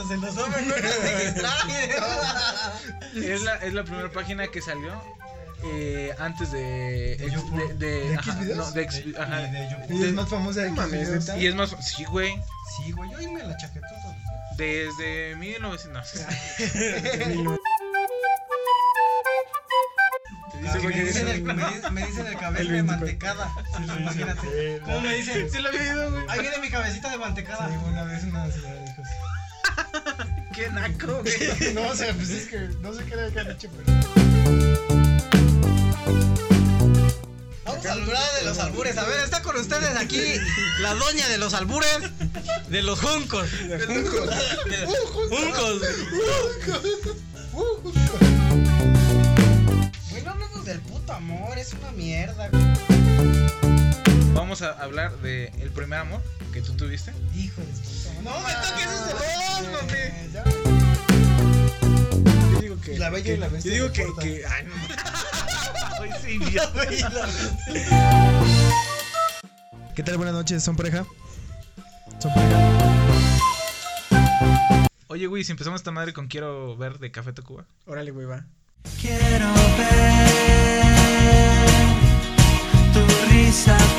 hasta se los güey. Es la, es la primera página que salió eh, antes de. ¿De ex- de, de- ¿De ajá, Xvideos? no, de ex- ajá. Y es más famosa de Xvideos. Y es más. Sí, güey. Sí, güey, yo ahí me la chaquetó todo. Desde 1900. no. Ah, me, dicen dice- el, me, dicen- me dicen el cabello El de 24. mantecada. Imagínate. ¿Cómo me dicen? Sí lo había oído, güey. Ahí viene mi cabecita de mantecada. Sí, una vez una señora dijo Qué naco, güey. No, o sea, pues es que no sé qué le había dicho, pero. Vamos a hablar de los albures. A ver, está con ustedes aquí la doña de los albures de los juncos. De Juncos. De- Juncos. Güey, no hablamos del puto amor, es una mierda. Vamos a hablar de el primer amor que tú tuviste. Hijo de puta. No me toques ese Eh, voz, mami. Yo digo que. La bella y la bestia Yo digo no que. que ay, no. Ay, sí, idiota. ¿Qué tal? Buenas noches, ¿son pareja? ¿Son pareja? Oye, güey, si empezamos esta madre con Quiero ver de Café Tacuba. Órale, güey, va. Quiero ver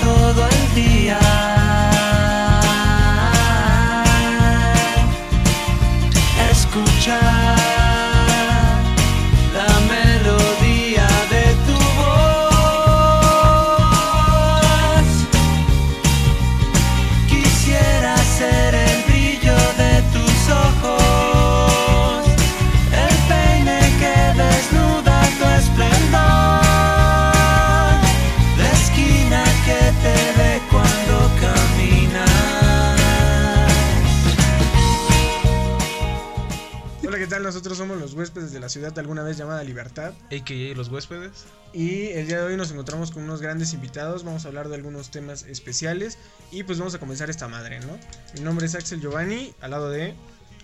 todo el día. Escuchar Nosotros somos los huéspedes de la ciudad alguna vez llamada Libertad. AKA Los Huéspedes. Y el día de hoy nos encontramos con unos grandes invitados. Vamos a hablar de algunos temas especiales. Y pues vamos a comenzar esta madre, ¿no? Mi nombre es Axel Giovanni, al lado de.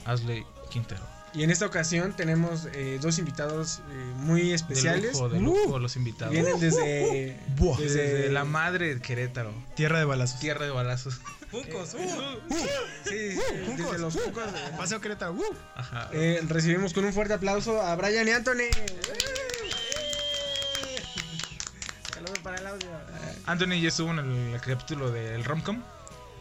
Ashley Quintero. Y en esta ocasión tenemos eh, dos invitados eh, muy De especiales. lujo, de Uh, lujo, los invitados. Vienen desde. Buah. Desde la madre de Querétaro. Tierra de balazos. Tierra de balazos. Juncos. Sí, sí, sí, desde los Juncos. Paseo Querétaro. ¡uh! Ajá. Eh, recibimos con un fuerte aplauso a Brian y Anthony. Saludos para el audio. Anthony ya estuvo en el, el capítulo del Romcom.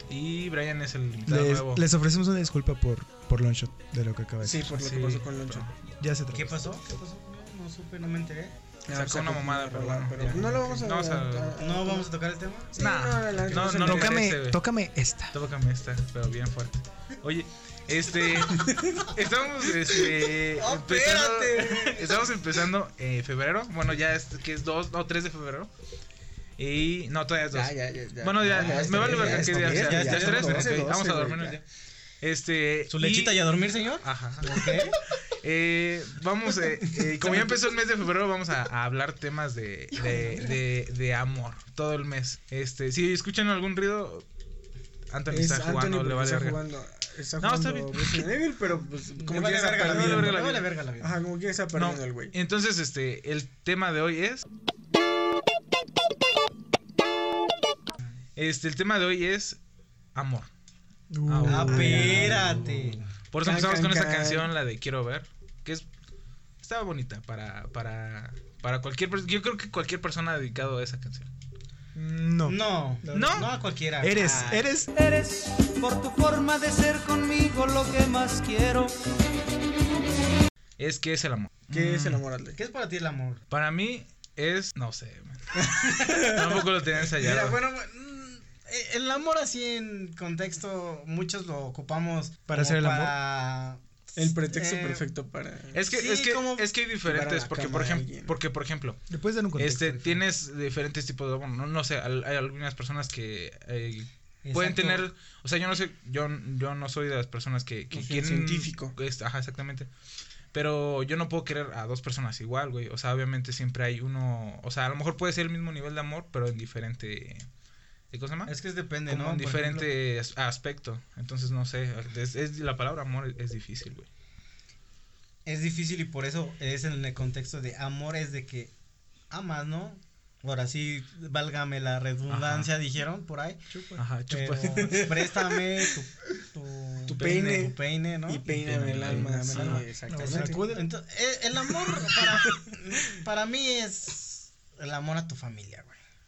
Y Brian es el invitado Les, nuevo. les ofrecemos una disculpa por, por Longshot de lo que acaba de Sí, decir. por lo Sí, que pasó con Loncho. Ya se trata. ¿Qué pasó? ¿Qué pasó? No, no supe, no me enteré. Sacó una mamada, pero bueno, no lo vamos a, No ¿No vamos a tocar el tema? Sí, Nah, no, no, no, tócame, merece, güey. tócame esta. Tócame esta, pero bien fuerte. Oye, este. estamos este, ¡Oh, empezando. Estamos empezando eh, febrero. Bueno, ya es que es 2 o 3 de febrero. Y. No, todavía es 2. Ya, ya, ya, ya. Bueno, ya, me vale es día ya Ya, es es 3, doce, ok, vamos a dormirnos ya. Este. ¿Su lechita y a dormir, señor? Ajá. Ok. Eh, vamos, eh, eh, como ya empezó el mes de febrero, vamos a, a hablar temas de, de, de, de amor todo el mes. Este, si escuchan algún ruido, Anthony Es está jugando, Anthony le vale está verga. jugando, está No, está bien. Evil, pero pues como que vale está verga la perdiendo. Me vale verga la vida. Ajá, como que está No, perdiendo el güey. entonces, este, el tema de hoy es. Este, el tema de hoy es amor. Uh, Ah, Ah, espérate. Por eso Can, empezamos can, con esta can. canción, la de Quiero ver, que es estaba bonita para para para cualquier persona. Yo creo que cualquier persona ha dedicado a esa canción. no. No. ¿No? No a cualquiera. Eres, Ah, eres. Eres por tu forma de ser conmigo lo que más quiero. Es que es el amor. ¿Qué es el Mm, amor, Adley? ¿Qué es para ti el amor? Para mí es, no sé, man. tampoco lo tenía ensayado. Mira, bueno, mm, el amor así en contexto, muchos lo ocupamos ¿Para hacer el amor? El pretexto Eh, perfecto para. es que sí, es que es que hay diferentes porque por ejemplo, porque por ejemplo, ¿Le puedes dar un contexto? este tienes diferentes tipos de amor, no, no sé, al- hay algunas personas que eh, pueden tener, o sea, yo no sé, yo, yo no soy de las personas que, que quieren científico. es- ajá, exactamente. Pero yo no puedo querer a dos personas igual, güey. O sea, obviamente siempre hay uno, o sea, a lo mejor puede ser el mismo nivel de amor, pero en diferente ¿qué cosa más? Es que es depende, Como ¿no? en diferente as- aspecto. Entonces, no sé, es, es- la palabra amor es difícil, güey. es difícil y por eso es en el contexto de amor es de que amas, ¿no? Ahora sí, válgame la redundancia, dijeron por ahí. Ajá, chupa. Pero préstame tu, tu, Tu tu peine. Tu peine, ¿no? Y peíname el alma. Sí, el alma. exactamente. Exacto. Entonces, eh, el amor para, para mí es el amor a tu familia, güey.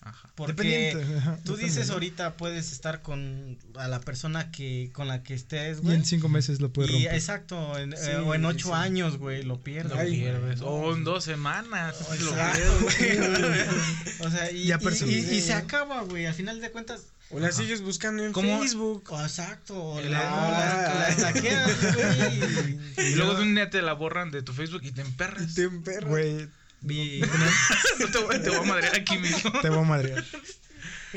Ajá. Porque tú dices ahorita puedes estar con a la persona que con la que estés, Y güey. en cinco meses lo puedes Y romper. exacto, en- Sí, eh, o en ocho sí. años, güey, lo pierdes. Lo pierdes. O en dos semanas. lo Exacto, pierdes. güey. O sea, y, Ya y- y- y se acaba, güey, al final de cuentas. O la sigues buscando en ¿Cómo? Facebook. o Exacto, o la, la, la stalkeas, güey. Y luego de un día te la borran de tu Facebook y te emperras. Te emperras. Güey, No te, voy, te voy a madrear aquí mismo. te voy a madrear.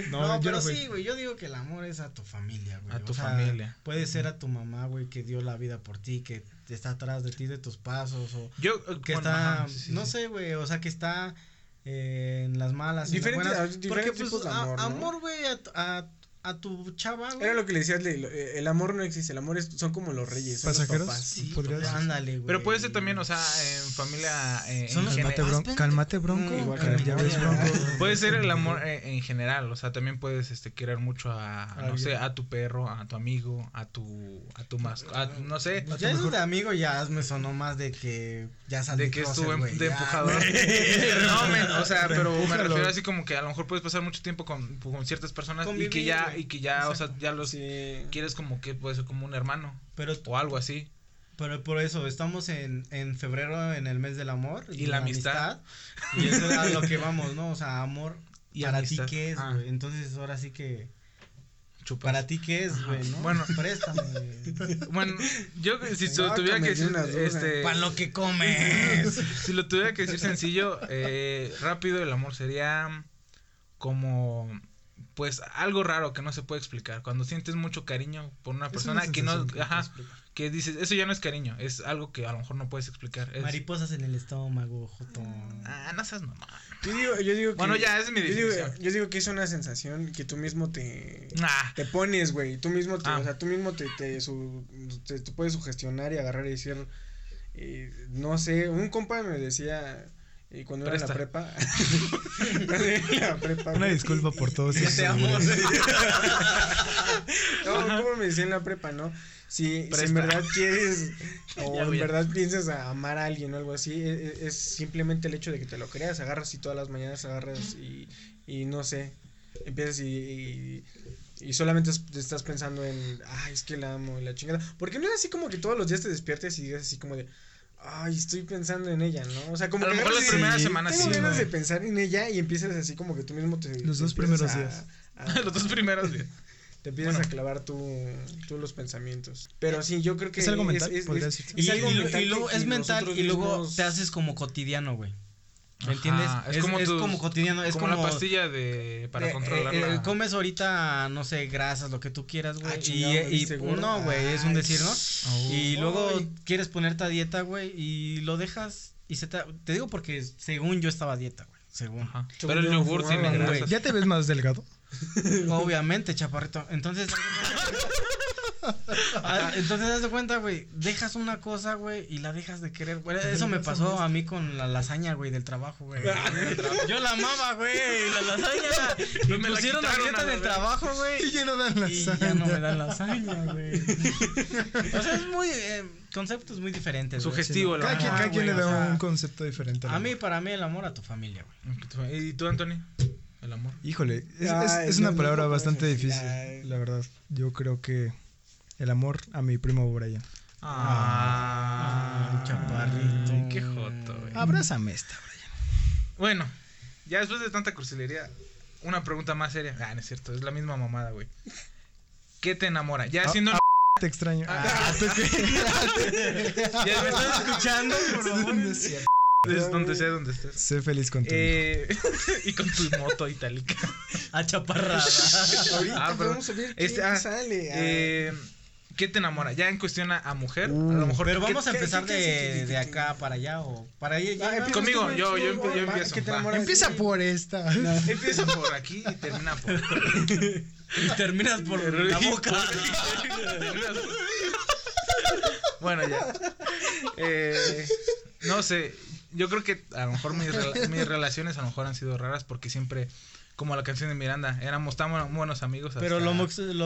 No, pero no sí, güey, yo digo que el amor es a tu familia, güey. A tu o sea, familia. Puede ser a tu mamá, güey, que dio la vida por ti, que está atrás de ti, de tus pasos, o Yo, que bueno, está, ajá, sí, sí, no sí. sé, güey, o sea, que está eh, en las malas, en las Diferentes- buenas. diferentes Porque, pues, tipos de a- amor, ¿no? amor, güey, a, a, a tu chava, güey. Era lo que le decías, eh, el amor no existe, el amor es, son como los reyes, son los ¿Pasajeros? papás. Sí, ándale, güey. Pero puede ser también, o sea, en familia. eh, Son en papás, bron- cálmate, bronco. Mm, igual que que ya la ves, memoria. bronco. Puede ser el amor eh, en general, o sea, también puedes este querer mucho a, no sé, a tu perro, a tu amigo, a tu a tu mascota, no sé, Pues ya eso de amigo ya me sonó más de que ya salí de que estuvo de empujador. no, men, o sea, pero me refiero así como que a lo mejor puedes pasar mucho tiempo con, con ciertas personas y que ya y que ya, o sea, ya los Sí. quieres como que puede ser como un hermano Pero o algo así. Pero por eso, estamos en, en febrero, en el mes del amor. Y la amistad. Y eso es a lo que vamos, ¿no? O sea, amor, Y ¿para ti qué es, Ah. güey? Entonces, ahora sí que, Chupas. ¿para ti qué es, güey, no? Bueno. Préstame. Bueno, yo si tuviera que de decir este Para lo que comes. Si lo tuviera que decir sencillo, eh, rápido, el amor sería como, pues, algo raro que no se puede explicar. Cuando sientes mucho cariño por una persona una que no, que ajá, que dices, eso ya no es cariño, es algo que a lo mejor no puedes explicar. Es- Mariposas en el estómago, Joto. ah, no seas mamá. Yo digo, yo digo que, Bueno, ya, es mi yo digo, yo digo que es una sensación que tú mismo te, Ah, te pones, güey. Tú mismo, te, Ah. o sea, tú mismo te, te, su- te- puedes sugestionar y agarrar y decir, eh, no sé, un compa me decía eh, cuando era en la prepa. la prepa. Una güey. disculpa por todos esos te amo. No, ¿cómo me decía en la prepa, no? Si, si en verdad quieres o Ya, en verdad piensas a amar a alguien o algo así, e- e- es, simplemente el hecho de que te lo creas, agarras y todas las mañanas agarras y, y no sé, empiezas y, y, y solamente es- te estás pensando en, ay, es que la amo y la chingada. Porque no es así como que todos los días te despiertes y digas así como de, ay, estoy pensando en ella, ¿no? O sea, como a lo que mejor las y- primeras sí, semanas tengo sí. ganas de pensar en ella y empiezas así como que tú mismo te... Los te dos primeros a- días. a- Los dos primeros días. te empiezas Bueno. a clavar tú, tú los pensamientos. Pero sí, yo creo que Es algo mental, es, es- decirse. es Y, algo y lo- mental y luego que- es mental y luego mismos- te haces como cotidiano, güey. ¿Me Ajá, entiendes? Es, como, tus- como cotidiano, es como, como, la pastilla de para Eh, controlar eh, eh, la- comes ahorita, no sé, grasas, lo que tú quieras, güey. Ah, y, y- no, güey, es un decir, ¿no? Oh. Y luego quieres ponerte a dieta, güey, y lo dejas y se te... Te digo porque según yo estaba a dieta, güey, según. Ajá. Según Pero el yo yogur tiene grasas. ¿Ya te ves más delgado? Obviamente, chaparrito. Entonces... Ah, Entonces, haz de cuenta, güey, dejas una cosa, güey, y la dejas de querer, güey. Eso me pasó a mí con la lasaña, güey, del trabajo, güey. Yo la amaba, güey, la lasaña. No Me la pusieron a quitaron dieta la del trabajo, güey. Y ya no dan la Y ya no me dan lasaña, güey. O sea, es muy. Eh, conceptos muy diferentes. güey. Sugestivo, el Cada quien, cada quien güey, le o da sea, un concepto diferente. A mí, para mí, el amor a tu familia, güey. ¿Y tú, Anthony? El amor. Híjole, es, una palabra bastante difícil, la verdad. Yo creo que el amor a mi primo Brian. Ah, chaparrito. Qué joto, güey. Abrázame esta, Brian. Bueno, ya después de tanta cursilería, una pregunta más seria. Ah, no es cierto, es la misma mamada, güey. ¿Qué te enamora? Ya Ah, siendo. ah, Te extraño. Ah, ¿tú qué? ya me estás escuchando, por favor. No es cierto. Es donde sea, donde estés. Sé feliz contigo. Eh, y con tu moto itálica. A chaparrada. Ahorita Ah, vamos a ver qué Este, ah, sale. Ah, Eh, ¿Qué te enamora? Ya en cuestión a, a mujer, a Uh, lo mejor. Pero ¿qué- vamos a empezar qué- de, qué- de acá para allá o para allá. Ah, Conmigo, yo- yo yo empiezo, ¿qué te va. enamora de Empieza por esta. Empieza por aquí y termina por. y terminas por la boca. bueno, ya. Eh, no sé. Yo creo que a lo mejor mis, mis relaciones a lo mejor han sido raras porque siempre como la canción de Miranda, éramos tan bu- buenos amigos. Pero lo,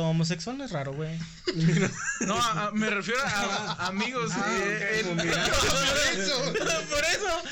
homosexual no es raro, güey. No, a- a- me refiero a, a amigos. eh, en- Por eso.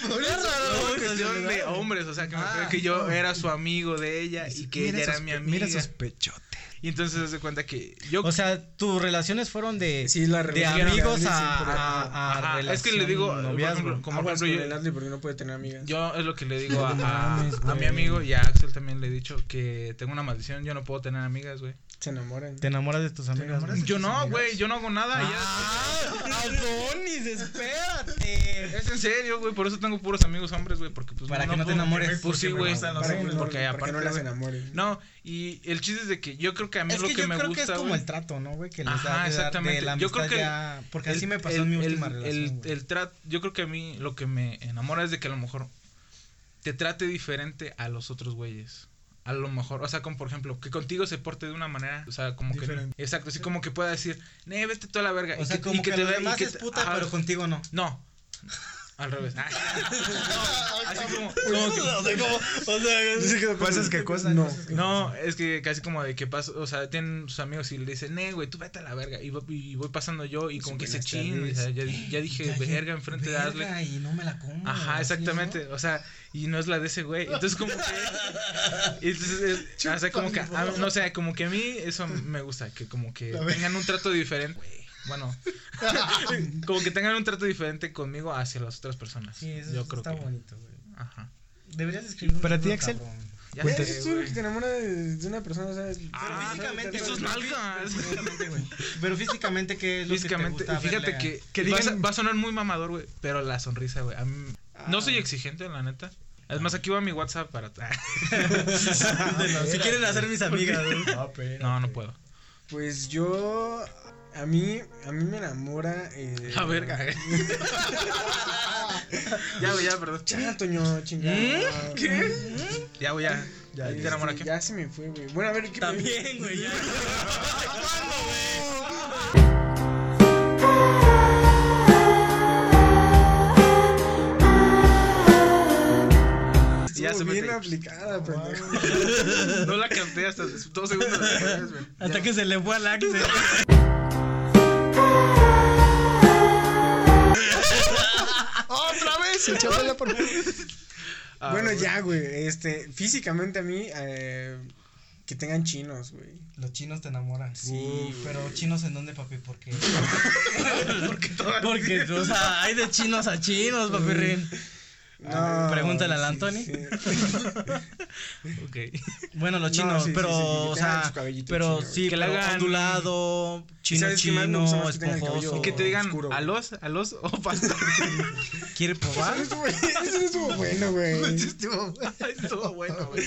Por eso. no, cuestión de hombres, o sea, que, me refiero que yo era su amigo de ella y que ella era mi amiga. Mira esos pechotes. Y entonces se hace cuenta que yo O sea, tus relaciones fueron de, Sí, la de relación amigos de a, a, a Ajá, es que le digo, noviazgo. como por ejemplo, yo- Adley porque no puede tener amigas. Yo es lo que le digo a, No a- a mi amigo y a Axel también le he dicho que tengo una maldición, yo no puedo tener amigas, güey. Se enamoran. Te enamoras de tus amigas. de Yo tus no, güey, yo no hago nada. Ah, Adonis, espérate. Es en serio, güey, por eso tengo puros amigos hombres, güey, porque pues Para que no te puedo- enamores. Pues sí, güey. no, porque aparte, no las güey, enamoren. No, y el chiste es de que yo creo que a mí Es lo que, que, yo me creo gusta, que es como el trato, ¿no, güey? Que les Ajá, da de, dar- de exactamente. la Yo creo amistad que ya... Porque el- así me pasó el- en mi el- última relación, El, güey. el trato, yo creo que a mí lo que me enamora es de que a lo mejor te trate diferente a los otros güeyes. A lo mejor, o sea, como por ejemplo, que contigo se porte de una manera, o sea, como Diferente. que. Exacto, así como que pueda decir, nee, vete toda la verga. O y sea, que, como y que, te lo vea- y demás que es te- puta, ajá, pero contigo no. No. Al revés. No, así como. O sea, como... O sea... ¿Cosas que cosas? No. Cosas que- No, es que casi como de que paso, o sea, tienen sus amigos y le dicen, nee, güey, tú vete a la verga. Y voy, y voy pasando yo y como que se chin, o sea, ya, ya dije verga enfrente de. Verga, y no me la como. Ajá, exactamente. O sea, y no es la de ese güey. Entonces, como que. Entonces, es- o sea, como que. a- no sé, como que a mí eso me gusta. Que como que tengan un trato diferente. Bueno, como que tengan un trato diferente conmigo hacia las otras personas. Sí, eso Yo creo está que. bonito, güey. Ajá. Deberías escribir un Para ti, Axel. cabrón. Ya sé, tú eres güey. que te enamora de, una persona, o sea, Ah, físicamente, esos güey. nalgas. Pero físicamente, ¿qué es lo Físicamente, que te gusta fíjate verle que, que va, a, digan- va a sonar muy mamador, güey, pero la sonrisa, güey. No soy exigente, la neta. Es más, aquí va mi WhatsApp para... si quieren hacer mis amigas, güey. no, no puedo. Pues yo. A mí, a mí me enamora. Eh, La verga. ya, güey, ya, perdón. Ya, Toño, chingada. ¿Qué? Ya, güey, ya. Ya, ¿Te enamora qué? Ya se me fue, güey. Bueno, a ver, ¿qué También, güey. ya. Ya Estuvo se bien aplicada, pendejo. No la capté hasta dos segundos después, güey. Hasta que se le fue al Axel. Por favor. Ah, bueno, güey. ya, güey. Este, físicamente a mí, eh, que tengan chinos, güey. Los chinos te enamoran. Sí, Uf, pero chinos en dónde, papi? ¿Por qué? Porque todo Porque, o sea, hay de chinos a chinos, papi Rin. No, Pregúntale al sí, Anthony. sí. Ok. Bueno, los No, chinos, sí, pero, sí, que o tengan sea, pero chino, sí, Que le hagan- ondulado, chino, ¿Sabes qué más me gusta chino, que esponjoso. Y que te digan oscuro, a los, a los o pasta. ¿Quiere probar? Eso no estuvo- eso no estuvo bueno, güey. Estuvo bueno, güey.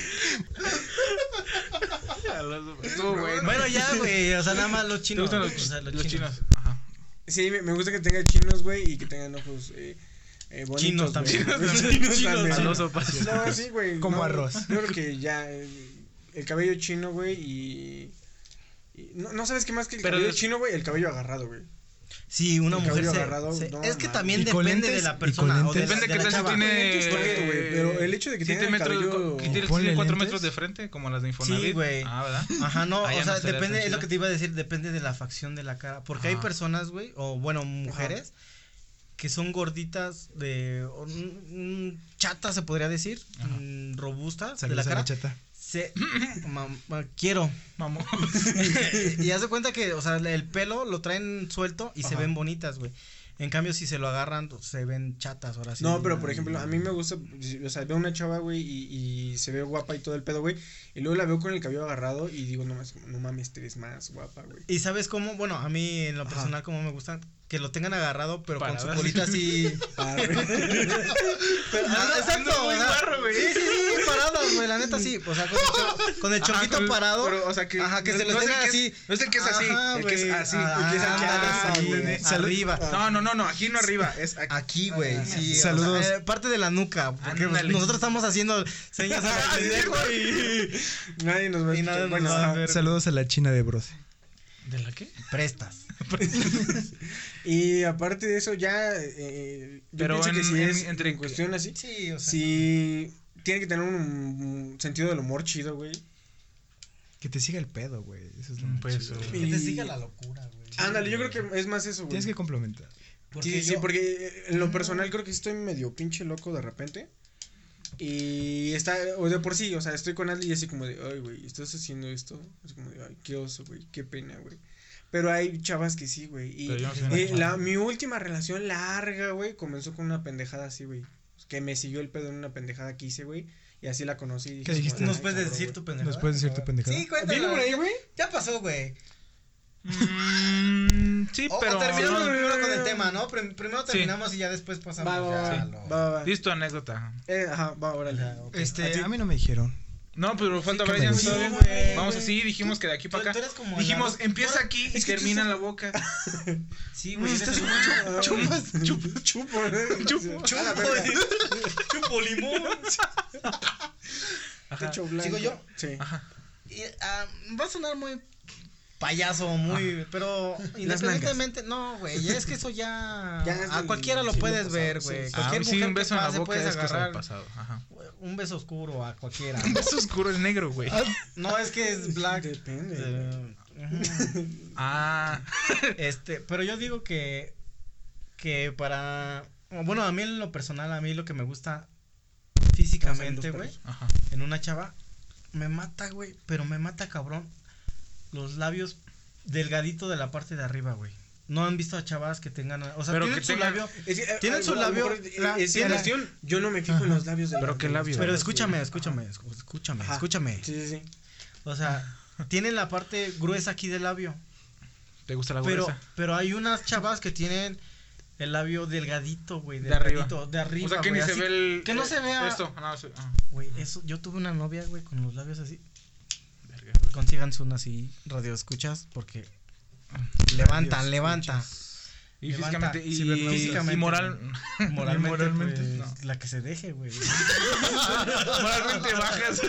Estuvo bueno. Bueno, ya, güey, o sea, nada más los ¿Te chinos. gustan los, o sea, los chinos? Ajá. Sí, me me gusta que tenga chinos, güey, y que tengan ojos eh, eh, bonitos. Chinos también. Chinos también. No, sí, güey. Como no, arroz. Yo creo que ya eh, el cabello chino, güey, y, y no, no sabes qué más que el Pero cabello de- chino, güey, el cabello agarrado, güey. Sí, una El mujer cabello se, agarrado, se- no, es que también ¿Y con depende lentes? de la ¿Y persona o de, Depende de qué la tal tiene. Lentes, correcto, güey, pero el hecho de que el metros, cabello- que tiene, tiene cuatro lentes. metros de frente, como las de Infonavit. Sí, güey. Ah, ¿verdad? Ajá, no, Ah, o sea, no depende, es lo que te iba a decir, depende de la facción de la cara. Porque hay personas, güey, o bueno, mujeres, que son gorditas de. mm, chatas, se podría decir, Ajá. mm, robustas de la a la cara. chata. Se. quiero. Vamos. y haz de cuenta que, o sea, el pelo lo traen suelto y se ven bonitas, güey. En cambio, si se lo agarran, pues, se ven chatas ahora sí. No, pero por ejemplo, a mí me gusta, o sea, veo una chava, güey, y, y se ve guapa y todo el pedo, güey, y luego la veo con el cabello agarrado y digo, no, más, no mames, te ves más guapa, güey. Y sabes cómo, bueno, a mí en lo Ajá. personal como me gusta que lo tengan agarrado, pero con su colita así. Pero, ah, exacto, güey. Sí, sí, sí, parados, güey, la neta sí. O sea, con el, cho- con el Ajá, chonquito parado. pero, o sea, que Ajá, que no- se los no es el tenga que es- así. no es el que es así, Ajá, el que es así, Ah, el que es aquí ah, atrás, sí, güey. arriba. No, no, no, no, aquí no arriba, es aquí. Aquí, güey, sí. sea, Saludos. eh, parte de la nuca. Porque pues, nosotros estamos haciendo señas a pendejo y. Nadie nos va a. Saludos a la china de Brose. ¿De la qué? Prestas. Y aparte de eso, ya, eh, yo Pero que en- si en- es entre- en cuestión así, Sí, o sea. si tiene que tener un, un sentido del humor chido, güey. Que te siga el pedo, güey. Eso es lo Un más peso. chido. Que te siga la locura, güey. Ándale, yo creo que es más eso, güey. Tienes que complementar. Porque sí, sí, porque eh, en lo personal creo que sí estoy medio pinche loco de repente. Y está, o de por sí, o sea, estoy con alguien y así como de, ay, güey, estás haciendo esto. Es como de, ay, qué oso, güey, qué pena, güey. Pero hay chavas que sí, güey. Y no eh, la, mi última relación larga, güey, comenzó con una pendejada así, güey. Que me siguió el pedo en una pendejada que hice, güey. Y así la conocí. dije, ¿Qué dijiste? ¿Nos "Ay, puedes cabrón, decir güey". tu pendejada? ¿Nos puedes decir tu pendejada? Sí, cuéntala. ¿Viene por ahí, güey? Ya pasó, güey. Mm, sí, O, pero. o terminamos Sí. primero con el tema, ¿no? Prim- primero terminamos y ya después pasamos Va, va, ya va, a lo- va, va. Dis tu anécdota. Eh, ajá, va, órale. Ya, ok. Este, ¿A ti? a mí no me dijeron. No, pero falta Brian. Sí. Vamos así, dijimos que de aquí Tú- para acá. tú eres como Dijimos, la- empieza tú- aquí y tú termina en estás- la boca. Sí, güey. Estás el- chupas, chupas, chupo, ¿eh? Chupo. A la verga. Chupo limón. Ajá. Techo blanco. ¿Sigo yo? Sí. Ajá. Y, ah, va a sonar muy payaso, muy, pero independientemente, no, güey, ya es que eso ya, Ya es a cualquiera lo puedes pasado, ver, güey. sí. Cualquier Ah, sí, mujer un beso que en la pase boca puedes es agarrar pasado. Ajá. un beso oscuro a cualquiera. Un beso oscuro es negro, güey. No, es que es black. Depende. eh. Ah. Este, pero yo digo que que para bueno, a mí en lo personal, a mí lo que me gusta físicamente, güey, Ajá. en una chava me mata, güey, pero me mata cabrón los labios delgadito de la parte de arriba, güey. No han visto a chavas que tengan, o sea, Pero tienen que su tengan- labio, Es eh, Tienen su labio, la- es cuestión, yo no me fijo en los labios de Pero las- qué labios. pero escúchame, escúchame, escúchame, Ajá. escúchame. Sí, sí, sí. O sea, tienen la parte gruesa aquí del labio. ¿Te gusta la Pero, gruesa? pero hay unas chavas que tienen el labio delgadito, güey. De arriba. delgadito, De arriba. o sea, que güey, ni se ve el. que no se vea- Esto. No, sí, ah, Güey, eso, yo tuve una novia, güey, con los labios así. Consíganse una así, radio escuchas, porque levantan, Dios, levantan. Y Levanta, físicamente. Y, cibernéticamente, y moral. Moralmente, moralmente, pues, no. la que se deje, güey. moralmente bajas.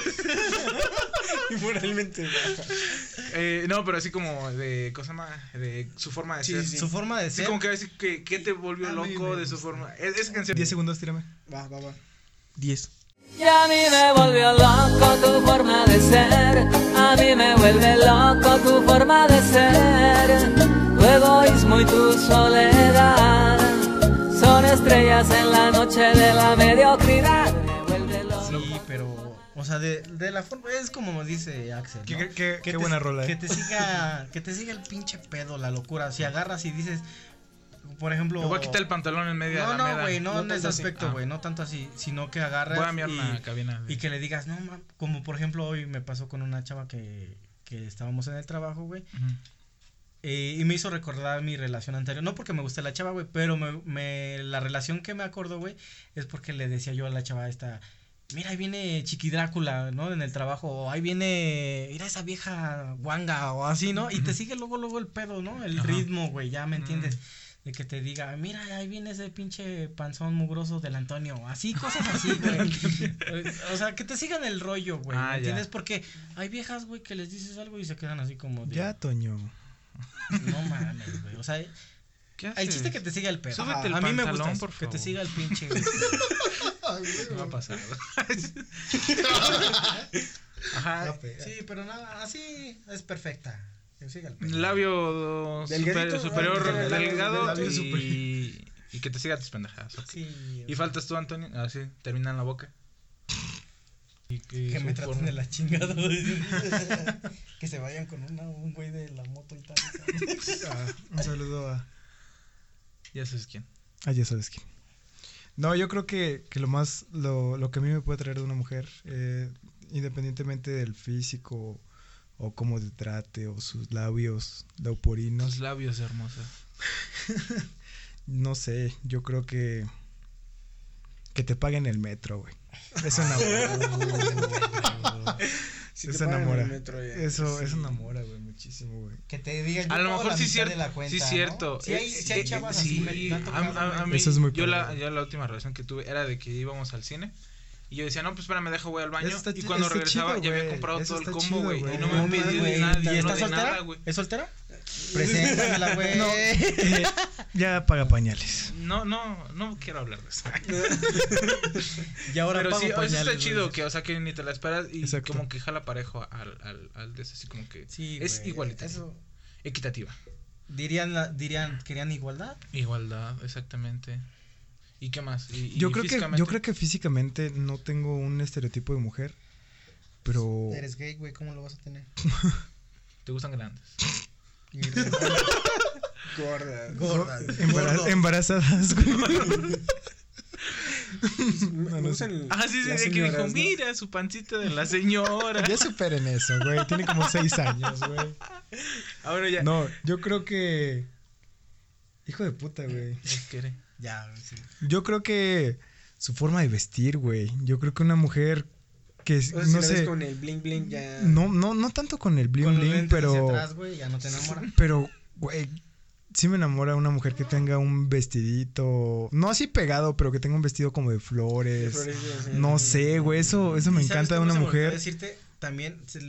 Moralmente baja. Eh, no, pero así como de. Cosa más. De su forma de Sí, ser. sí, Su forma de Así ser. como que decir que, que te volvió A loco de su forma. Es, esa canción. 10 segundos, tírame. Va, va, va. 10. Y a mí me volvió loco tu forma de ser. Tu egoísmo y tu soledad son estrellas en la noche de la mediocridad. Sí, pero. O sea, de, de la forma. Es como dice Axel. Qué, ¿no? qué- qué- Que qué te- buena rola, Que eh. te siga, que te siga el pinche pedo, la locura. Si agarras y dices, por ejemplo. Me voy a quitar el pantalón en medio No, de la no, güey, no, No en ese aspecto, Ah. güey, no tanto así, sino que agarras Voy a enviar y, una cabina. de- y que le digas, no, mam", como por ejemplo hoy me pasó con una chava que, que estábamos en el trabajo, güey, eh, y me hizo recordar mi relación anterior, no porque me guste la chava, güey, pero me, me, la relación que me acuerdo, güey, es porque le decía yo a la chava esta, mira, ahí viene Chiqui Drácula, ¿no? En el trabajo, o ahí viene, mira esa vieja guanga, o así, ¿no? Y te sigue luego, luego el pedo, ¿no? El ritmo, güey, ya me entiendes. De que te diga, mira, ahí viene ese pinche panzón mugroso del Antonio. Así, cosas así, güey. o sea, que te sigan el rollo, güey. Ah, ¿Me ya. entiendes? Porque hay viejas, güey, que les dices algo y se quedan así como de. Ya, Toño. No mames, güey. O sea, ¿Qué el chiste que te siga el pedo. Súbete el a mí me gusta eso, por que te favor. siga el pinche. ¿Qué va a pasar? Ajá. sí, pero nada, así es perfecta. Siga el. Labio super- superior ah, delgado, labio y, y que te siga tus pendejadas. Sí, Y faltas tú, Antonio. Así, termina en la boca. Y que me traten forma- de la chingada. que se vayan con una, un güey de la moto y tal. Ah, un saludo a. Ya sabes quién. Ah, ya sabes quién. No, yo creo que, que lo más, lo, lo que a mí me puede traer de una mujer, eh, independientemente del físico o cómo te trate o sus labios Los leuporinos, labios hermosa. no sé, yo creo que que te paguen el metro, güey. Eso enamora. Si Eso enamora. el metro, ya. Eso, Sí. eso enamora, güey, muchísimo, güey. Que te digan. A lo mejor sí cierto. de la cuenta, sí ¿no? cierto. Sí hay, Eh, sí hay eh, chavas sí, así. me- me a- a- a mí, Eso es muy yo la, yo la última relación que tuve era de que íbamos al cine y yo decía, no, pues espérame, dejo, voy al baño. Está Y cuando regresaba chido, ya había güey. comprado Eso todo el combo, güey. güey. Y no me No han pedido mames, nada, ¿Y no está de soltera? nada, güey. ¿Es soltera? Preséntamela, güey. No, eh, ya paga pañales. no, no, no quiero hablar de eso. Y ahora Pero pago sí, eso está pañales, chido, güey. que, o sea, que ni te la esperas y Exacto. como que jala parejo al, al, al de ese, así como que Sí, es güey, igualitario, Eso equitativa. dirían, la- dirían, querían igualdad. Igualdad, exactamente. ¿Y qué más? Y, y Yo creo que físicamente, yo creo que físicamente no tengo un estereotipo de mujer, pero Eres gay, güey, ¿cómo lo vas a tener? te gustan grandes. Y- Gorda. Gorda. embara- gordo. embarazadas, güey. No gustan Ah, sí, sí, de que dijo, ¿no? mira su pancita de la señora. Ya superen eso, güey. Tiene como seis años, güey. Ahora ya. No, yo creo que. Hijo de puta, güey. Ya, sí. Yo creo que su forma de vestir, güey. Yo creo que una mujer que O sea, si no ves sé. con el bling bling ya. No, no, no tanto con el bling Con bling, pero. atrás, güey, ya no te enamora. Pero, güey, sí me enamora una mujer que tenga un vestidito. No así pegado, pero que tenga un vestido como de flores. Florecidas, sí. No sé, güey. Eso, eso me ¿Y sabes encanta de una mujer. decirte, también se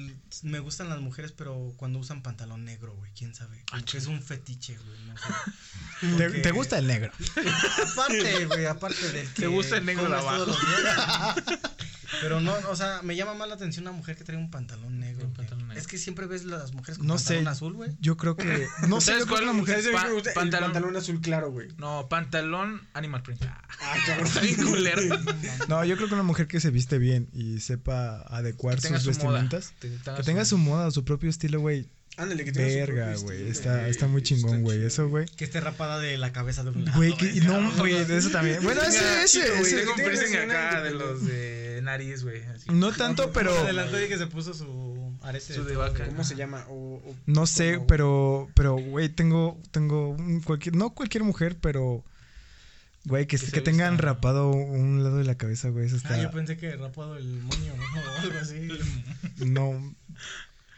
me gustan las mujeres, pero cuando usan pantalón negro, güey, quién sabe. Ah, Como que es un fetiche, güey, no sé. ¿Te, Porque- te gusta el negro? Aparte, güey, aparte del que ¿Te gusta el negro de Pero no, o sea, me llama más la atención una mujer que trae un pantalón negro. Un güey. pantalón negro. Es que siempre ves las mujeres con No pantalón sé. azul, güey. Yo creo que. No sé, ¿Sabes yo creo que cuál? una mujer. Ese a mí me Pa- el pantalón. pantalón azul claro, güey. No, pantalón Animal Print. Ah, Ah, cabrón. No, yo creo que una mujer que se viste bien y sepa adecuar Que tenga sus su moda. vestimentas. Que Que tenga su moda, su propio estilo, güey. Ándale, que su Verga, güey. Está, güey. está muy chingón, Está güey. Eso, güey. Que esté rapada de la cabeza de un lado. Güey, que, no, güey, de eso también. Bueno, ese, ese, ese- Tengo Tiene piercing acá de los de nariz, güey. No tanto, pero. Se adelantó y que se puso su arete Su de vaca. ¿Cómo se llama? O, o- No sé, como- pero, pero, güey, tengo, tengo cualquier, no cualquier mujer, pero, güey, que, Que tengan vista. rapado un lado de la cabeza, güey, eso está, Ah, yo pensé que rapado el moño, ¿no? O algo así. no,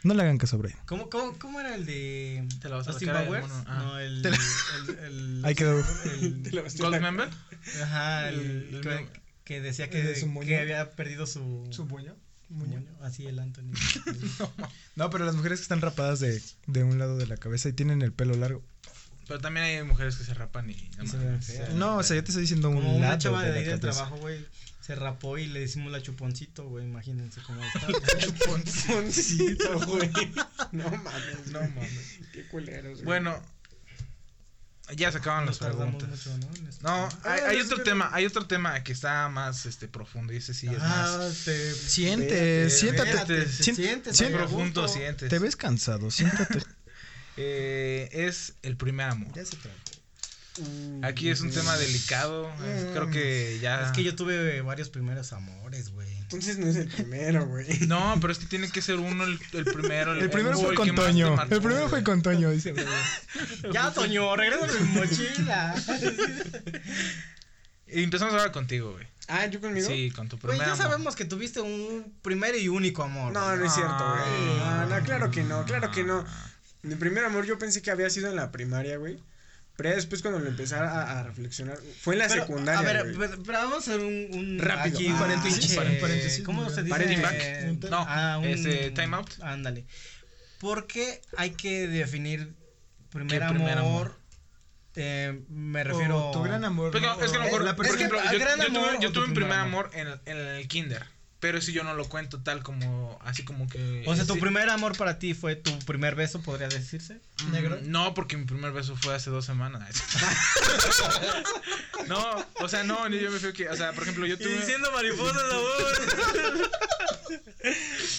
no le hagan caso, Brian. ¿Cómo, cómo, cómo era el de Te la vas a Austin Powers? Ah. No, el, Ahí quedó. el- Te la vas a- Goldmember. ajá, el, El- el que, que decía ¿El que, de que había perdido su, ¿Su moño? moño. Así el Anthony. No, pero las mujeres que están rapadas de, de un lado de la cabeza y tienen el pelo largo. Pero también hay mujeres que se rapan y. Y se. No, o sea, yo te estoy diciendo un Como una lado chava de ahí del trabajo, güey. Se rapó y le decimos la chuponcito, güey. Imagínense cómo está. Chuponcito, güey. No mames. No mames. Qué culeros, güey. Bueno, ya se acaban Nos las preguntas. mucho, ¿no? Hay, Ah, hay es otro tema, hay otro tema que está más este profundo y ese sí es más. Ah, te Siente, siéntate, espérate, te sien- sientes sien- a profundo sientes. te ves cansado, siéntate. Eh, es el primer amor. Ya se trata. Aquí es un tema delicado. es- creo que ya. Es que yo tuve varios primeros amores, güey. Entonces no es el primero, güey. No, pero es que tiene que ser uno el, el primero. El primero o fue el con Toño. marcó, El primero fue güey. con Toño, dice. Ya, Toño, regresa mi mochila. Y empezamos ahora contigo, güey. Ah, ¿yo conmigo? Sí, con tu Güey, primer ya amor. sabemos que tuviste un primero y único amor. No, güey. no es cierto, güey. Ah. No, no, claro que no, claro que no. Mi primer amor yo pensé que había sido en la primaria, güey. Pero ya después cuando lo empecé a, a reflexionar, fue en la Pero, secundaria, A ver, pero, pero vamos a hacer un, un Rápido. Aquí, Ah, un paréntesis, pinche- paréntesis, ¿Cómo se dice? paréntesis. Eh, No, ah, un- este, time out. Ándale. ¿Por qué hay que definir primer ¿Qué amor? primer amor? Eh, me refiero. O tu gran amor. Porque, ¿no? es que a lo mejor, la por es persona- que ejemplo, yo, gran yo amor tuve, yo tu tuve un primer primer amor. amor en, en el kinder. Pero si yo no lo cuento tal como, así como que... O sea, tu primer amor para ti fue tu primer beso, podría decirse. Mm, Negro. No, porque mi primer beso fue hace dos semanas. no, o sea, no, ni yo me fui que, o sea, por ejemplo, yo tuve... mariposas,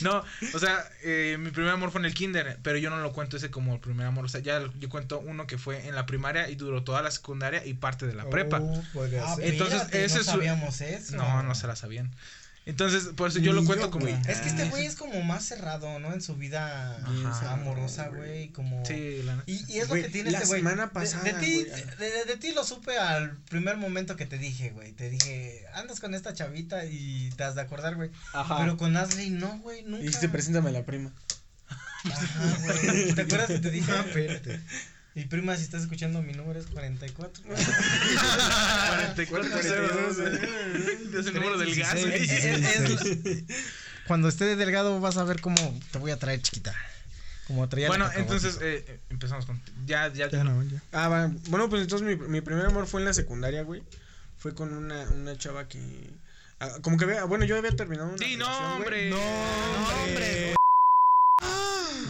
No, o sea, eh, mi primer amor fue en el kinder, pero yo no lo cuento ese como el primer amor. O sea, ya yo cuento uno que fue en la primaria y duró toda la secundaria y parte de la prepa. Oh, Ah. Entonces, ese no es su- sabíamos eso. No, no se la sabían. Entonces, por eso yo lo cuento yo, como... Es que este güey es como más cerrado, ¿no? En su vida Ajá. amorosa, güey. Como. Sí, la. Y, y es lo que tiene la este güey. semana De- pasada, De, ti, de, de- de ti lo supe al primer momento que te dije, güey. Te dije, andas con esta chavita y te has de acordar, güey. Ajá. Pero con Ashley no, güey, nunca. Y dijiste, preséntame a la prima. Ajá, güey. ¿Te acuerdas que te dije? Ah, espérate. Y prima, si estás escuchando, mi número es 44. 44 42, Es el número del gas. Cuando esté delgado vas a ver cómo te voy a traer chiquita. Como traía Bueno, entonces eh, empezamos con. Ya, ya, Ya no, ya. Ah, va. Bueno, pues entonces mi, mi primer amor fue en la secundaria, güey. Fue con una, una chava que. ah, como que había. Bueno, yo había terminado una. Sí, no, hombre. No, hombre.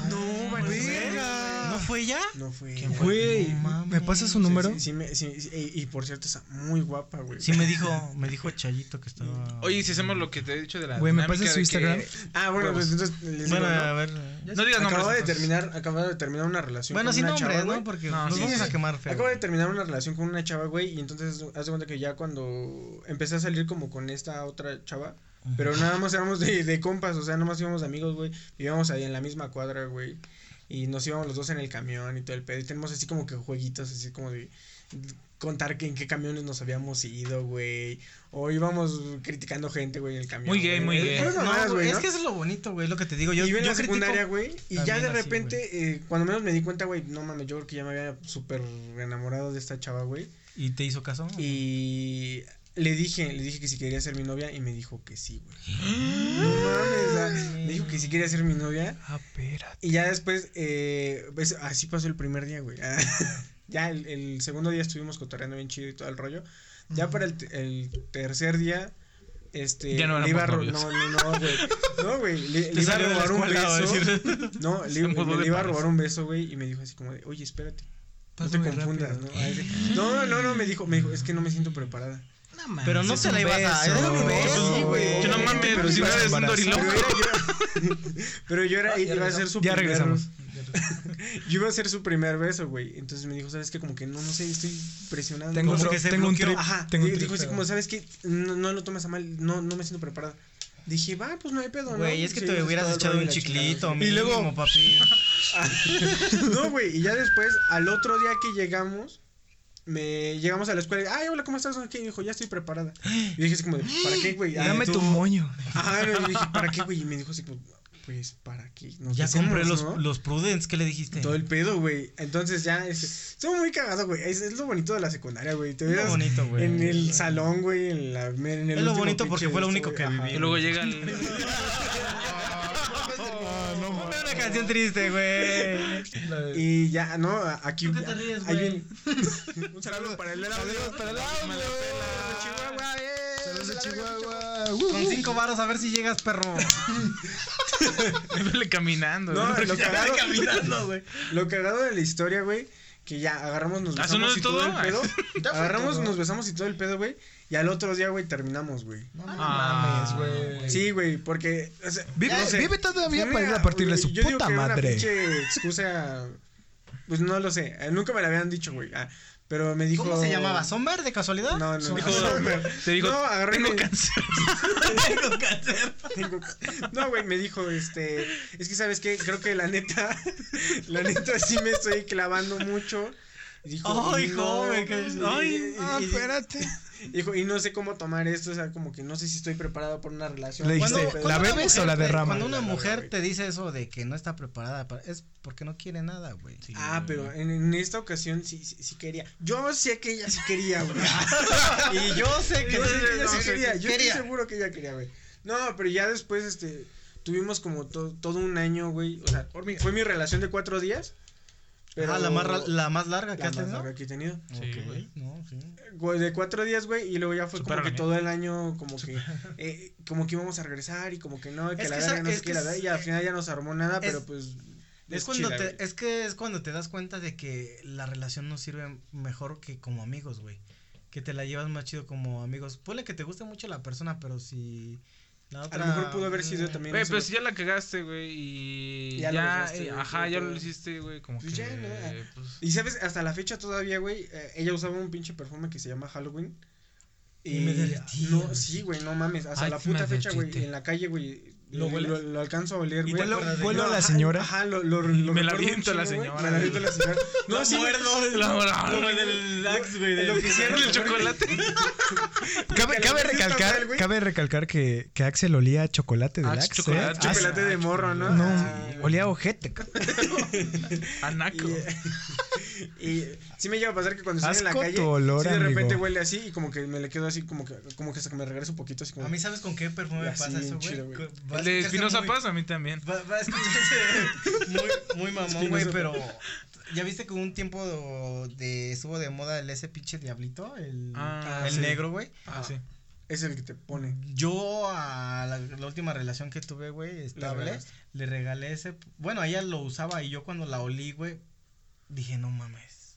No, verga. ¿No fue ella? No fue. ¿Quién ella. Güey, No mames. ¿me pasas su número? Sí, sí, me- sí, sí, y, y por cierto, está muy guapa, güey. Sí, me dijo, me dijo Chayito que estaba. Oye, si hacemos lo que te he dicho de la. Güey, ¿me pasas su que- Instagram? Ah, bueno, pues entonces les Bueno, digo, ¿no? a ver. No digas nombres. Acababa de terminar, acababa de terminar una relación Bueno, con sin una nombres, chava, ¿no? Porque No, nos sí, vamos sí, a quemar feo. Acabo de terminar una relación con una chava, güey, y entonces haz de cuenta que ya cuando empecé a salir como con esta otra chava, pero nada más éramos de, de compas, o sea, nada más íbamos de amigos, güey, vivíamos ahí en la misma cuadra, güey, y nos íbamos los dos en el camión y todo el pedo, y tenemos así como que jueguitos, así como de contar que en qué camiones nos habíamos ido, güey, o íbamos criticando gente, güey, en el camión. Muy gay, muy gay. No, güey, es ¿no? que eso es lo bonito, güey, lo que te digo. Yo, iba en la secundaria, güey, y ya de así, repente, eh, cuando menos me di cuenta, güey, no mames, yo creo que ya me había súper enamorado de esta chava, güey. ¿Y te hizo caso? Y le dije, le dije que si quería ser mi novia y me dijo que sí, güey. no mames, me dijo que si quería ser mi novia. Ah, espérate. Y ya después, eh, pues, así pasó el primer día, güey. ya el, el segundo día estuvimos cotorreando bien chido y todo el rollo. Ya para el, el tercer día, este, Ya no le iba a no, no, no, güey. No, güey, le, iba a robar un beso. No, le, iba a robar un beso, güey, y me dijo así como de, oye, espérate. No te confundas, rápido. ¿no? No, no, no, me dijo, me dijo, es que no me siento preparada. Pero no te la ibas a. Era un beso, güey. Yo no mames, pero si no ibas a eres un dorilón. Pero, yo, era, iba a ser su Ya primer- regresamos. Yo iba a ser su primer beso, güey. Entonces me dijo, ¿sabes qué? Como que no, no sé, estoy presionado. Tengo, otro- que se tengo un trip. Ajá, tengo un dijo así como, ¿sabes qué? No, no lo tomes a mal, no, no me siento preparada. Dije, va, pues no hay pedo, ¿no? Güey, es que Sí, te hubieras echado un chiclito, chingada. y luego, papi. No, güey, y ya después, al otro día que llegamos, me llegamos a la escuela y, ay, hola, ¿cómo estás? ¿Qué? Y dijo, ya estoy preparada. Y dije así como, de, ¿para qué, güey? Ah, Dame tú- tu moño. Ajá, no, y dije, ¿para qué, güey? Y me dijo así como, pues, ¿para qué? Nos Ya besemos, compré los, ¿no? los Prudence, ¿qué le dijiste? Todo el pedo, güey. Entonces ya, este, estuvo muy cagado, güey. Es, es lo bonito de la secundaria, güey. Te lo veías bonito, güey. en el salón, güey, en la en el Es lo bonito porque fue lo único que viví. Y luego llega el. Ponme una canción triste, güey. Y ya, no, aquí. ¿Por qué te ríes, ahí güey? viene- Un saludo para el audio. Saludos para el audio. Chihuahua, eh. Saludos de Chihuahua. Con cinco varos a ver si llegas, perro. Duele caminando. No, güey. lo cagado, caminando, güey. lo cagado de la historia, güey, que ya agarramos, nos ¿Ah, besamos es y todo, todo? el pedo. Agarramos, todo. nos besamos y todo el pedo, güey. Y al otro día, güey, terminamos, güey. No Ah, mames, güey. Sí, güey, porque. o sea, Vive, no sé, vive todavía para ir a partirle su yo digo puta que era madre. Una pinche excusa. Pues no lo sé. eh, Nunca me la habían dicho, güey. ah, pero me dijo. ¿Cómo se llamaba? ¿Sommer de casualidad? No, no, Dijo- no. Te dijo, No, agarré tengo cáncer. Tengo cáncer. Tengo- No, güey, me dijo, este, es que sabes qué, creo que la neta, la neta sí me estoy clavando mucho. Y Dijo, Ay, no, joven, que- ay, y- Ah, y- espérate. Dijo, y no sé cómo tomar esto, o sea, como que no sé si estoy preparado por una relación. Le Cuando- dijiste, cuando ¿la una bebes mujer- o la güey, derrama? Cuando una mujer te dice eso de que no está preparada, para- es porque no quiere nada, güey. Ah, pero en, en esta ocasión sí, sí, sí quería. Yo sé que ella sí quería, güey. Y yo sé que Yo sé que ella sí no, quería. Yo quería. estoy seguro que ella quería, güey. No, pero ya después, este, tuvimos como to- todo un año, güey. O sea, fue mi relación de cuatro días. Pero Ah, la más, la más larga que la has más tenido. larga que he tenido. Sí, Ok, güey. No, sí. Güey, de cuatro días, güey, y luego ya fue Supera como que la todo el año, como que, eh, como que íbamos a regresar y como que no, que Es la que no es que la es- y al final ya no se armó nada, es- pero pues. Es cuando chida, te, güey. es que es cuando te das cuenta de que la relación no sirve mejor que como amigos, güey. Que te la llevas más chido como amigos. Ponle que te guste mucho la persona, pero si la A lo mejor pudo haber sido también. Güey, pero si ya la cagaste, güey, y Ya ya, lo besaste, eh, ajá, ya lo hiciste, güey, como Pues que, ya, ¿no? Ah. pues, Y sabes, hasta la fecha todavía, güey, eh, ella usaba un pinche perfume que se llama Halloween. Y me derretí, No, sí, güey, no mames. Hasta Ay, la puta fecha, güey, en la calle, güey. ¿Lo Lo, lo, lo alcanzo a oler, ¿Y güey. de vuelo a la Ajá, señora. Ajá, lo, lo, lo Me la aviento a la señora, Me la aviento a la señora. No, No, sí, muerdo. Del Axe, güey. Lo que hicieron el chocolate. Cabe, cabe recalcar, cabe recalcar que, que Axel olía a chocolate de Ah, chocolate, ¿eh? Ah, Chocolate de morro, ¿no? No, Ah, olía a ojete. Y, Anaco. Y sí me llega a pasar que cuando estoy en la calle, tu olor, sí de repente amigo. huele así y como que me le quedo así, como que, como que hasta que me regreso un poquito así como. A mí, ¿sabes con qué perfume pasa eso, güey? El de Espinosa muy- Paz a mí también. Va, va a escucharse muy, muy mamón, güey, pero ya viste que un tiempo de estuvo de moda el ese pinche diablito, el, Ah, el sí. negro, güey. Ah, sí. Es el que te pone. Yo a la, la última relación que tuve, güey, estable, le regalé ese, bueno, ella lo usaba y yo cuando la olí, güey, dije, no mames,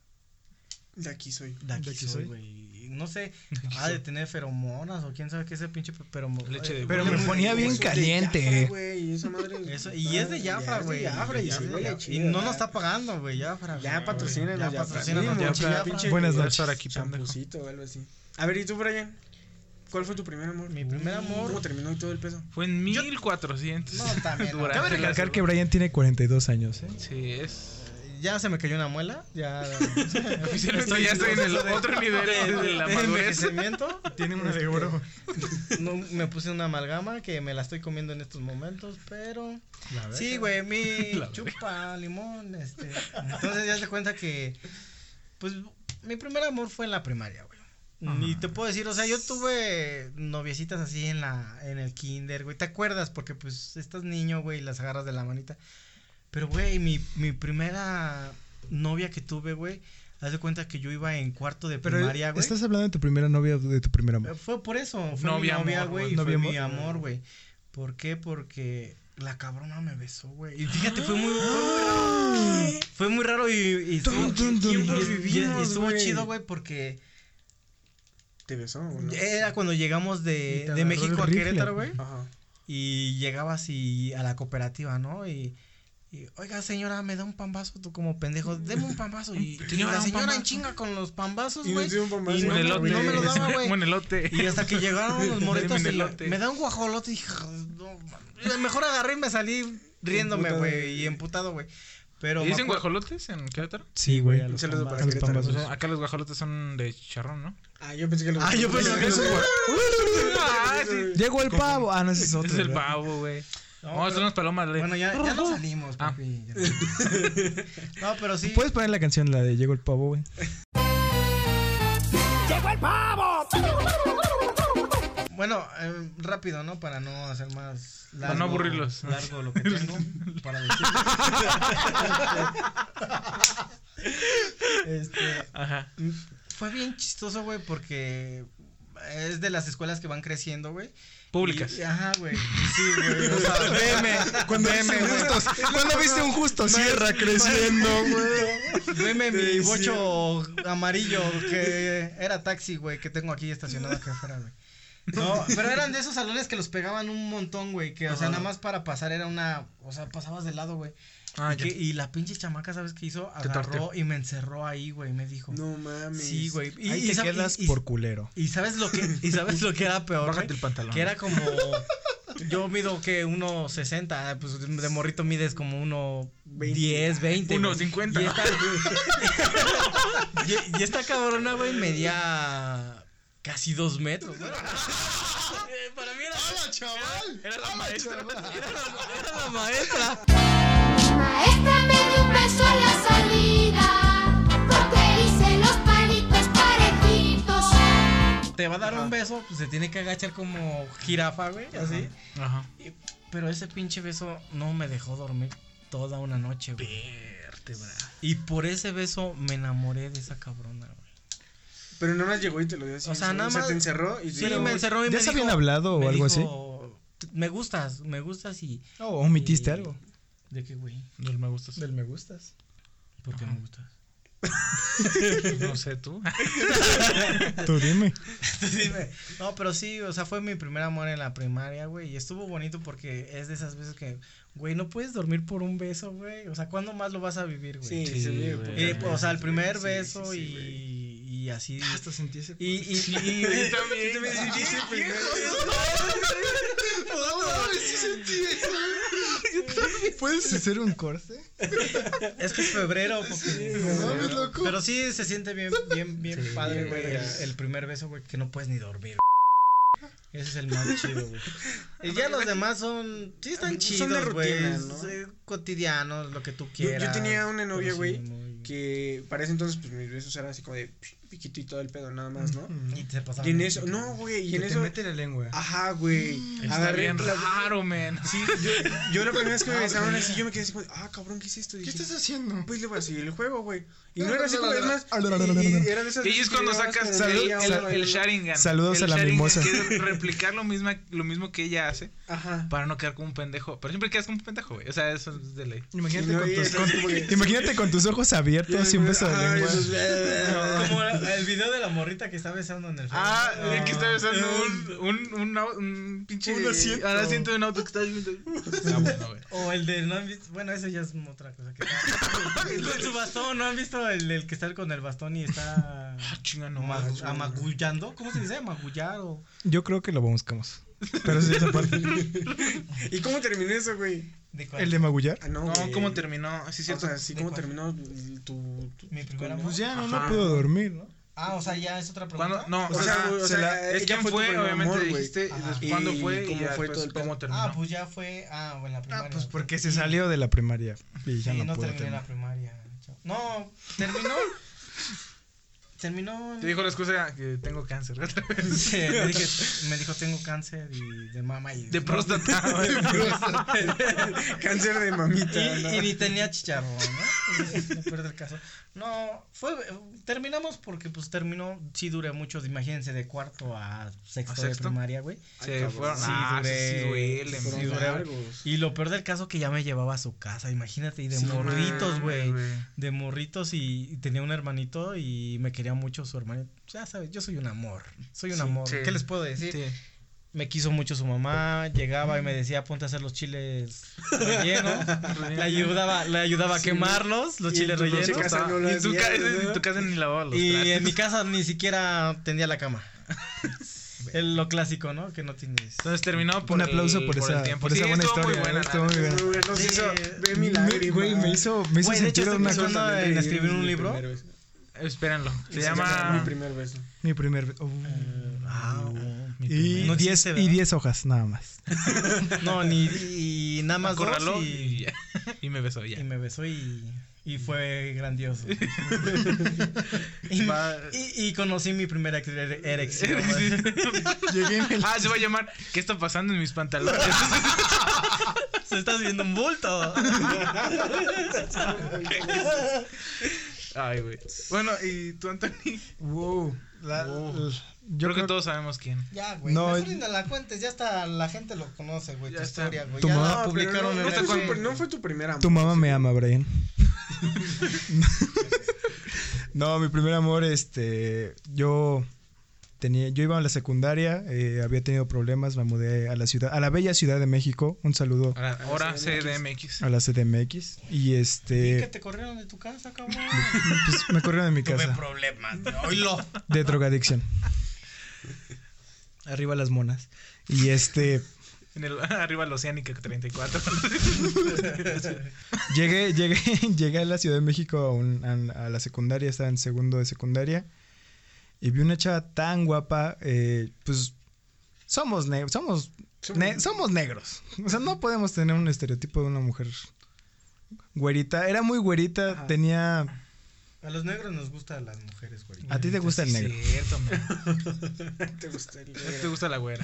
De aquí soy. de aquí, ¿De aquí soy, soy? güey. No sé, ha de tener feromonas o quién sabe qué ese pinche pero Leche de Pero me ponía bien es caliente. Y es de Jafra, güey. Es y es no nos está pagando, güey, Jafra. Ya patrocínenos, Ya pinche- Buenas noches. estar aquí, algo así. A ver, ¿y tú, Brian? ¿Cuál fue tu primer amor? Mi primer amor. ¿Cómo terminó y todo el peso? Fue en 1400. No, también. Cabe recalcar que. Brian tiene 42 años, ¿eh? Sí, es. Ya se me cayó una muela. Ya. Oficialmente ya estoy en el otro nivel de la de madurez. envejecimiento. Tiene una de oro. No, me puse una amalgama que me la estoy comiendo en estos momentos, pero. Sí, güey, mi La chupa limón, este. Entonces ya se cuenta que. Pues mi primer amor fue en la primaria, güey. Ni te puedo decir, o sea, yo tuve noviecitas así en la en el kinder, güey. ¿Te acuerdas? Porque pues estás niño, güey, y las agarras de la manita. Pero güey, mi mi primera novia que tuve, güey, haz de cuenta que yo iba en cuarto de Pero primaria, güey. ¿estás hablando de tu primera novia o de tu primer Eh, amor? Fue por eso, fue Novia mi novia, güey, fue mi amor. güey. ¿Por qué? Porque la cabrona me besó, güey. Y fíjate, fue muy, fue muy raro. Fue muy raro y, y estuvo, Dun, dun, dun, y- dun. y- y vivimos, estuvo güey. chido, güey, porque ¿Te besó o no? era cuando llegamos de, de México a. Querétaro, güey. Ajá. Y llegabas y a la cooperativa, ¿no? Y, y, oiga, señora, me da un pambazo, tú como pendejo, deme un pambazo. Y, Señora, la señora en chinga con los pambazos, Y güey. pambazo. Y no, me- elote. no me lo daba, güey. Un elote. Y hasta que llegaron los morritos Deme y me da un guajolote y no, mejor agarré y me salí riéndome, güey, y emputado, güey. Pero ¿Y dicen guajolotes en Querétaro? Sí, güey. a los pambazos. los. Acá los guajolotes son de chicharrón, ¿no? Ah, yo pensé que los. Ah, yo pensé que güey. Ah. Llegó el pavo. Ah, no, ese es otro. Es el pavo, güey. No, Vamos a hacer pero- unas palomas. le- Bueno, ya, ya no salimos, Ah. papi. ya no. No, pero sí. ¿Puedes poner la canción, la de Llegó el pavo, güey? Bueno, eh, rápido, ¿no? Para no hacer más largo. Para no aburrirlos. Largo lo que tengo para decirles. este, Ajá. fue bien chistoso, güey, porque es de las escuelas que van creciendo, güey. Públicas. Y- ajá, güey. Sí, güey. O sea, veme. Cuando veme, viste un güey. justo, cuando viste un justo sierra creciendo, güey. Veme mi Sí, bocho amarillo que era taxi, güey, que tengo aquí estacionado acá afuera, güey. No, pero eran de esos salones que los pegaban un montón, güey, que, o sea, nada más para pasar era una, o sea, pasabas de lado, güey. Ah, y, que- y la pinche chamaca, ¿sabes qué hizo? Agarró y me encerró ahí, güey, me dijo. No mames. Sí, güey. Y, Ahí y te quedas por culero. y sabes lo que, y sabes lo que era peor, Bájate güey? el pantalón. Que era como, yo mido que 1.60, pues de morrito mides como uno 10, 20. güey. 1.50. Y esta, y, y esta cabrona, güey, medía casi dos metros, güey. Eh, Para mí era, chaval! Era la maestra. era la, era la maestra. Maestra me dio un beso a la salida, porque hice los palitos parejitos. Te va a dar un beso, pues se tiene que agachar como jirafa, güey, así. Ajá. Y- pero ese pinche beso no me dejó dormir toda una noche, güey. Vértebra. Y por ese beso me enamoré de esa cabrona, güey. Pero nada más llegó y te lo dio así. O sea, nada más- te encerró y Sí, pero- me encerró y ¿Ya me se habían hablado o me algo así? Me gustas, me gustas y. ¿O omitiste y- algo? ¿De qué, güey? Del me gustas. Del me gustas. ¿Por qué me gustas? No sé tú. Tú dime. Dime. No, pero sí, o sea, fue mi primer amor en la primaria, güey. Y estuvo bonito porque es de esas veces que, güey, no puedes dormir por un beso, güey. O sea, ¿cuándo más lo vas a vivir, güey? Sí, Sí, güey. Y, madre, o sea, el sí, primer sí, beso sí, sí, y. y así. Hasta sentí ese. Y, y, y, y- Yo también. Yo también sentí ese ¿Puedes hacer un corte? es que es febrero, porque- no mames, loco. pero sí se siente bien, bien, bien Sí, padre, güey. El, el primer beso, güey, que no puedes ni dormir. Ese es el más chido, güey. Y ya los demás son, sí están chidos, güey. ¿no? eh, Cotidianos, lo que tú Yo- quieras. yo tenía una novia, sí, güey, muy- que para ese entonces, pues mis besos eran así como de pi- piquito y todo el pedo, nada más, ¿no? Y te pasaba. Y en eso, no, güey, y en te eso. mete la lengua. Ajá, güey. Está Agarré bien la- raro, man. Sí, yo, yo la primera vez que me besaron así, yo me quedé así como, ah, cabrón, ¿qué es esto? ¿Qué Dije, estás haciendo? Pues le voy a seguir el juego, güey. Y no era así como, es más, y- y era de esas Y veces es cuando sacas el. Sharingan. Saludos a la mimosa. replicar lo, misma, lo mismo que ella hace Ajá. para no quedar como un pendejo. Pero siempre quedas como un pendejo, güey. O sea, eso es de ley. Imagínate, con tus, imagínate con ojos abiertos y un beso de lengua. el video de la morrita que está besando en el Ah, el que está besando un, un, un, un pinche. Un asiento. al asiento de un auto que está viendo. Ah, bueno, güey. O el de no han visto, bueno, eso ya es otra cosa que de su bastón, ¿no han visto el, el que está con el bastón y está Ah, chinga, no. amagullando? ¿Cómo se dice? Amagullar o Yo creo que lo buscamos. Pero sí, esa parte. ¿Y cómo terminó eso, güey? de cuál? ¿El de magullar? Ah, no, No, güey. ¿cómo terminó? Sí, O cierto. sea, sí, ¿De ¿cómo cuál? terminó tu... tu- mi primer con- amor. Pues ya no, no pudo dormir, ¿no? Ah, o sea, ya es otra pregunta. ¿Cuándo? No, O sea, o la- es quién fue, obviamente amor, güey. dijiste, Y cuándo fue y cómo ya fue después todo el cómo pedo. terminó. Ah, pues ya fue, ah, bueno, la primaria. Ah, pues porque se salió de la primaria y ya Sí, no, no, pudo terminé la primaria. No, terminó. terminó. Te dijo la excusa que tengo cáncer otra vez. Sí, me, dije- me dijo tengo cáncer y de mama y De próstata. Cáncer de mamita. y, ¿no? y ni tenía chicharrón, ¿no? Lo peor del caso. No, fue terminamos porque pues terminó, sí duré mucho, imagínense de cuarto a sexto, ¿A de primaria, güey. Fueron. Sí, ah, sí, duré- sí duele, Fueron sí, man. duré- largos. Y lo peor del caso que ya me llevaba a su casa, imagínate, y de Sí, morritos, güey. De morritos y, y tenía un hermanito y me quería mucho su hermanito. Ya sabes, yo soy un amor. Soy un Sí, amor. sí. ¿Qué les puedo decir? Me quiso mucho su mamá, llegaba y me decía, ponte a hacer los chiles rellenos. le ayudaba, le ayudaba a Sí. quemarlos, los Y chiles en tu rellenos. casa no lo Y en tu, ca- ¿no? en tu casa ni lavaba los Y trastes. en mi casa ni siquiera tendía la cama. es lo clásico, ¿no? Que no tienes. Entonces terminó por Un el- aplauso por, el esa, tiempo. por Sí, esa buena estuvo historia. Muy buena, ¿eh? Estuvo muy bien. Güey, nos Sí. hizo, ve mi Me- lágrima. Güey, me hizo, me hizo Güey, de hecho, sentir estoy una cosa. en escribir un libro. Beso. Espérenlo. Se llama. Mi primer beso. Mi primer. uh, Ah, Mi y primer- No 10 existe, y ¿verdad? 10 hojas, nada más. No, ni y nada más dos Acorraló y, y, ya. y me besó ya. y me besó y, y fue grandioso. y, Va- y- y conocí mi primera ex- erección. Llegué en el. Ah, se va a llamar ¿Qué está pasando en mis pantalones? Se está haciendo un bulto. Ay, güey. Bueno, ¿y tú, Anthony? Wow. la- Wow. Yo creo que todos sabemos quién. Ya, güey. No, mejor es- ni la cuentes. Ya hasta la gente lo conoce, güey. Tu está. historia, güey. Tu Ya mamá- la publicaron no, no, el fue no fue tu primer amor. Tu mamá me ama, Brian. no, mi primer amor, este, yo tenía, yo iba a la secundaria, eh, había tenido problemas, me mudé a la ciudad, a la bella ciudad de México. Un saludo Ahora, ahora CDMX. a la CDMX y ¿Y que este, te corrieron de tu casa, cabrón? pues, me corrieron de mi Tuve casa problemas. Oílo. de drogadicción. Arriba las monas. Y este, En el, arriba la Oceánica 34. Llegué, llegué, llegué a la Ciudad de México a, un- a- la secundaria, estaba en segundo de secundaria. Y vi una chava tan guapa, eh, pues somos, ne- somos, ne- somos negros. O sea, no podemos tener un estereotipo de una mujer güerita. Era muy güerita, Ajá. tenía... A los negros nos gustan las mujeres, güey. A ti te gusta el negro. cierto, man. ¿Te gusta el ¿No te gusta la güera?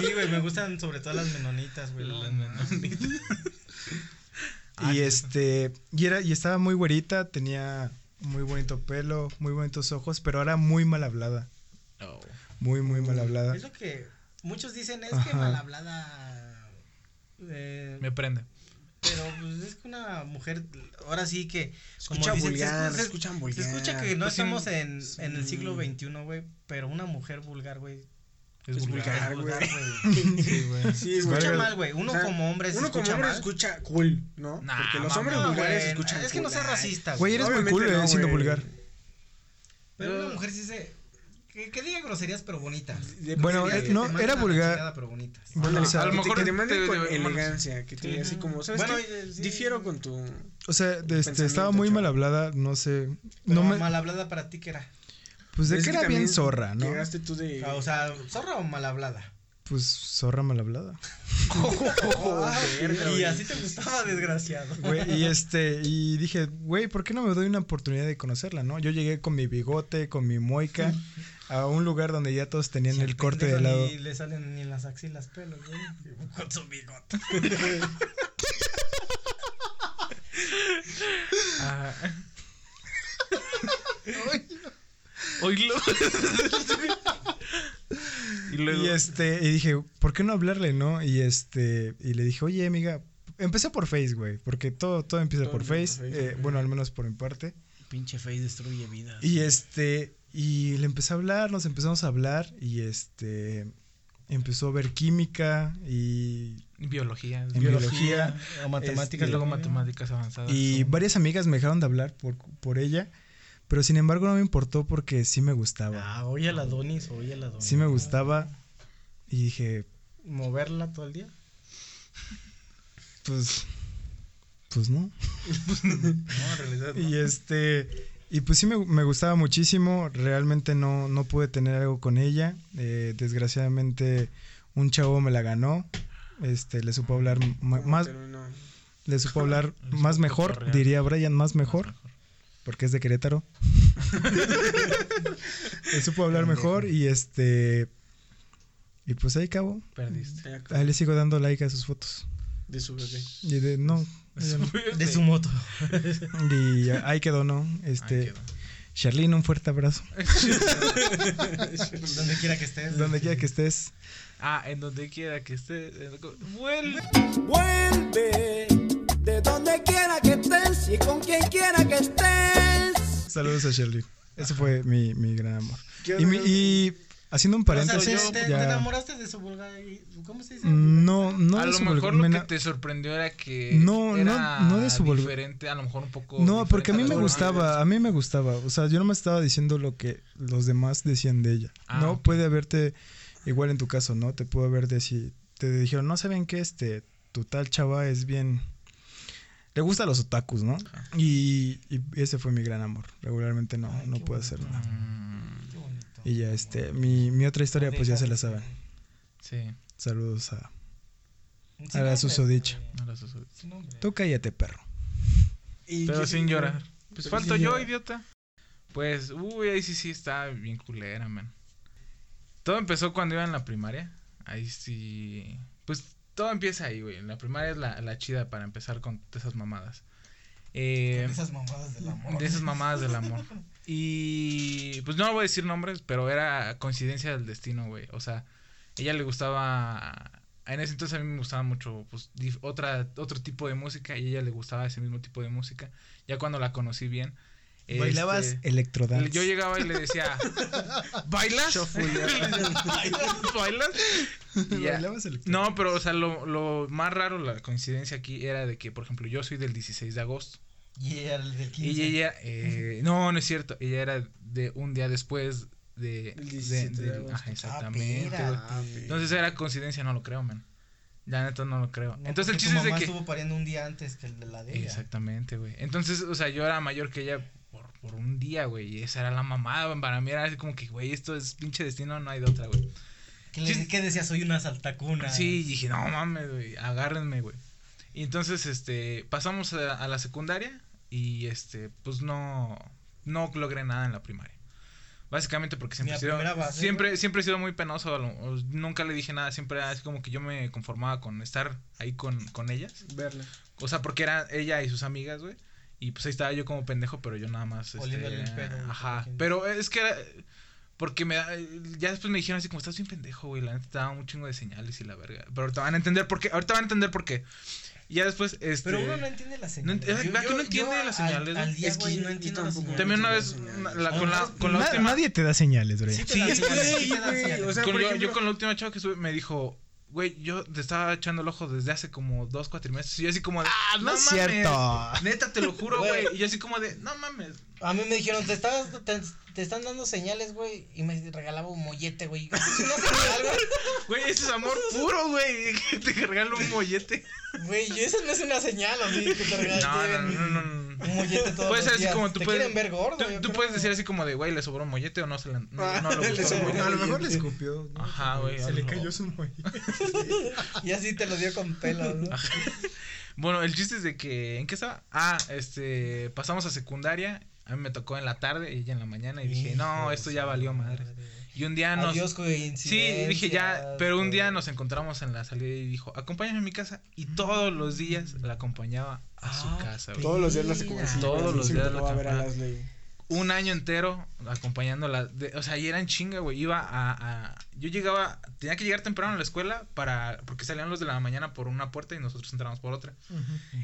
Sí, güey, me gustan sobre todo las menonitas, güey. Las no, menonitas. Y este, y era, y estaba muy güerita, tenía muy bonito pelo, muy bonitos ojos, pero era muy mal hablada. Oh. Muy, muy mal hablada. Es lo que muchos dicen, es que mal hablada. Eh, Me prende. pero pues es que una mujer, ahora sí que. como Escucha dicen, vulgar, se, escucha- escuchan se vulgar. escucha que no Pues sí, estamos en, sí. en el siglo XXI, güey. Pero una mujer vulgar, güey. Es, Es vulgar. vulgar. es güey. güey. Sí, güey. Sí, escucha mal, güey. Uno O sea, como hombre se Uno como escucha hombre mal. escucha cool, ¿no? Nah, Porque los mamá. hombres No, vulgares escuchan Es que no seas racista, Güey, eres muy cool no, eh, siendo vulgar. Pero una mujer sí se. Que, que diga groserías, pero bonitas. Bueno, eh, que no, te era vulgar. pero bonitas. Bueno, o sea, a lo que mejor que te manden te- con te- bueno, elegancia, que te diga así como, ¿sabes Bueno, qué? eh, sí. Difiero con tu... O sea, de este, estaba muy mal hablada, no sé. Pero No me, mal hablada para ti, que era? pues de Es que era también bien zorra, ¿no? Llegaste tú de... O sea, zorra o mal hablada. Pues zorra mal hablada. y así te gustaba, desgraciado. Güey, y este, y dije, güey, ¿por qué no me doy una oportunidad de conocerla, no? Yo llegué con mi bigote, con mi moica, a un lugar donde ya todos tenían el corte de lado. Ni le salen ni en las axilas pelos, güey. Con su bigote. Ah. Oílo. y luego. Y este, y dije, ¿por qué no hablarle, no? Y este, y le dije, oye, amiga, empecé por Face, güey, porque todo, todo empieza Todo por Face, por Face, eh, bueno, al menos por mi parte. Pinche face destruye vidas. Y este, y le empecé a hablar, nos empezamos a hablar, y este, empezó a ver química y, Biología. En biología, o matemáticas. este, luego matemáticas avanzadas. y son- varias amigas me dejaron de hablar por, por ella, pero sin embargo no me importó porque sí me gustaba. Ah, oye a la Donis, oye a la Donis. Sí me gustaba, y dije, ¿Moverla todo el día? pues, pues no. No, en realidad. no. Y este, y pues sí me, me gustaba muchísimo, realmente no, no pude tener algo con ella, eh, desgraciadamente un chavo me la ganó, este, le supo hablar más, no. le supo hablar más mejor, diría Brian, más mejor, porque es de Querétaro. le supo hablar mejor y este, y pues ahí acabó, Perdiste. Ahí le sigo dando like a sus fotos. De su bebé. Y de, no. De su moto. y ahí quedó, ¿no? Este, Ahí quedó. Charlene, un fuerte abrazo. Donde quiera que estés. Donde quiera que estés. Ah, en donde quiera que esté. eh, Vuelve. Vuelve de donde quiera que estés y con quien quiera que estés. Saludos a Shirley. Ese fue mi, mi gran amor. ¿Qué Y, mi- y haciendo un O sea, paréntesis, te, te- ya- te enamoraste de su vulgar. ¿Cómo se dice? no, no a de lo su mejor vulgar- lo que te sorprendió era que No, no- era no de su diferente, a lo mejor un poco No, porque a mí me gustaba, a mí me gustaba. O sea, yo no me estaba diciendo lo que los demás decían de ella. Ah, no puede haberte, igual en tu caso, ¿no? Te pudo haber decir, te dijeron, no saben qué, este, tu tal chava es bien. Le gusta los otakus, ¿no? Y, y ese fue mi gran amor. Regularmente no, Ay, no puedo bonito. hacer nada. Y ya, este, mi, mi otra historia, pues ya se la saben. sí, Saludos a. A la susodicha. Tú cállate, perro. Y Pero sin llorar. Pues falto yo, idiota. Pues, uy, ahí sí, sí está bien culera, man. Todo empezó cuando iba en la primaria. Ahí sí. Pues todo empieza ahí, güey. En la primaria es la, la chida para empezar con esas mamadas. Eh, Esas mamadas del amor. de esas mamadas del amor. Y pues no voy a decir nombres, pero era coincidencia del destino, güey. O sea, ella le gustaba. En ese entonces a mí me gustaba mucho, pues, otra, otro tipo de música y a ella le gustaba ese mismo tipo de música. Ya cuando la conocí bien. Bailabas este, electrodance. yo llegaba y le decía, ¿bailas? ¿Bailas? Bailabas. No, pero, o sea, lo, lo más raro, la coincidencia aquí era de que, por ejemplo, yo soy del 16 de agosto. Y era el del 15. Y ella, eh, no, no es cierto. Ella era de un día después de. Del de- 17 de del- agosto. ajá, exactamente. Ah, güey. espérate. Entonces era coincidencia, no lo creo, man. La neta no lo creo. No, Entonces el chiste tu es de mamá que. estuvo pariendo un día antes que el de la de ella. Exactamente, güey. Entonces, o sea, yo era mayor que ella por, por un día, güey. Y esa era la mamada. Para mí era así como que, güey, esto es pinche destino, no hay de otra, güey. ¿Qué, le, Sí. ¿Qué decía? Soy una saltacuna. Sí, y dije, no mames, güey, agárrenme, güey. Y entonces, este, pasamos a, a la secundaria y, este, pues no, no logré nada en la primaria. Básicamente porque siempre he sido, base, siempre, siempre he sido muy penoso, nunca le dije nada, siempre era así como que yo me conformaba con estar ahí con, con ellas. Verla. O sea, porque era ella y sus amigas, güey. Y pues ahí estaba yo como pendejo, pero yo nada más. Este, el güey, Ajá. Pero es que era. Porque me da, ya después me dijeron así como estás bien pendejo, güey. La neta te daba un chingo de señales y la verga. Pero ahorita van a entender por qué. Ahorita van a entender por qué. Y ya después, este. Pero uno no entiende las no ent- señales. ¿verdad que no entiende las al- señales, Al, día, Es que güey, yo- no yo entiendo las tampoco señales. También una no vez, señales. la- con, la, con la última. Nadie te da señales, güey. Sí señales, señales. con por yo, ejemplo- yo con la última chava que estuve me dijo, güey, yo te estaba echando el ojo desde hace como dos cuatrimestres. Y yo así como de, ah, no es cierto. Neta, te lo juro, Güey. güey. Y yo así como de, no mames. A mí me dijeron, te estabas, te, te están dando señales, güey, y me regalaba un mollete, güey. ¿Es una señal, güey? Güey, ese es amor puro, güey. Que te regalo un mollete. Güey, yo eso no es una señal, ¿o sí? Que te regalen No, no, no, no, no. un mollete todos Puede ser así como tú ¿Te puedes. quieren ver gordo, tú, tú puedes decir así como de, güey, le sobró un mollete o no se le. No, Ah, no le gustó. A lo mejor le escupió. ¿no? Ajá, güey, Se le cayó su mollete. Y así te lo dio con pelos, ¿no? Bueno, el chiste es de que. ¿En qué estaba? Ah, este. Pasamos a secundaria. A mí me tocó en la tarde y ella en la mañana. Y dije, no, esto ya valió madre. Y un día nos. Adiós, Sí, dije ya, pero un día nos encontramos en la salida y dijo, acompáñame a mi casa. Y todos los días la acompañaba a su Ah, casa. Todos los días la secuencia. Todos los días la va Un año entero acompañándola. de- o sea, y era en chinga, güey. Iba a, a- Yo llegaba, tenía que llegar temprano a la escuela para... Porque salían los de la mañana por una puerta y nosotros entrábamos por otra.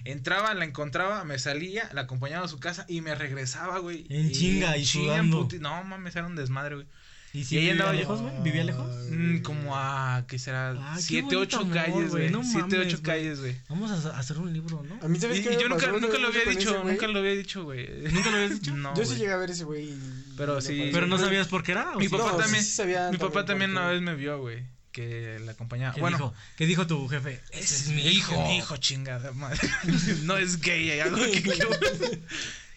Entraba, la encontraba, me salía, la acompañaba a su casa y me regresaba, güey. En chinga y sudando. puti- No, mames, era un desmadre, güey. ¿Y Y si vivía andaba lejos, güey? ¿Vivía lejos? Mm, como a, ¿qué será? Ah, siete, ocho amor, calles, güey, no siete, mames, ocho calles, güey. Vamos a hacer un libro, ¿no? A mí, Y, ¿sabes y qué me yo nunca, nunca lo había ese dicho, güey? nunca lo había dicho, güey. ¿Nunca lo habías dicho? No, Yo sí llegué a ver ese güey. y- Pero y sí. Pero no sabías por qué era. ¿o Mi sí? papá también. sí sabía Mi papá también una vez me vio, güey. Que la acompañaba. ¿Qué Bueno, dijo? ¿Qué dijo tu jefe? ese es mi hijo, mi hijo, chingada madre. no es gay, hay algo que quiero.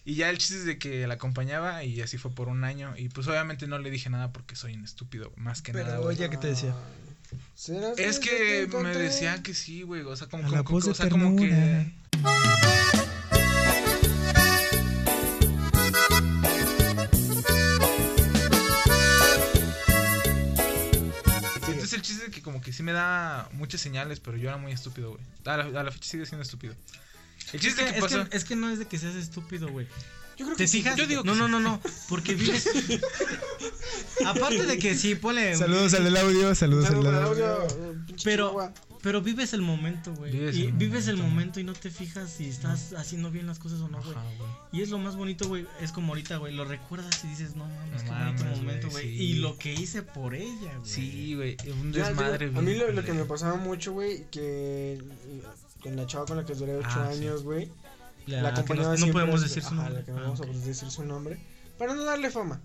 Y ya el chiste es de que la acompañaba y así fue por un año. Y pues obviamente no le dije nada porque soy un estúpido, más que Pero nada. güey. ella, ¿qué te decía? ¿Serás Es que me decía que sí, güey. O sea, como, como- de o sea, como que. Entonces el chiste es que como que sí me da muchas señales, pero yo era muy estúpido, güey. A la, a la fecha sigue siendo estúpido. El Es que, es, que, es que no es de que seas estúpido, güey. Yo creo ¿Te que sí. fijas? Yo digo que no, sí. no, no, no. Porque vives. Aparte de que sí, ponle. Saludos al del audio, saludos al Saludos del al audio. Pero, pero vives el momento, güey. Vives y el vives el momento. y no te fijas si estás haciendo bien las cosas o no, güey. Güey. Y es lo más bonito, güey. Es como ahorita, güey. Lo recuerdas y dices, no mames, No qué bonito momento, güey, güey. sí. Y lo que hice por ella, güey. Sí, güey. Un desmadre, digo, a güey. mí lo, lo que me pasaba mucho, güey, que con la chava con la que duré 8 Ah, sí. años, güey, La, la que acompañaba no, no podemos decir su ajá, nombre. la que no Ah, vamos ok. a decir su nombre, para no darle fama.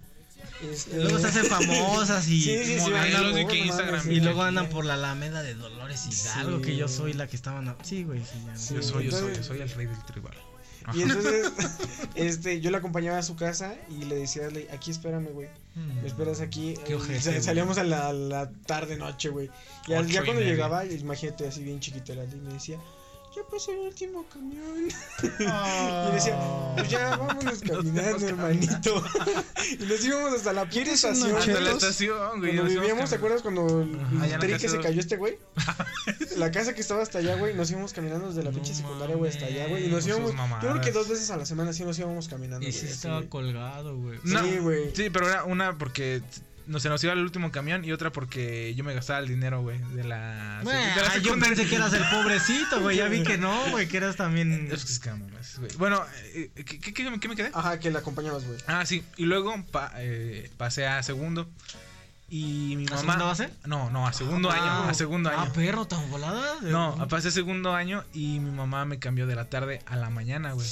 Este, Luego se hacen famosas y, Sí, sí, sí, modelos que Instagram y sí. luego andan por la Alameda de Dolores Hidalgo, Sí. que yo soy la que estaban. a- Sí, güey, sí. Sí. Yo soy, yo soy, yo Entonces- soy el rey del tribal. Y entonces, este, yo la acompañaba a su casa y le decía, "Le- aquí espérame, güey. Mm. Me esperas aquí. Qué ojete, güey. salíamos a la, la tarde, noche, güey. Y ya cuando llegaba, imagínate así bien chiquito, la y me decía, ya pasó el último camión. y decía, pues ya vámonos caminando, hermanito. y nos íbamos hasta la puta ¿Quieres unos estación. Hasta la estación, güey. Cuando vivíamos, ¿te acuerdas cuando el tren que se de- cayó este güey? la casa que estaba hasta allá, güey, nos íbamos caminando desde la No pinche secundaria, güey, hasta allá, güey. Y nos íbamos, yo creo que dos veces a la semana sí nos íbamos caminando. Y sí estaba colgado, güey. Sí, güey. Sí, pero era una porque no se nos iba el último camión y otra porque yo me gastaba el dinero, güey, de la, Güey, de la ah, yo pensé que eras el pobrecito, güey. Ya vi que no, güey, que eras también. Es que es que mames, güey. Bueno, eh, ¿qué, qué, qué- qué me quedé? Ajá, que la acompañabas, güey. Ah, sí. Y luego pa- eh, pasé a segundo. Y mi ¿A mamá. segunda base? No, no, a segundo año. A segundo Ah, año. perro, tan volada. No, pasé segundo año y mi mamá me cambió de la tarde a la mañana, güey.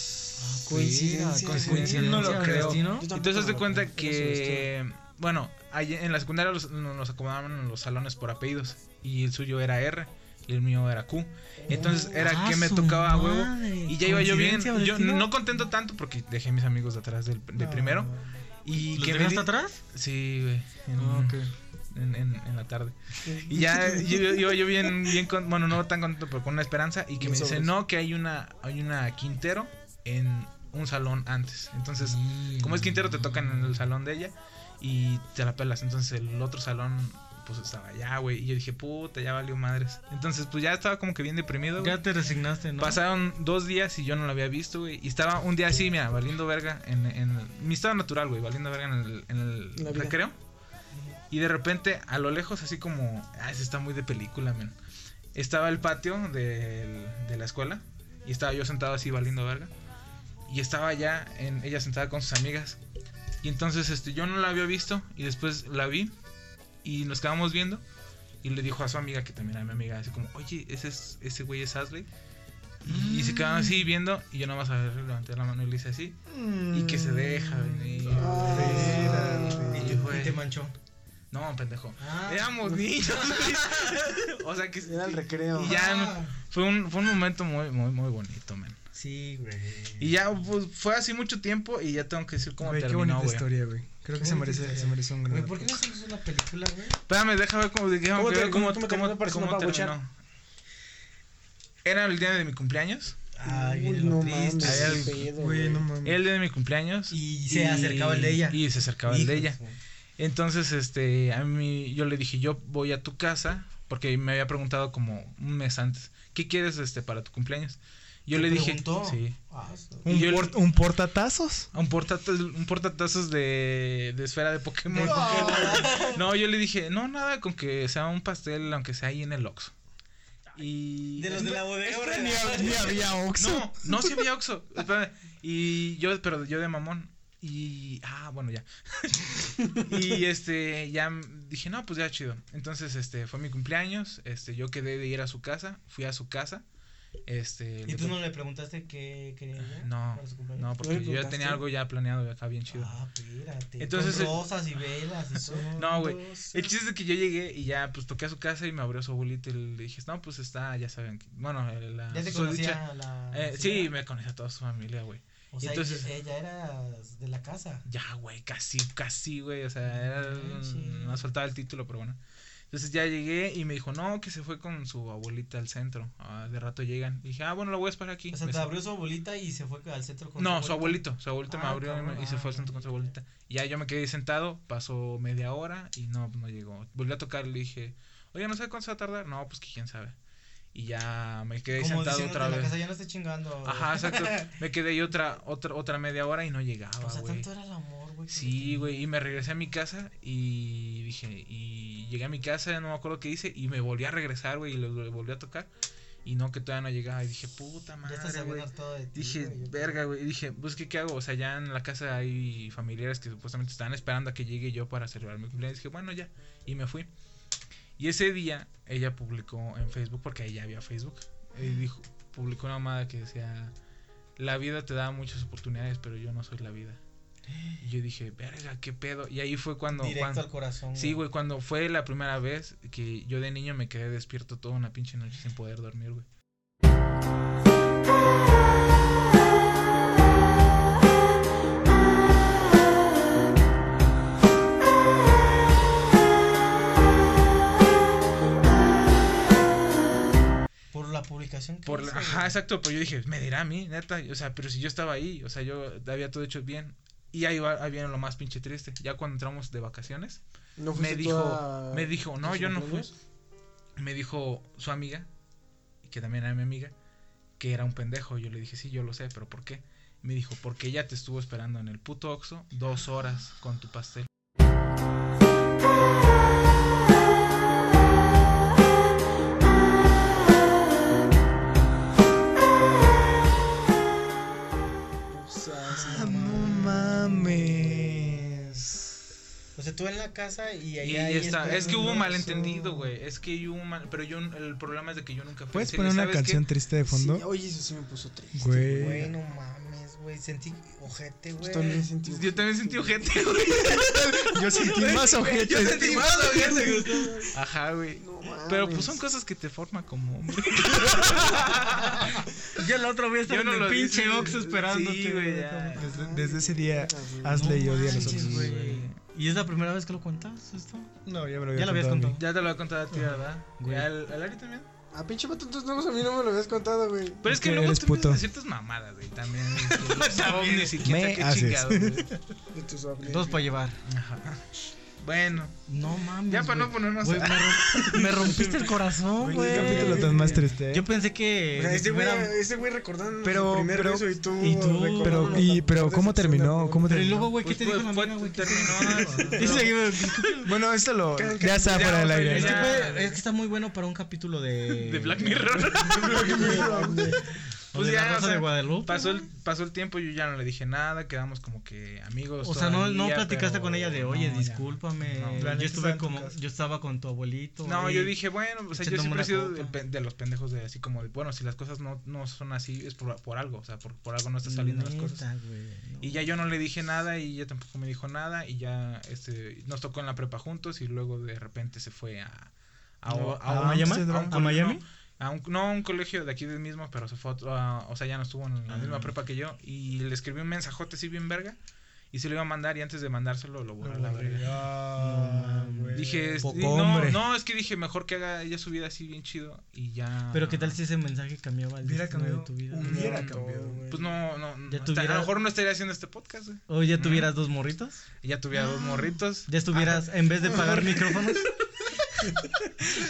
Coincidencia, coincidencia, no lo creo. Entonces lo cuenta que, bueno, ahí en la secundaria los- nos acomodaban en los salones por apellidos y el suyo era R y el mío era Q. Entonces era Ah, que me tocaba a huevo y ya iba yo bien. ¿Coincidencia o Yo no contento tanto porque dejé a mis amigos de atrás del, de primero y ¿Los que me di- atrás? Sí, güey. En, ok. en, en- en la tarde. Y ya yo, yo, yo bien, bien con- bueno, no tan contento, pero con una esperanza. Y que me dice, no, que hay una, hay una Quintero en un salón antes. Entonces, como es Quintero, te tocan en el salón de ella y te la pelas. Entonces, el otro salón, pues estaba allá, güey. Y yo dije, puta, ya valió madres. Entonces, pues ya estaba como que bien deprimido, güey. Ya te resignaste, ¿no? Pasaron dos días y yo no lo había visto, güey. Y estaba un día así, mira, valiendo verga en, en mi estado natural, güey, valiendo verga en el, en recreo. Y de repente, a lo lejos, así como, ah, eso está muy de película, men. Estaba el patio del- de la escuela y estaba yo sentado así valiendo verga. Y estaba ya en, ella sentada con sus amigas. Y entonces este, yo no la había visto y después la vi y nos quedamos viendo. Y le dijo a su amiga, que también era mi amiga, así como, oye, ese, es, ese güey es Asley. Y se quedaron así viendo y yo nada más agarré, levanté la mano y le hice así. Y que se deja venir. Espérate. Y Y fue- te manchó. No, pendejo. Ah. Éramos niños. o sea que Era el recreo. y ya Ah. fue un, fue un momento muy, muy, muy bonito, man. Sí, güey. Y ya pues, fue así mucho tiempo y ya tengo que decir cómo Güey, qué terminó, bonita güey. historia, güey. Creo que Qué se bonita merece, historia. se merece un gran. Güey, ¿por qué no hacemos una película, güey? Espérame, déjame ver cómo, déjame ¿Cómo ver te- cómo, cómo te cómo- terminó. Era el día de mi cumpleaños. Ay, Uy, no mames. Qué pedo, Güey, no mames. Era el día de mi cumpleaños. Y se acercaba el de ella. Y se acercaba el de ella. Entonces, este, a mí, yo le dije, yo voy a tu casa, porque me había preguntado como un mes antes, ¿qué quieres, este, para tu cumpleaños? Yo ¿Te le dije, sí, Ah, ¿Un, yo- por- un portatazos? un portatazos, un portatazos de, de esfera de Pokémon. No, yo le dije, no, nada, con que sea un pastel, aunque sea ahí en el Oxxo. Y... De los de la bodega, güey. Ni, hab- ni había Oxxo. No, no se había Oxxo. Y yo, pero yo de mamón. Y, ah, bueno, ya. y este, ya dije, no, pues ya chido. Entonces, este, fue mi cumpleaños. Este, yo quedé de ir a su casa. Fui a su casa. Este. ¿Y tú no le preguntaste qué quería ella? No, para su cumpleaños? no, ¿No porque yo ya tenía algo ya planeado acá bien chido. Ah, espérate. Entonces, Con eh, rosas y velas y todo. No, güey. El chiste es de que yo llegué y ya, pues toqué a su casa y me abrió su abuelito y le dije, no, pues está, ya saben. que- Bueno, eh, la. ¿Ya te conocía la Eh, sí, me conocía a toda su familia, güey. O sea, entonces- ella, era de la casa. Ya, güey, casi, casi, güey. O sea, era, manches. no soltaba el título, pero bueno. Entonces ya llegué y me dijo, no, que se fue con su abuelita al centro. Ah, de rato llegan. Y dije, ah, bueno, lo voy a esperar aquí. O sea, te abrió su abuelita y se fue al centro con No, su abuelito. Su abuelito me Ah, abrió y me- cabrón, y se fue al centro con su abuelita. Y ya yo me quedé sentado, pasó media hora y no, no llegó. Volví a tocar y le dije, oye, no sé cuánto se va a tardar. No, pues que quién sabe. Y ya me quedé Como sentado otra en la vez. casa, ya no esté chingando. Ajá, exacto. Me quedé ahí otra, otra, otra media hora y no llegaba, O sea, tanto era el amor, güey. Sí, güey, y me regresé a mi casa y dije, y llegué a mi casa, no me acuerdo qué hice, y me volví a regresar, güey, y le le volví a tocar, y no, que todavía no llegaba, y dije, puta. Ya madre, güey. sabiendo todo de ti. Dije, güey, verga, güey, y dije, pues, ¿qué, ¿qué hago? O sea, ya en la casa hay familiares que supuestamente estaban esperando a que llegue yo para celebrar mi cumpleaños, dije, bueno, ya, y me fui. Y ese día, ella publicó en Facebook, porque ahí ya había Facebook, y dijo, publicó una mamada que decía, la vida te da muchas oportunidades, pero yo no soy la vida. Y yo dije, verga, qué pedo. Y ahí fue cuando. Directo cuando- al corazón. sí, güey, cuando fue la primera vez que yo de niño me quedé despierto toda una pinche noche sin poder dormir, güey. La publicación que Por la- hizo, ajá, güey. exacto, pero yo dije, me dirá a mí, neta, o sea, pero si yo estaba ahí, o sea, yo había todo hecho bien. Y ahí, va, ahí viene lo más pinche triste. Ya cuando entramos de vacaciones, ¿No me dijo, me dijo, no, yo no fui. Me dijo su amiga, que también era mi amiga, que era un pendejo. Yo le dije, sí, yo lo sé, pero ¿por qué? Me dijo, porque ella te estuvo esperando en el puto Oxxo dos horas con tu pastel. Casa y Y ahí. ahí está. Es que hubo mal malentendido, güey. Es que hubo un mal... Pero yo, el problema es de que yo nunca fui. ¿Puedes poner una ¿sabes qué? canción triste de fondo? Sí, oye, eso sí me puso triste. Güey. Güey, no mames, güey. Sentí ojete, güey. Yo también sentí. Yo también sentí ojete, güey. Yo sentí más ojete. Yo sentí más ojete, güey. Ajá, güey. No Pero pues son cosas que te forman como hombre. Yo la otra vez estaba no en el pinche dije. Ox esperándote. Sí, güey, como- Desde, desde ese día, No Ashley y odia a los güey. ¿Y es la primera vez que lo cuentas esto? No, ya me lo Ya lo habías a contado. Ya te lo he contado a ti, ¿verdad? Güey. ¿Y al, al Ari también? Ah, pinche vato, entonces no, a mí no me lo habías contado, güey. Pero es que luego eres tú puto. de ciertas mamadas, güey. También. Quién Me sabe qué haces. chingados, güey. De tus ovnis. Dos para llevar. Ajá. Bueno, No mames. ya para no ponernos Güey, me, rom- me rompiste el corazón, Güey, qué capítulo tan más triste. ¿eh? Yo pensé que. O sea, este güey, ese güey recordando Pero- su primer pero- beso y tú. y tú- Pero, y, pero ¿cómo terminó? ¿Cómo Pero y terminó? luego, güey, ¿qué Pues te dijo fue- amiga, güey? ¿Qué te terminó. Bueno, esto lo. Ya está fuera del aire. Es que está muy bueno para un capítulo de. De Black Mirror. ¿O Pues la o sea, de Guadalupe? Pasó el, pasó el tiempo, yo ya no le dije nada, quedamos como que amigos. O sea, no, no platicaste pero con ella de, oye, no, discúlpame. No. Yo estuve como, yo estaba con tu abuelito. No, yo dije, bueno, o sea, yo siempre he sido el de los pendejos de así como, bueno, si las cosas no, no son así, es por, por algo, o sea, por, por algo no están saliendo las cosas. Y ya yo no le dije nada y ella tampoco me dijo nada y ya este nos tocó en la prepa juntos y luego de repente se fue a a, a- ¿a un- Miami? un ¿A cole- Miami? No, a un, no, a un colegio de aquí del mismo, pero se fue a otro, a- o sea, ya no estuvo en la Ah. misma prepa que yo y le escribí un mensajote así bien verga y se lo iba a mandar y antes de mandárselo lo borré a la verga. Ah, No. Dije, Poco y no, hombre. no, es que dije mejor que haga ella su vida así bien chido y ya. Pero qué tal si ese mensaje cambiaba el de cambiado tu vida. Hubiera cambiado, güey. Pues no, no, no Ya tuviera- a lo mejor no estaría haciendo este podcast, güey. O ya tuvieras dos morritos. Ya tuviera dos morritos. Ya estuvieras, en vez de pagar micrófonos.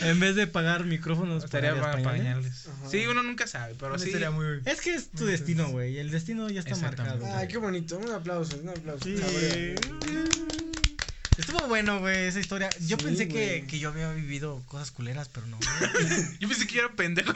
en vez de pagar micrófonos, Estaría para pañales. pañales. Sí, uno nunca sabe, pero sí. estaría muy... Es que es tu destino, güey. El destino ya está marcado. Ay, qué bonito. Un aplauso, un aplauso. Sí. Estuvo bueno, güey, esa historia. Yo Sí, pensé que, que yo había vivido cosas culeras, pero no. Yo pensé que era pendejo.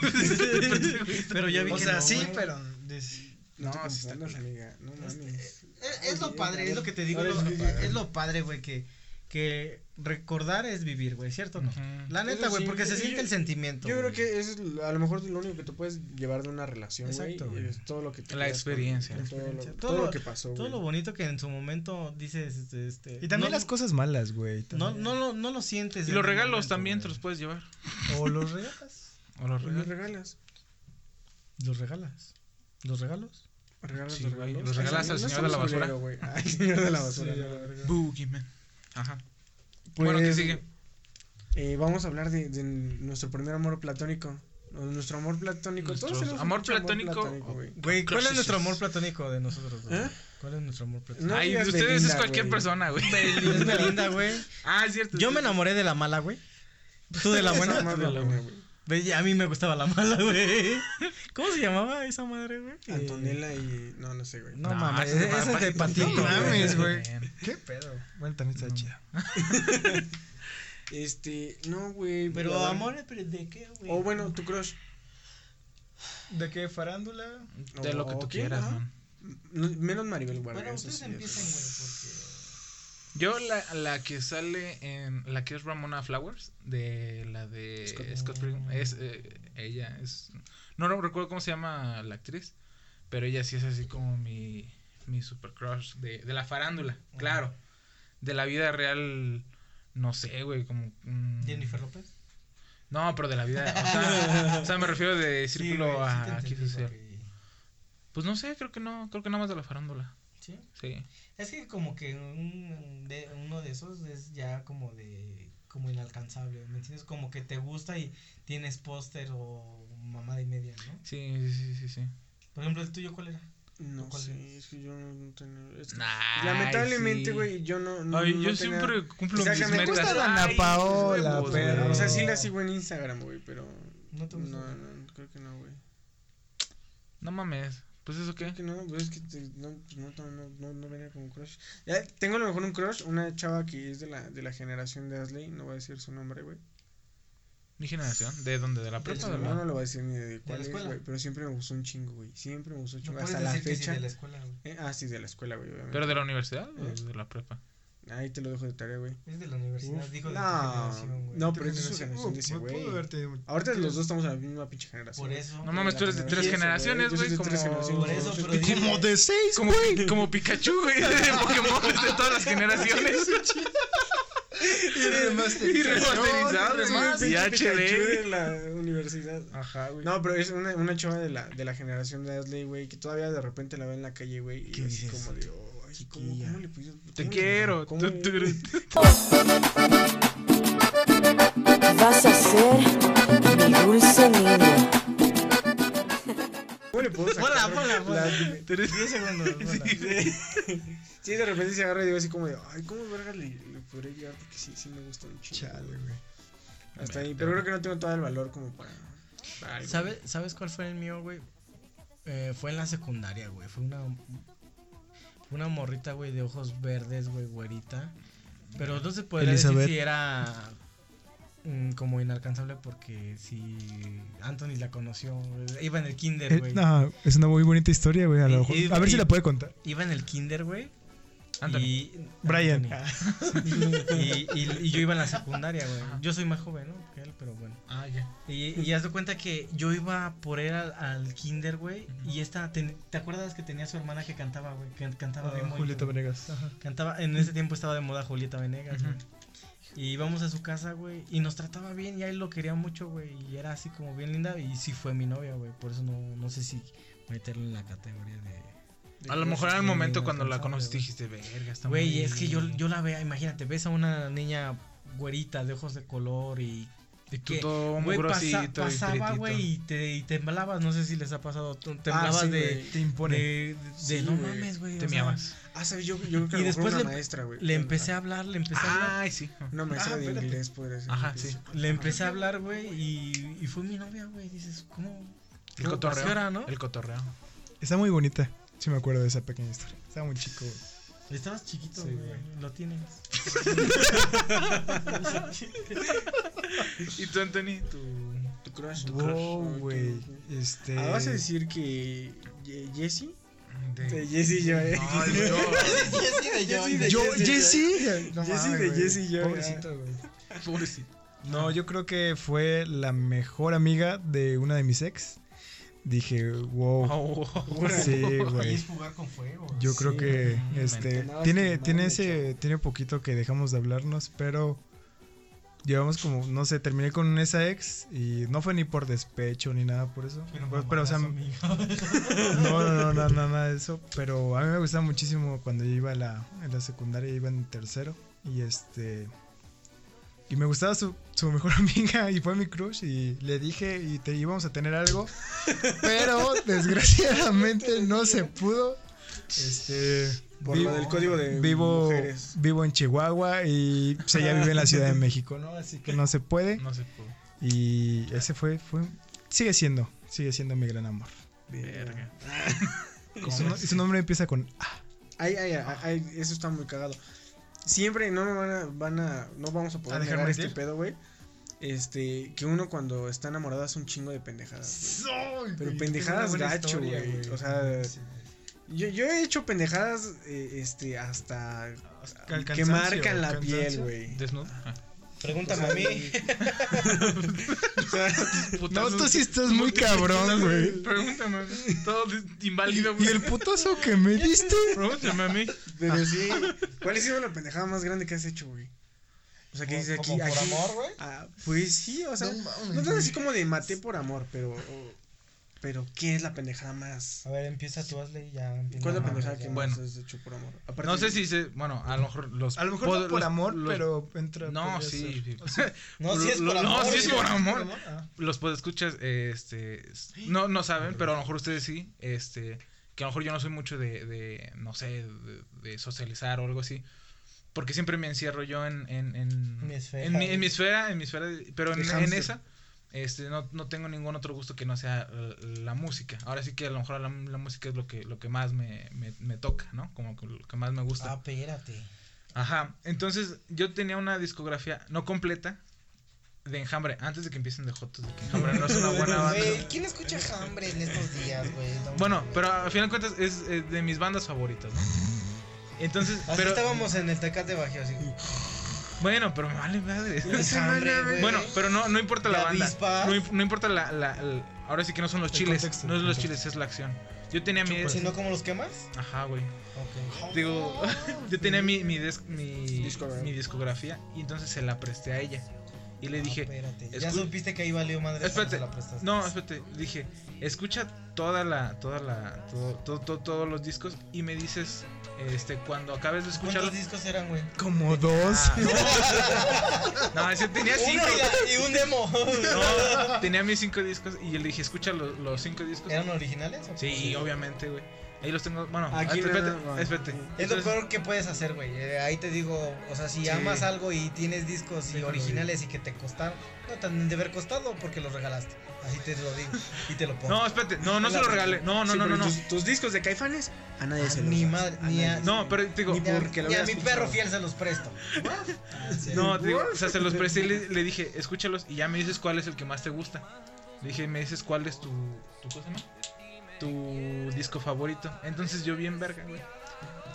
pero ya vi O que sea, no, sí, güey. pero... des- No, No, sí está amiga. No mames. Es, es lo padre, es lo que te digo. Lo- es lo padre, güey, que, que recordar es vivir, güey, ¿cierto o no? La neta, güey, sí, porque se yo- siente el sentimiento. Yo creo que eso es a lo mejor lo único que tú puedes llevar de una relación, güey. Exacto, güey. Es todo lo que te La con- experiencia. con todo, lo, experiencia. todo Todo lo lo- que pasó, Todo güey. lo bonito que en su momento dices, este, este Y también no- las cosas malas, güey. No, también. no, lo, no lo sientes. Y los regalos momento, también güey. te los puedes llevar. O los regalas. O los ¿Y los regalos. regalas? ¿Los regalas? ¿Los regalos? ¿Regalas Sí, los regalos? los regalas al no señor de la basura. Ay, señor de la basura. No. Boogeyman. Ajá. Pues, bueno, ¿qué sigue? eh, vamos a hablar de, de nuestro primer amor platónico. Nuestro amor platónico. Todos amor platónico, güey. Güey, ¿cuál es nuestro amor platónico de nosotros? ¿Eh? ¿Cuál es nuestro amor platónico? No Ay, de ustedes Belinda, es cualquier güey. persona, güey. Es Belinda, güey. Ah, es cierto. Yo sí, me enamoré de la mala, güey. ¿Tú de la buena? De la buena. güey. A mí me gustaba la mala, güey. ¿Cómo se llamaba esa madre, güey? Antonella y. No, no sé, güey. No, mames, esa esa es de patito. No mames, güey. ¿Qué pedo? Bueno, también está No. chida. Este. No, güey. Pero a ver. amor, ¿pero ¿de qué, güey? O bueno, tu crush. ¿De qué farándula? De lo que tú quieras, man. No, menos Maribel Guardia. Bueno, ustedes empiecen, güey, porque... Yo la, la que sale en la que es Ramona Flowers de la de Scott- Scott, Pilgrim es eh, ella es no no recuerdo cómo se llama la actriz pero ella sí es así como mi mi super crush de, de la farándula claro. De la vida real no sé güey como mm, Jennifer López. no pero de la vida o sea, o sea, me refiero de círculo Sí, güey, sí a entendí, social. pues no sé creo que no creo que nada más de la farándula ¿Sí? sí Es que como que un de, uno de esos es ya como de como inalcanzable, ¿me entiendes? Como que te gusta y tienes póster o mamada y media, ¿no? sí sí sí sí, sí. Por ejemplo, el tuyo cuál era? No ¿Cuál sé, es que yo no, no tengo. es que- Ay, lamentablemente, sí. güey, yo no. no Ay, no yo tenía- siempre cumplo O sea, mis que me metas. gusta Dana Paola, pero-. O sea, sí la sigo en Instagram, güey, pero. ¿No te No, no, creo que no, güey. No mames. Pues eso qué? Que no, pues es que te- no, pues no, no, no, no, no venía como crush. Ya, tengo a lo mejor un crush, una chava que es de la, de la generación de Asley, no voy a decir su nombre, güey. Mi generación. ¿De dónde? ¿De la prepa? No, de la- no lo voy a decir ni de cuál la es, güey, pero siempre me gustó un chingo, güey. Siempre me gustó un chingo. Hasta la decir que sí fecha. de la escuela, güey. Eh, ah, sí, de la escuela, güey, obviamente. ¿Pero de la universidad o ¿Eh? de la prepa? Ahí te lo dejo de tarea, güey. Es de la universidad, Uf. dijo de No, generación, güey. no, pero es de su generación. de ese güey. Ahorita los dos estamos en la misma pinche generación. Por eso. No mames, tú eres de tres generaciones, güey. Como... generaciones. Por eso, pero dime- Como de seis, Como, güey. como Pikachu, güey. De Pokémon de todas las generaciones. Y remasterizado. Y HD. de la universidad. Ajá, güey. No, pero es una, una chava de la, de la generación de Asley, güey, que todavía de repente la ve en la calle, güey, y ¿Qué así dices? como de, oh, ay, ¿cómo, Chiquilla. cómo le pusiste? Te quiero. ¿Cómo, Tú- tú- Vas a ser mi dulce niño. cómo le puedo sacar Ponla, ponla, ponla. la- tú eres- 10 segundos. Sí, de repente se agarra y digo así como de, ay, ¿cómo verga le, le podré llegar? Porque sí, sí me gusta chingo. Chale, güey. Hasta ahí, pero creo que no tengo todo el valor como para... para algo. ¿Sabes, ¿Sabes cuál fue el mío, güey? Eh, fue en la secundaria, güey. Fue una, una morrita, güey, de ojos verdes, güey, güerita. Pero no se Elizabeth. decir si era mm, como inalcanzable porque si Anthony la conoció, iba en el kinder, Eh, güey. no, es una muy bonita historia, güey. A, lo Y- mejor- y- a ver si la puede contar. Iba en el kinder, güey. Anthony. Y, Brian. Y, y- y yo iba en la secundaria, güey. Yo soy más joven, ¿no? Que él, pero bueno. Ah, ya. Y, y haz de cuenta que yo iba por él al, al kinder, güey. Y esta, ten- ¿te acuerdas que tenía su hermana que cantaba, güey? Que cantaba bien Ah, bonito, Julieta güey. Venegas. Ajá. Cantaba, en ese tiempo estaba de moda Julieta Venegas. Y íbamos a su casa, güey, y nos trataba bien, y a él lo quería mucho, güey, y era así como bien linda, y sí fue mi novia, güey, por eso no, no sé si meterlo en la categoría de... A lo mejor en el Sí, momento cuando la conociste dijiste, verga, está Güey, muy- es que yo, yo la veo, imagínate, ves a una niña güerita de ojos de color y... Y tú que, todo muy güey, pasa- grosito y pasaba, güey, y, te, y temblabas, no sé si les ha pasado, tú- temblabas Ah, sí, de... Te impone. De, de- Sí, de no mames, güey. Te miabas. Ah, ¿sabes? Yo, yo creo que Y después una le- maestra, güey. Le empecé a hablar, le empecé a hablar. Ay, sí. Una maestra Ah, de espérate. inglés, podría ser. Ajá, sí. Le empecé a hablar, güey, y, y fue mi novia, güey. Dices, ¿cómo? El ¿Cómo? cotorreo. ¿A qué hora, no? El cotorreo. Está muy bonita. Sí me acuerdo de esa pequeña historia. Estaba muy chico, güey. Estabas chiquito, Sí, güey. Lo tienes. ¿Y tú, Anthony? Tu... Tu crush. Wow, Ok, güey. Este. Ah, ¿Vas a decir que Jessie? De... Jessie yo, eh. Ay, yo. Jessie de Yo, Jesse. No Jessie mames, de güey. Jessie yo, Pobrecito, güey. Pobrecito. No, yo creo que fue la mejor amiga de una de mis ex. Dije, wow. Oh. Sí, güey. es jugar con fuego. Yo creo que este tiene tiene ese tiene poquito que dejamos de hablarnos, pero llevamos como no sé, terminé con esa ex y no fue ni por despecho ni nada por eso. Pero, pero, o sea, no, no, no, no, no, nada de eso, pero a mí me gustaba muchísimo cuando yo iba a la en la secundaria, iba en tercero y este y me gustaba su, su mejor amiga y fue mi crush y le dije y te íbamos a tener algo, pero desgraciadamente no se pudo. Este Por lo del código de vivo mujeres. vivo en Chihuahua y pues, ella vive en la Ciudad de México, ¿no? Así que no se puede No se pudo. y ese fue fue sigue siendo, sigue siendo mi gran amor. Verga. Y su, nombre empieza con A. Ay, ay, ay, ay, eso está muy cagado. Siempre no me van a, van a, no vamos a ¿A poder dejar negar este pedo, güey. Este, que uno cuando está enamorado hace un chingo de pendejadas. Pero pendejadas gacho, güey. O sea, yo, yo he hecho pendejadas, eh, este, hasta que marcan la piel, güey. ¿Desnudo? Ah. Pregúntame a mí. No, tú sí estás muy cabrón, güey. Pregúntame a mí. Todo inválido, ¿Y güey. el putazo que me diste? Pregúntame a mí. Pero sí, ¿cuál ha sido la pendejada más grande que has hecho, güey? O sea, que dice aquí, ¿Como por aquí- amor, güey? Ah, pues sí, o sea, no, tan así como de maté por amor, pero pero ¿qué es la pendejada más? A ver, empieza tú, hazle y ya. empieza. ¿Cuál es la pendejada que Bueno. más has hecho por amor? Aparte No sé de- si se. Bueno, a lo mejor los. A lo mejor pod- no por los- amor, los- pero entra. No, sí. sí. O sea, No, sí es por amor. No, sí es por amor. Ah. Los podescuchas, este. No, no saben, pero a lo mejor ustedes sí. Este. Que a lo mejor yo no soy mucho de. de no sé, de, de socializar o algo así. Porque siempre me encierro yo en. en, en Mi esfera. En mi, en mi esfera, en mi esfera. de- pero en, esa. Este, no, no tengo ningún otro gusto que no sea eh, la música. Ahora sí que a lo mejor la, la música es lo que, lo que más me, me, me toca, ¿no? Como que lo que más me gusta. Ah, espérate. Ajá. Entonces, yo tenía una discografía no completa de Enjambre, antes de que empiecen de Jotos, de que Enjambre no es una buena banda. ¿quién escucha Hambre en estos días, güey? No, Bueno, pero al final de cuentas es de mis bandas favoritas, ¿no? Entonces, Así pero estábamos en el Tecate Bajío, así. Bueno, pero me vale madre. Bueno, pero no, no importa la, La banda. avispa. No, im- no importa la, la- Ahora sí que no son los El chiles. contexto, no es los chiles, es la acción. Yo tenía mi. Si no, ¿cómo los quemas? Ajá, güey. Ok. Digo, yo tenía mi, mi, des- mi, Discografía. mi discografía y entonces se la presté a ella. Y le dije, Ah, espérate. Ya supiste que ahí valió madre. espérate, se la prestaste. no, espérate, dije, escucha toda la, toda la, todo, todo, todo- todos los discos y me dices, este, cuando acabes de escucharlo. ¿Cuántos discos eran, güey? Como dos. Ah, no, ese tenía cinco. y, un demo. No, tenía mis cinco discos y yo le dije, escucha los, los cinco discos. ¿Eran originales? o Sí, qué? obviamente, güey. Ahí los tengo. Bueno, Aquí espérate, no, no, no. espérate. Es lo peor que puedes hacer, güey. Eh, ahí te digo, o sea, si Sí. amas algo y tienes discos y originales y que te costaron, no tan de haber costado porque los regalaste. Así te lo digo y te lo pongo. No, espérate. No, no se lo regalé. No, no, Sí, no, no. Tus, tus discos de Caifanes, a nadie Ah, se los ni madre, A ni a-. No, pero te digo. Ni a, porque ni a mi perro fiel se los presto. No, te digo, o sea, se los presté y le, le dije, escúchalos y ya me dices cuál es el que más te gusta. Le dije, me dices cuál es tu, tu cosa, ¿no? Tu disco favorito. Entonces yo bien verga, güey.